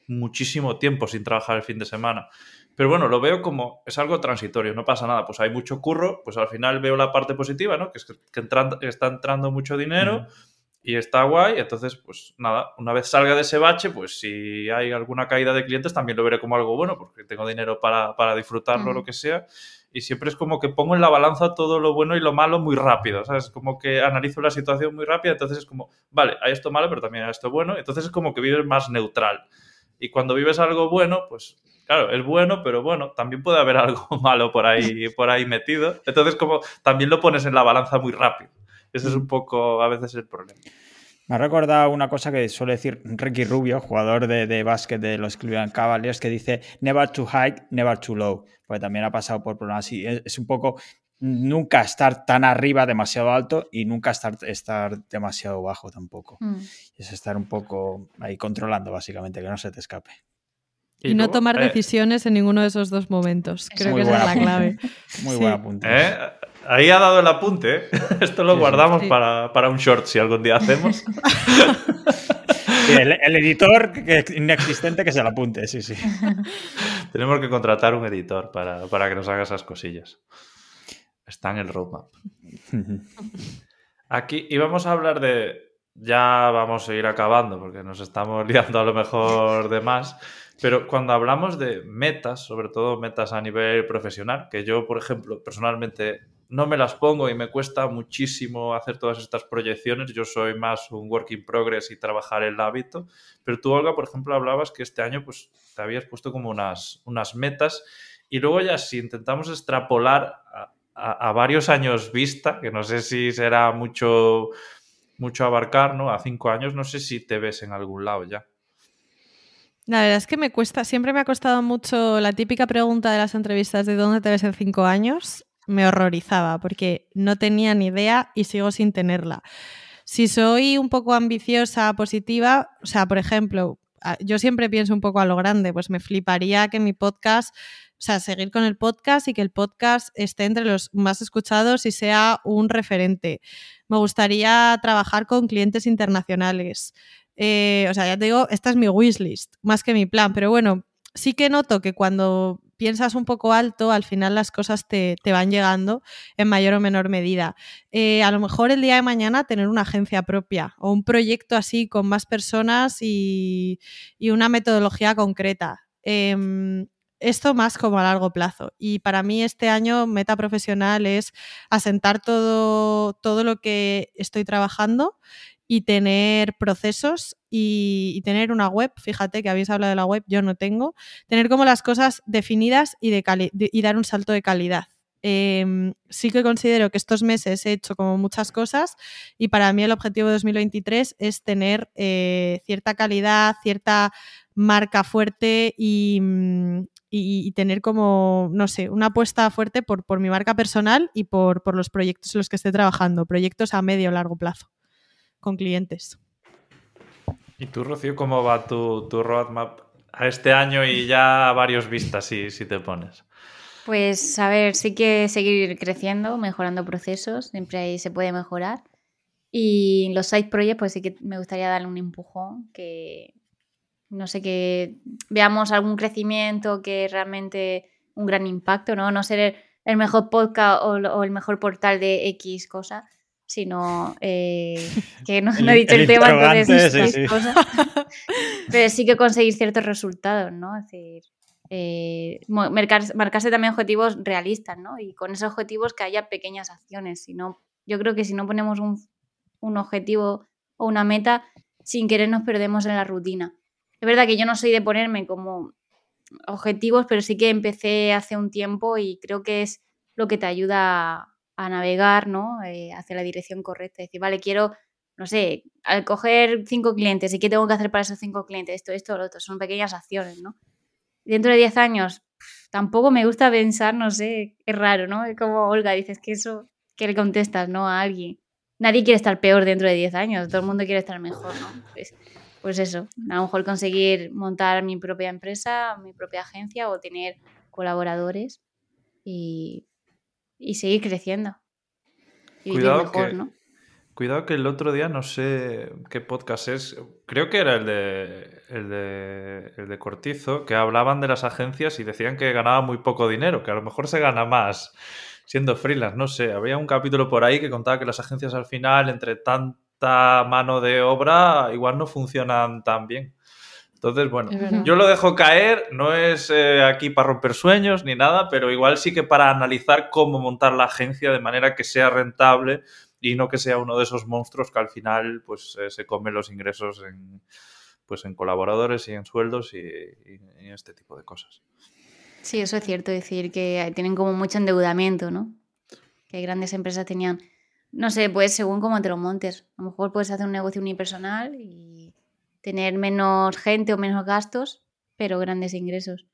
muchísimo tiempo sin trabajar el fin de semana. Pero bueno, lo veo como es algo transitorio, no pasa nada. Pues hay mucho curro, pues al final veo la parte positiva, ¿no? Que es que, que entran- que está entrando mucho dinero y está guay. Entonces, pues nada, una vez salga de ese bache, pues si hay alguna caída de clientes también lo veré como algo bueno, porque tengo dinero para, para disfrutarlo, lo que sea. Y siempre es como que pongo en la balanza todo lo bueno y lo malo muy rápido, ¿sabes? Como que analizo la situación muy rápida, entonces es como, vale, hay esto malo, pero también hay esto bueno, entonces es como que vives más neutral. Y cuando vives algo bueno, pues claro, es bueno, pero bueno, también puede haber algo malo por ahí, por ahí metido. Entonces como también lo pones en la balanza muy rápido. Ese es un poco a veces el problema. Me ha recordado una cosa que suele decir Ricky Rubio, jugador de, de básquet de los Cleveland Cavaliers, que dice never too high, never too low, porque también ha pasado por problemas. Es, es un poco nunca estar tan arriba, demasiado alto, y nunca estar, estar demasiado bajo tampoco. Mm. Es estar un poco ahí controlando, básicamente, que no se te escape. Y, no tomar eh, decisiones en ninguno de esos dos momentos. Creo que esa es la apunte. clave. Muy Sí. buen apunte. ¿eh? Ahí ha dado el apunte. ¿eh? Esto lo Sí, guardamos Sí. Para, para un short si algún día hacemos. Sí, el, el editor que, inexistente que se lo apunte, sí, sí. Tenemos que contratar un editor para, para que nos haga esas cosillas. Está en el roadmap. Aquí íbamos a hablar de. Ya vamos a ir acabando porque nos estamos liando a lo mejor de más. Pero cuando hablamos de metas, sobre todo metas a nivel profesional, que yo, por ejemplo, personalmente no me las pongo y me cuesta muchísimo hacer todas estas proyecciones. Yo soy más un work in progress y trabajar el hábito. Pero tú, Olga, por ejemplo, hablabas que este año pues, te habías puesto como unas, unas metas y luego ya si intentamos extrapolar a- varios años vista, que no sé si será mucho, mucho abarcar, ¿no? A cinco años, no sé si te ves en algún lado ya. La verdad es que me cuesta, siempre me ha costado mucho la típica pregunta de las entrevistas de dónde te ves en cinco años. Me horrorizaba porque no tenía ni idea y sigo sin tenerla. Si soy un poco ambiciosa, positiva, o sea, por ejemplo, yo siempre pienso un poco a lo grande, pues me fliparía que mi podcast, o sea, seguir con el podcast y que el podcast esté entre los más escuchados y sea un referente. Me gustaría trabajar con clientes internacionales. Eh, o sea, ya te digo, esta es mi wishlist, más que mi plan, pero bueno, sí que noto que cuando piensas un poco alto, al final las cosas te, te van llegando en mayor o menor medida. Eh, a lo mejor el día de mañana tener una agencia propia o un proyecto así con más personas y, y una metodología concreta. Em, esto más como a largo plazo. Y para mí este año meta profesional es asentar todo, todo lo que estoy trabajando y tener procesos y, tener una web, fíjate que habéis hablado de la web, yo no tengo, tener como las cosas definidas y, y dar un salto de calidad. Em, sí que considero que estos meses he hecho como muchas cosas y para mí el objetivo de 2023 es tener eh, cierta calidad, cierta marca fuerte mm, y, tener como, no sé, una apuesta fuerte por, por mi marca personal y por, por, los proyectos en los que esté trabajando, proyectos a medio o largo plazo con clientes. ¿Y tú, Rocío, cómo va tu, tu roadmap a este año y ya a varios vistas si, si te pones? Pues a ver, sí que seguir creciendo, mejorando procesos, siempre ahí se puede mejorar. Y los side projects, pues sí que me gustaría darle un empujón, que no sé, que veamos algún crecimiento, que realmente un gran impacto, ¿no? No ser el, mejor podcast o, el mejor portal de X cosa, sino eh, que no, he dicho el, tema, entonces sí, pero sí que conseguir ciertos resultados, ¿no? Es decir, eh, marcarse también objetivos realistas, ¿no? Y con esos objetivos que haya pequeñas acciones. Si yo creo que si no ponemos un, un, objetivo o una meta, sin querer nos perdemos en la rutina. Es verdad que yo no soy de ponerme como objetivos, pero sí que empecé hace un tiempo y creo que es lo que te ayuda a, navegar, ¿no? Eh, hacia la dirección correcta. Es decir, vale, quiero, no sé, al coger cinco clientes y qué tengo que hacer para esos cinco clientes, esto, esto, lo otro, son pequeñas acciones, ¿no? dentro de 10 años tampoco me gusta pensar, no sé, es raro, ¿no? Es como Olga, dices que eso, que le contestas, ¿no? A alguien. Nadie quiere estar peor dentro de 10 años, todo el mundo quiere estar mejor, ¿no? Pues, pues eso, a lo mejor conseguir montar mi propia empresa, mi propia agencia o tener colaboradores y, seguir creciendo. Y Cuidado mejor, ¿no? Cuidado que el otro día, no sé qué podcast es, creo que era el de, el de, el de Cortizo, que hablaban de las agencias y decían que ganaba muy poco dinero, que a lo mejor se gana más siendo freelance, no sé. Había un capítulo por ahí que contaba que las agencias al final, entre tanta mano de obra, igual no funcionan tan bien. Entonces, bueno, yo lo dejo caer, no es eh, aquí para romper sueños ni nada, pero igual sí que para analizar cómo montar la agencia de manera que sea rentable y no que sea uno de esos monstruos que al final pues eh, se comen los ingresos en, pues, en colaboradores y en sueldos y, este tipo de cosas. Sí, eso es cierto, decir que tienen como mucho endeudamiento, ¿no? Que grandes empresas tenían, no sé, pues según cómo te lo montes. A lo mejor puedes hacer un negocio unipersonal y tener menos gente o menos gastos, pero grandes ingresos.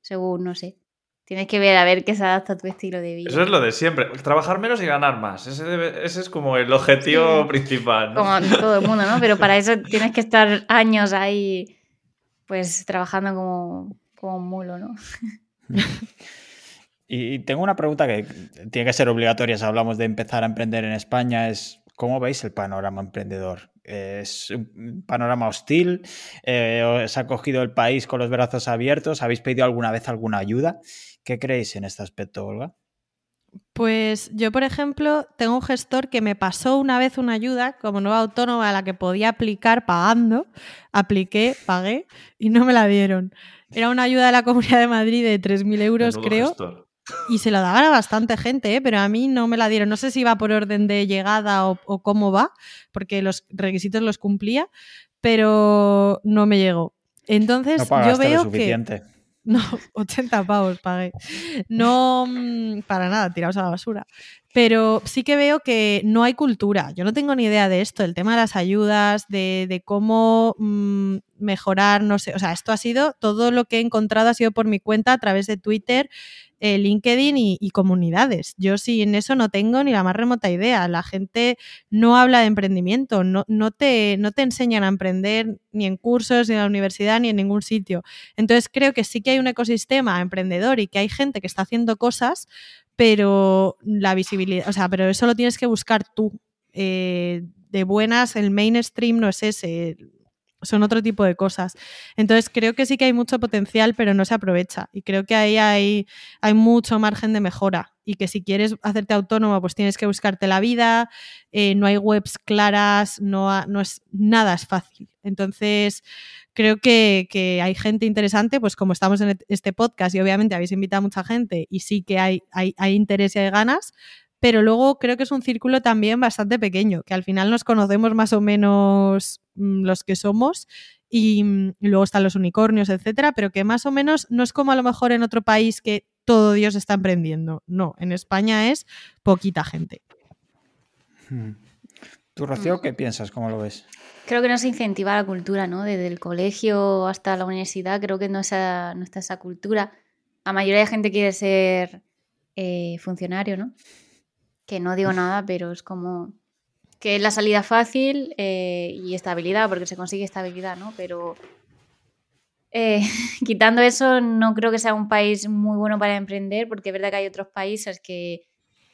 Según, no sé. Tienes que ver a ver qué se adapta a tu estilo de vida. Eso es lo de siempre. Trabajar menos y ganar más. Ese, es como el objetivo principal. Como todo el mundo, ¿no? Pero para eso tienes que estar años ahí, pues trabajando como, como un mulo, ¿no? y tengo una pregunta que tiene que ser obligatoria si hablamos de empezar a emprender en España. Es ¿cómo veis el panorama emprendedor? ¿Es un panorama hostil? Eh, ¿Os ha cogido el país con los brazos abiertos? ¿Habéis pedido alguna vez alguna ayuda? ¿Qué creéis en este aspecto, Olga? Pues yo, por ejemplo, tengo un gestor que me pasó una vez una ayuda como nueva autónoma a la que podía aplicar pagando. Apliqué, pagué y no me la dieron. Era una ayuda de la Comunidad de Madrid de 3.000 euros, creo. Y se la daban a bastante gente, ¿eh? pero a mí no me la dieron. No sé si va por orden de llegada o, o cómo va, porque los requisitos los cumplía, pero no me llegó. Entonces yo veo que no, 80 pavos pagué. No, mm, para nada, tirados a la basura. Pero sí que veo que no hay cultura. Yo no tengo ni idea de esto, el tema de las ayudas, de, cómo mm, mejorar, no sé. O sea, esto ha sido, todo lo que he encontrado ha sido por mi cuenta a través de Twitter, eh, LinkedIn y, comunidades. Yo sí en eso no tengo ni la más remota idea. La gente no habla de emprendimiento, no, no, te, no te enseñan a emprender ni en cursos, ni en la universidad, ni en ningún sitio. Entonces creo que sí que hay un ecosistema emprendedor y que hay gente que está haciendo cosas, pero la visibilidad, o sea, pero eso lo tienes que buscar tú. Eh, de buenas, el mainstream no es ese son otro tipo de cosas. Entonces creo que sí que hay mucho potencial, pero no se aprovecha. Y creo que ahí hay, hay mucho margen de mejora. Y que si quieres hacerte autónomo, pues tienes que buscarte la vida, eh, no hay webs claras, no, no es, nada es fácil. Entonces, creo que, que, hay gente interesante, pues como estamos en este podcast y obviamente habéis invitado a mucha gente y sí que hay, hay, hay interés y hay ganas, pero luego creo que es un círculo también bastante pequeño, que al final nos conocemos más o menos los que somos y, mm, y luego están los unicornios, etcétera, pero que más o menos no es como a lo mejor en otro país que todo Dios está emprendiendo. No, en España es poquita gente. Hmm. ¿Tú, Rocío, qué piensas? ¿Cómo lo ves? Creo que no se incentiva la cultura, ¿no? Desde el colegio hasta la universidad, creo que no, esa, no está esa cultura. La mayoría de gente quiere ser eh, funcionario, ¿no? Que no digo nada, pero es como que es la salida fácil eh, y estabilidad, porque se consigue estabilidad, ¿no? Pero eh, quitando eso, no creo que sea un país muy bueno para emprender, porque es verdad que hay otros países que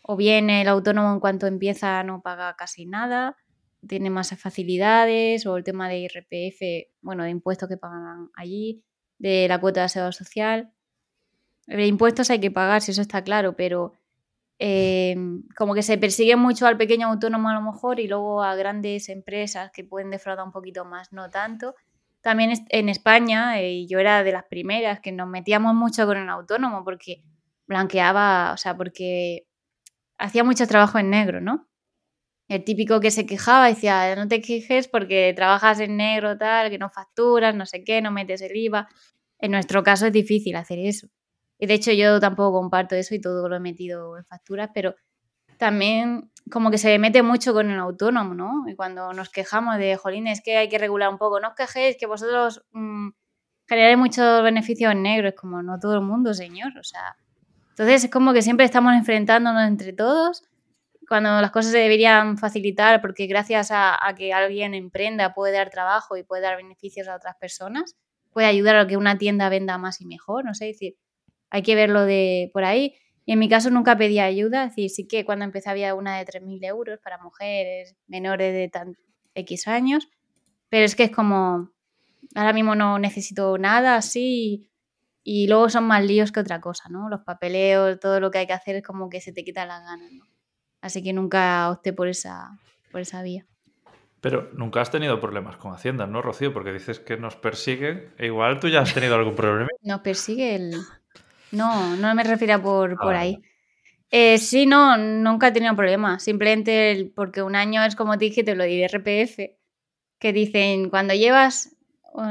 o bien el autónomo en cuanto empieza no paga casi nada, tiene más facilidades, o el tema de IRPF, bueno, de impuestos que pagan allí, de la cuota de seguridad social. Impuestos hay que pagar, si eso está claro, pero eh, como que se persigue mucho al pequeño autónomo a lo mejor y luego a grandes empresas que pueden defraudar un poquito más, no tanto. También en España, eh, yo era de las primeras que nos metíamos mucho con el autónomo porque blanqueaba, o sea, porque hacía mucho trabajo en negro, ¿no? El típico que se quejaba decía, no te quejes porque trabajas en negro, tal, que no facturas, no sé qué, no metes el IVA. En nuestro caso es difícil hacer eso. Y de hecho yo tampoco comparto eso y todo lo he metido en facturas, pero también como que se mete mucho con el autónomo, ¿no? Y cuando nos quejamos de, jolín, es que hay que regular un poco, no os quejéis, que vosotros mmm, generáis muchos beneficios en negro, es como no todo el mundo, señor, o sea. Entonces es como que siempre estamos enfrentándonos entre todos, cuando las cosas se deberían facilitar, porque gracias a, a que alguien emprenda puede dar trabajo y puede dar beneficios a otras personas, puede ayudar a que una tienda venda más y mejor, no sé, decir, hay que verlo de por ahí. Y en mi caso nunca pedía ayuda, es decir, sí que cuando empecé había una de 3.000 euros para mujeres menores de tan X años, pero es que es como, ahora mismo no necesito nada así y, luego son más líos que otra cosa, ¿no? Los papeleos, todo lo que hay que hacer es como que se te quita las ganas, ¿no? Así que nunca opté por esa, por esa vía. Pero nunca has tenido problemas con Hacienda, ¿no, Rocío? Porque dices que nos persiguen. E igual tú ya has tenido algún problema. Nos persigue el, no, no me refiero por, por ah, ahí. Eh, sí, no, nunca he tenido problemas. Simplemente porque un año es como te dije, te lo diré RPF, que dicen cuando llevas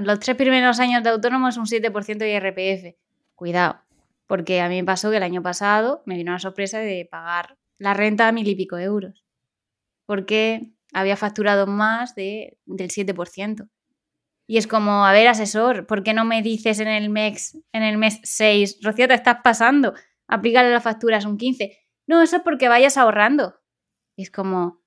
los tres primeros años de autónomo es un 7% de IRPF. Cuidado, porque a mí me pasó que el año pasado me vino la sorpresa de pagar la renta a mil y pico euros, porque había facturado más de, del 7%. Y es como, a ver, asesor, ¿por qué no me dices en el mes, en el mes 6, Rocío, te estás pasando? Aplícale la factura, es un 15. No, eso es porque vayas ahorrando. Y es como,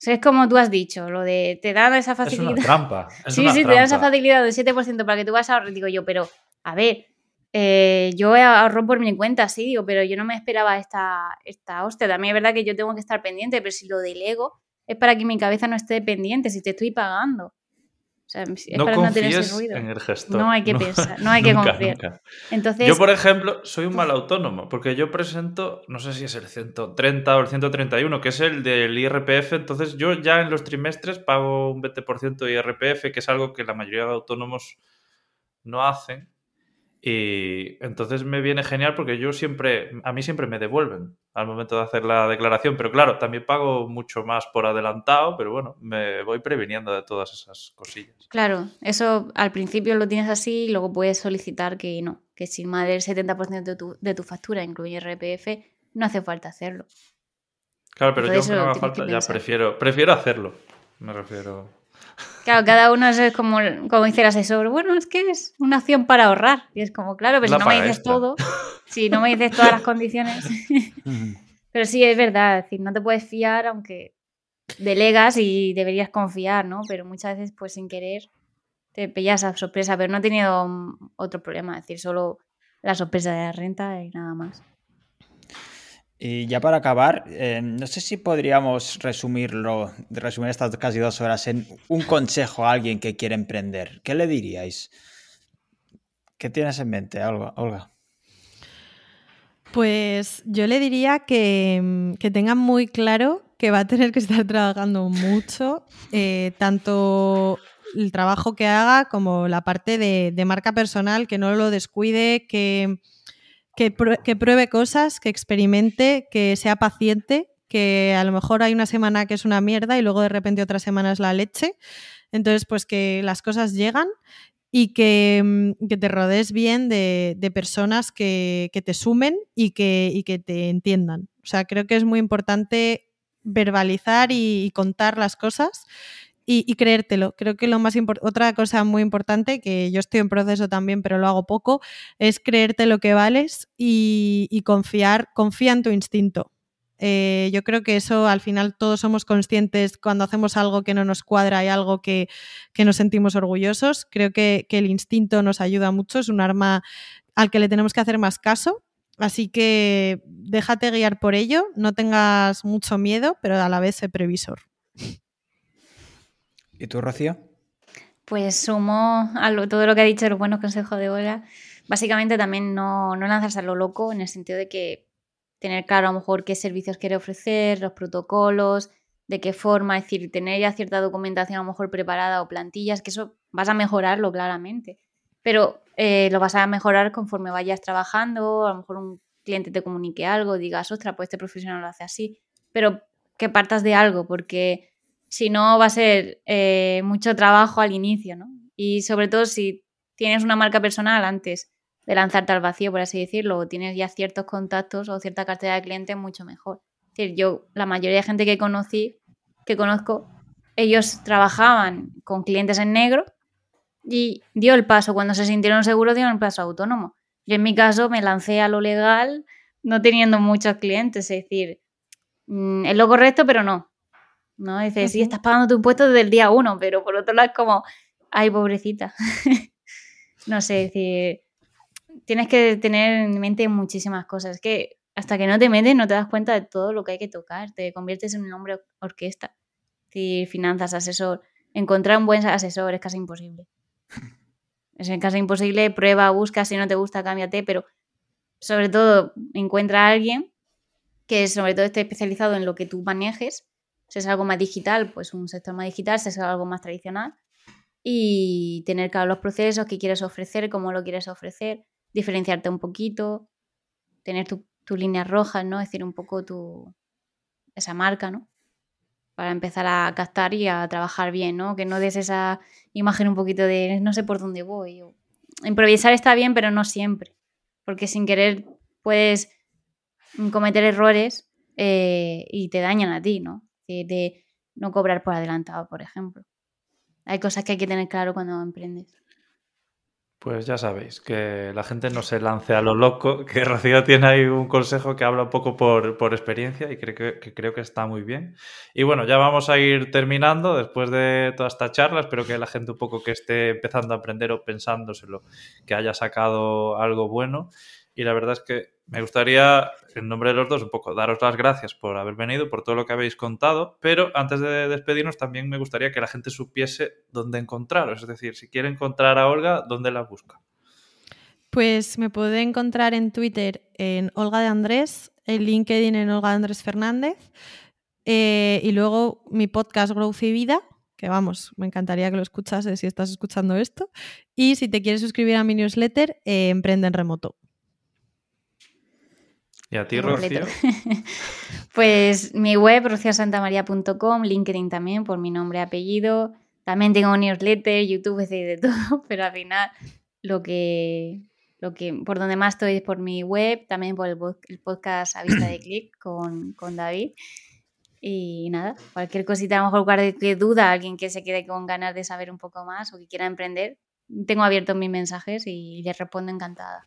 es como tú has dicho, lo de te dan esa facilidad. Es una trampa. sí, sí, te dan esa facilidad del 7% para que tú vas a ahorrar. Digo yo, pero, a ver, eh, yo ahorro por mi cuenta, sí, digo, pero yo no me esperaba esta, esta hostia. También es verdad que yo tengo que estar pendiente, pero si lo delego es para que mi cabeza no esté pendiente, si te estoy pagando no confíes en el gestor. No hay que pensar, no hay que confiar. Entonces, yo, por ejemplo, soy un mal autónomo, porque yo presento, no sé si es el 130 o el 131, que es el del IRPF, entonces yo ya en los trimestres pago un 20% de IRPF, que es algo que la mayoría de autónomos no hacen. Y entonces me viene genial porque yo siempre, a mí siempre me devuelven al momento de hacer la declaración, pero claro, también pago mucho más por adelantado, pero bueno, me voy previniendo de todas esas cosillas. Claro, eso al principio lo tienes así y luego puedes solicitar que no, que si más del 70% de tu, de tu factura incluye RPF, no hace falta hacerlo. Claro, pero yo no haga falta, ya prefiero, prefiero hacerlo, me refiero. Claro, cada uno es como, como dice el asesor, bueno, es que es una opción para ahorrar. Y es como, claro, pero si no me dices todo, si no me dices todas las condiciones. pero sí, es verdad, es decir, no te puedes fiar, aunque delegas y deberías confiar, ¿no? Pero muchas veces, pues sin querer, te pillas a sorpresa. Pero no he tenido otro problema, es decir, solo la sorpresa de la renta y nada más. Y ya para acabar, eh, no sé si podríamos resumirlo, resumir estas casi dos horas en un consejo a alguien que quiere emprender. ¿Qué le diríais? ¿Qué tienes en mente, Olga? Pues yo le diría que, que muy claro que va a tener que estar trabajando mucho, eh, tanto el trabajo que haga como la parte de marca personal, que no lo descuide, que que, pruebe cosas, que experimente, que sea paciente, que a lo mejor hay una semana que es una mierda y luego de repente otra semana es la leche. Entonces, pues que las cosas llegan y que, mm, te rodees bien de, personas que, te sumen y que, que te entiendan. O sea, creo que es muy importante verbalizar y contar las cosas y, creértelo. Creo que lo más otra cosa muy importante, que yo estoy en proceso también, pero lo hago poco, es creerte lo que vales y, confiar, confía en tu instinto. Eh, yo creo que eso al final todos somos conscientes cuando hacemos algo que no nos cuadra y algo que, nos sentimos orgullosos. Creo que, que, el instinto nos ayuda mucho, es un arma al que le tenemos que hacer más caso. Así que déjate guiar por ello, no tengas mucho miedo, pero a la vez sé previsor. ¿Y tú, Rocío? Pues sumo a todo lo que ha dicho los buenos consejos de Olga. Básicamente también no, no lanzarse a lo loco en el sentido de que tener claro a lo mejor qué servicios quiere ofrecer, los protocolos, de qué forma, es decir, tener ya cierta documentación a lo mejor preparada o plantillas, que eso vas a mejorarlo claramente. Pero eh, lo vas a mejorar conforme vayas trabajando, a lo mejor un cliente te comunique algo, digas, ostras, pues este profesional lo hace así, pero que partas de algo, porque si no va a ser eh, mucho trabajo al inicio, ¿no? Y sobre todo si tienes una marca personal antes de lanzarte al vacío, por así decirlo, o tienes ya ciertos contactos o cierta cartera de clientes, mucho mejor. Es decir, yo, la mayoría de gente que conocí, que conozco, ellos trabajaban con clientes en negro y dio el paso, cuando se sintieron seguros, dieron el paso autónomo. Yo en mi caso me lancé a lo legal no teniendo muchos clientes, es decir, mm, es lo correcto, pero no. ¿No? Dices, sí, estás pagando tu impuesto desde el día uno, pero por otro lado es como, ay, pobrecita. no sé, decir, tienes que tener en mente muchísimas cosas. Es que hasta que no te metes no te das cuenta de todo lo que hay que tocar. Te conviertes en un hombre orquesta. Si finanzas, asesor. Encontrar un buen asesor es casi imposible. Es casi imposible, prueba, busca, si no te gusta, cámbiate, pero sobre todo encuentra a alguien que sobre todo esté especializado en lo que tú manejes si es algo más digital, pues un sector más digital, si es algo más tradicional. Y tener claro los procesos que quieres ofrecer, cómo lo quieres ofrecer, diferenciarte un poquito, tener tus tu líneas rojas, ¿no? Es decir, un poco tu, esa marca, ¿no? Para empezar a captar y a trabajar bien, ¿no? Que no des esa imagen un poquito de no sé por dónde voy. improvisar está bien, pero no siempre. Porque sin querer puedes cometer errores eh, y te dañan a ti, ¿no? De, no cobrar por adelantado, por ejemplo. Hay cosas que hay que tener claro cuando emprendes. Pues ya sabéis, que la gente no se lance a lo loco, que Rocío tiene ahí un consejo que habla un poco por, experiencia y creo que, creo que está muy bien. Y bueno, ya vamos a ir terminando después de toda esta charla. Espero que la gente un poco que esté empezando a aprender o pensándoselo, que haya sacado algo bueno. Y la verdad es que me gustaría, en nombre de los dos, un poco daros las gracias por haber venido, por todo lo que habéis contado, pero antes de despedirnos también me gustaría que la gente supiese dónde encontraros, es decir, si quiere encontrar a Olga, ¿dónde la busca? Pues me puede encontrar en Twitter en Olga de Andrés, en LinkedIn en Olga de Andrés Fernández, eh, y luego mi podcast Growth y Vida, que vamos, me encantaría que lo escuchases si estás escuchando esto, y si te quieres suscribir a mi newsletter, eh, Emprende en Remoto. ¿Y a ti, Rocío? pues mi web, rociosantamaria.com, LinkedIn también, por mi nombre y apellido. También tengo un newsletter, YouTube, es de todo, pero al final lo que, lo que, por donde más estoy es por mi web, también por el, podcast A Vista de Clic con, con David. Y nada, cualquier cosita, a lo mejor cualquier duda, alguien que se quede con ganas de saber un poco más o que quiera emprender, tengo abiertos mis mensajes y les respondo encantada.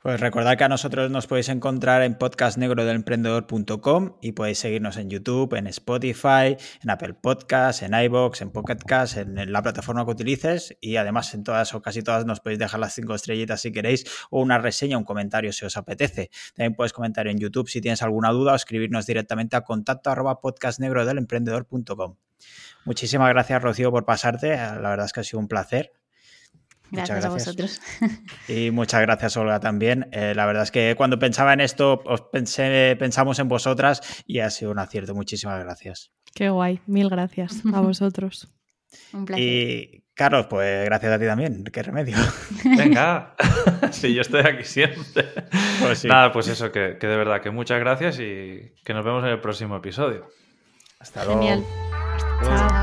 Pues recordad que a nosotros nos podéis encontrar en podcastnegrodelemprendedor.com y podéis seguirnos en YouTube, en Spotify, en Apple Podcasts, en iBox, en Pocket Cast, en la plataforma que utilices y además en todas o casi todas nos podéis dejar las cinco estrellitas si queréis o una reseña, un comentario si os apetece. También puedes comentar en YouTube si tienes alguna duda o escribirnos directamente a contacto arroba podcastnegrodelemprendedor.com. Muchísimas gracias Rocío por pasarte, la verdad es que ha sido un placer. Gracias, a vosotros. Y muchas gracias, Olga, también. Eh, la verdad es que cuando pensaba en esto, os pensé, pensamos en vosotras y ha sido un acierto. Muchísimas gracias. Qué guay. Mil gracias a vosotros. Un placer. Y Carlos, pues gracias a ti también. Qué remedio. Venga, sí, yo estoy aquí siempre. Pues sí. Nada, pues eso, que, que de verdad, que muchas gracias y que nos vemos en el próximo episodio. Hasta luego. Genial. Chao.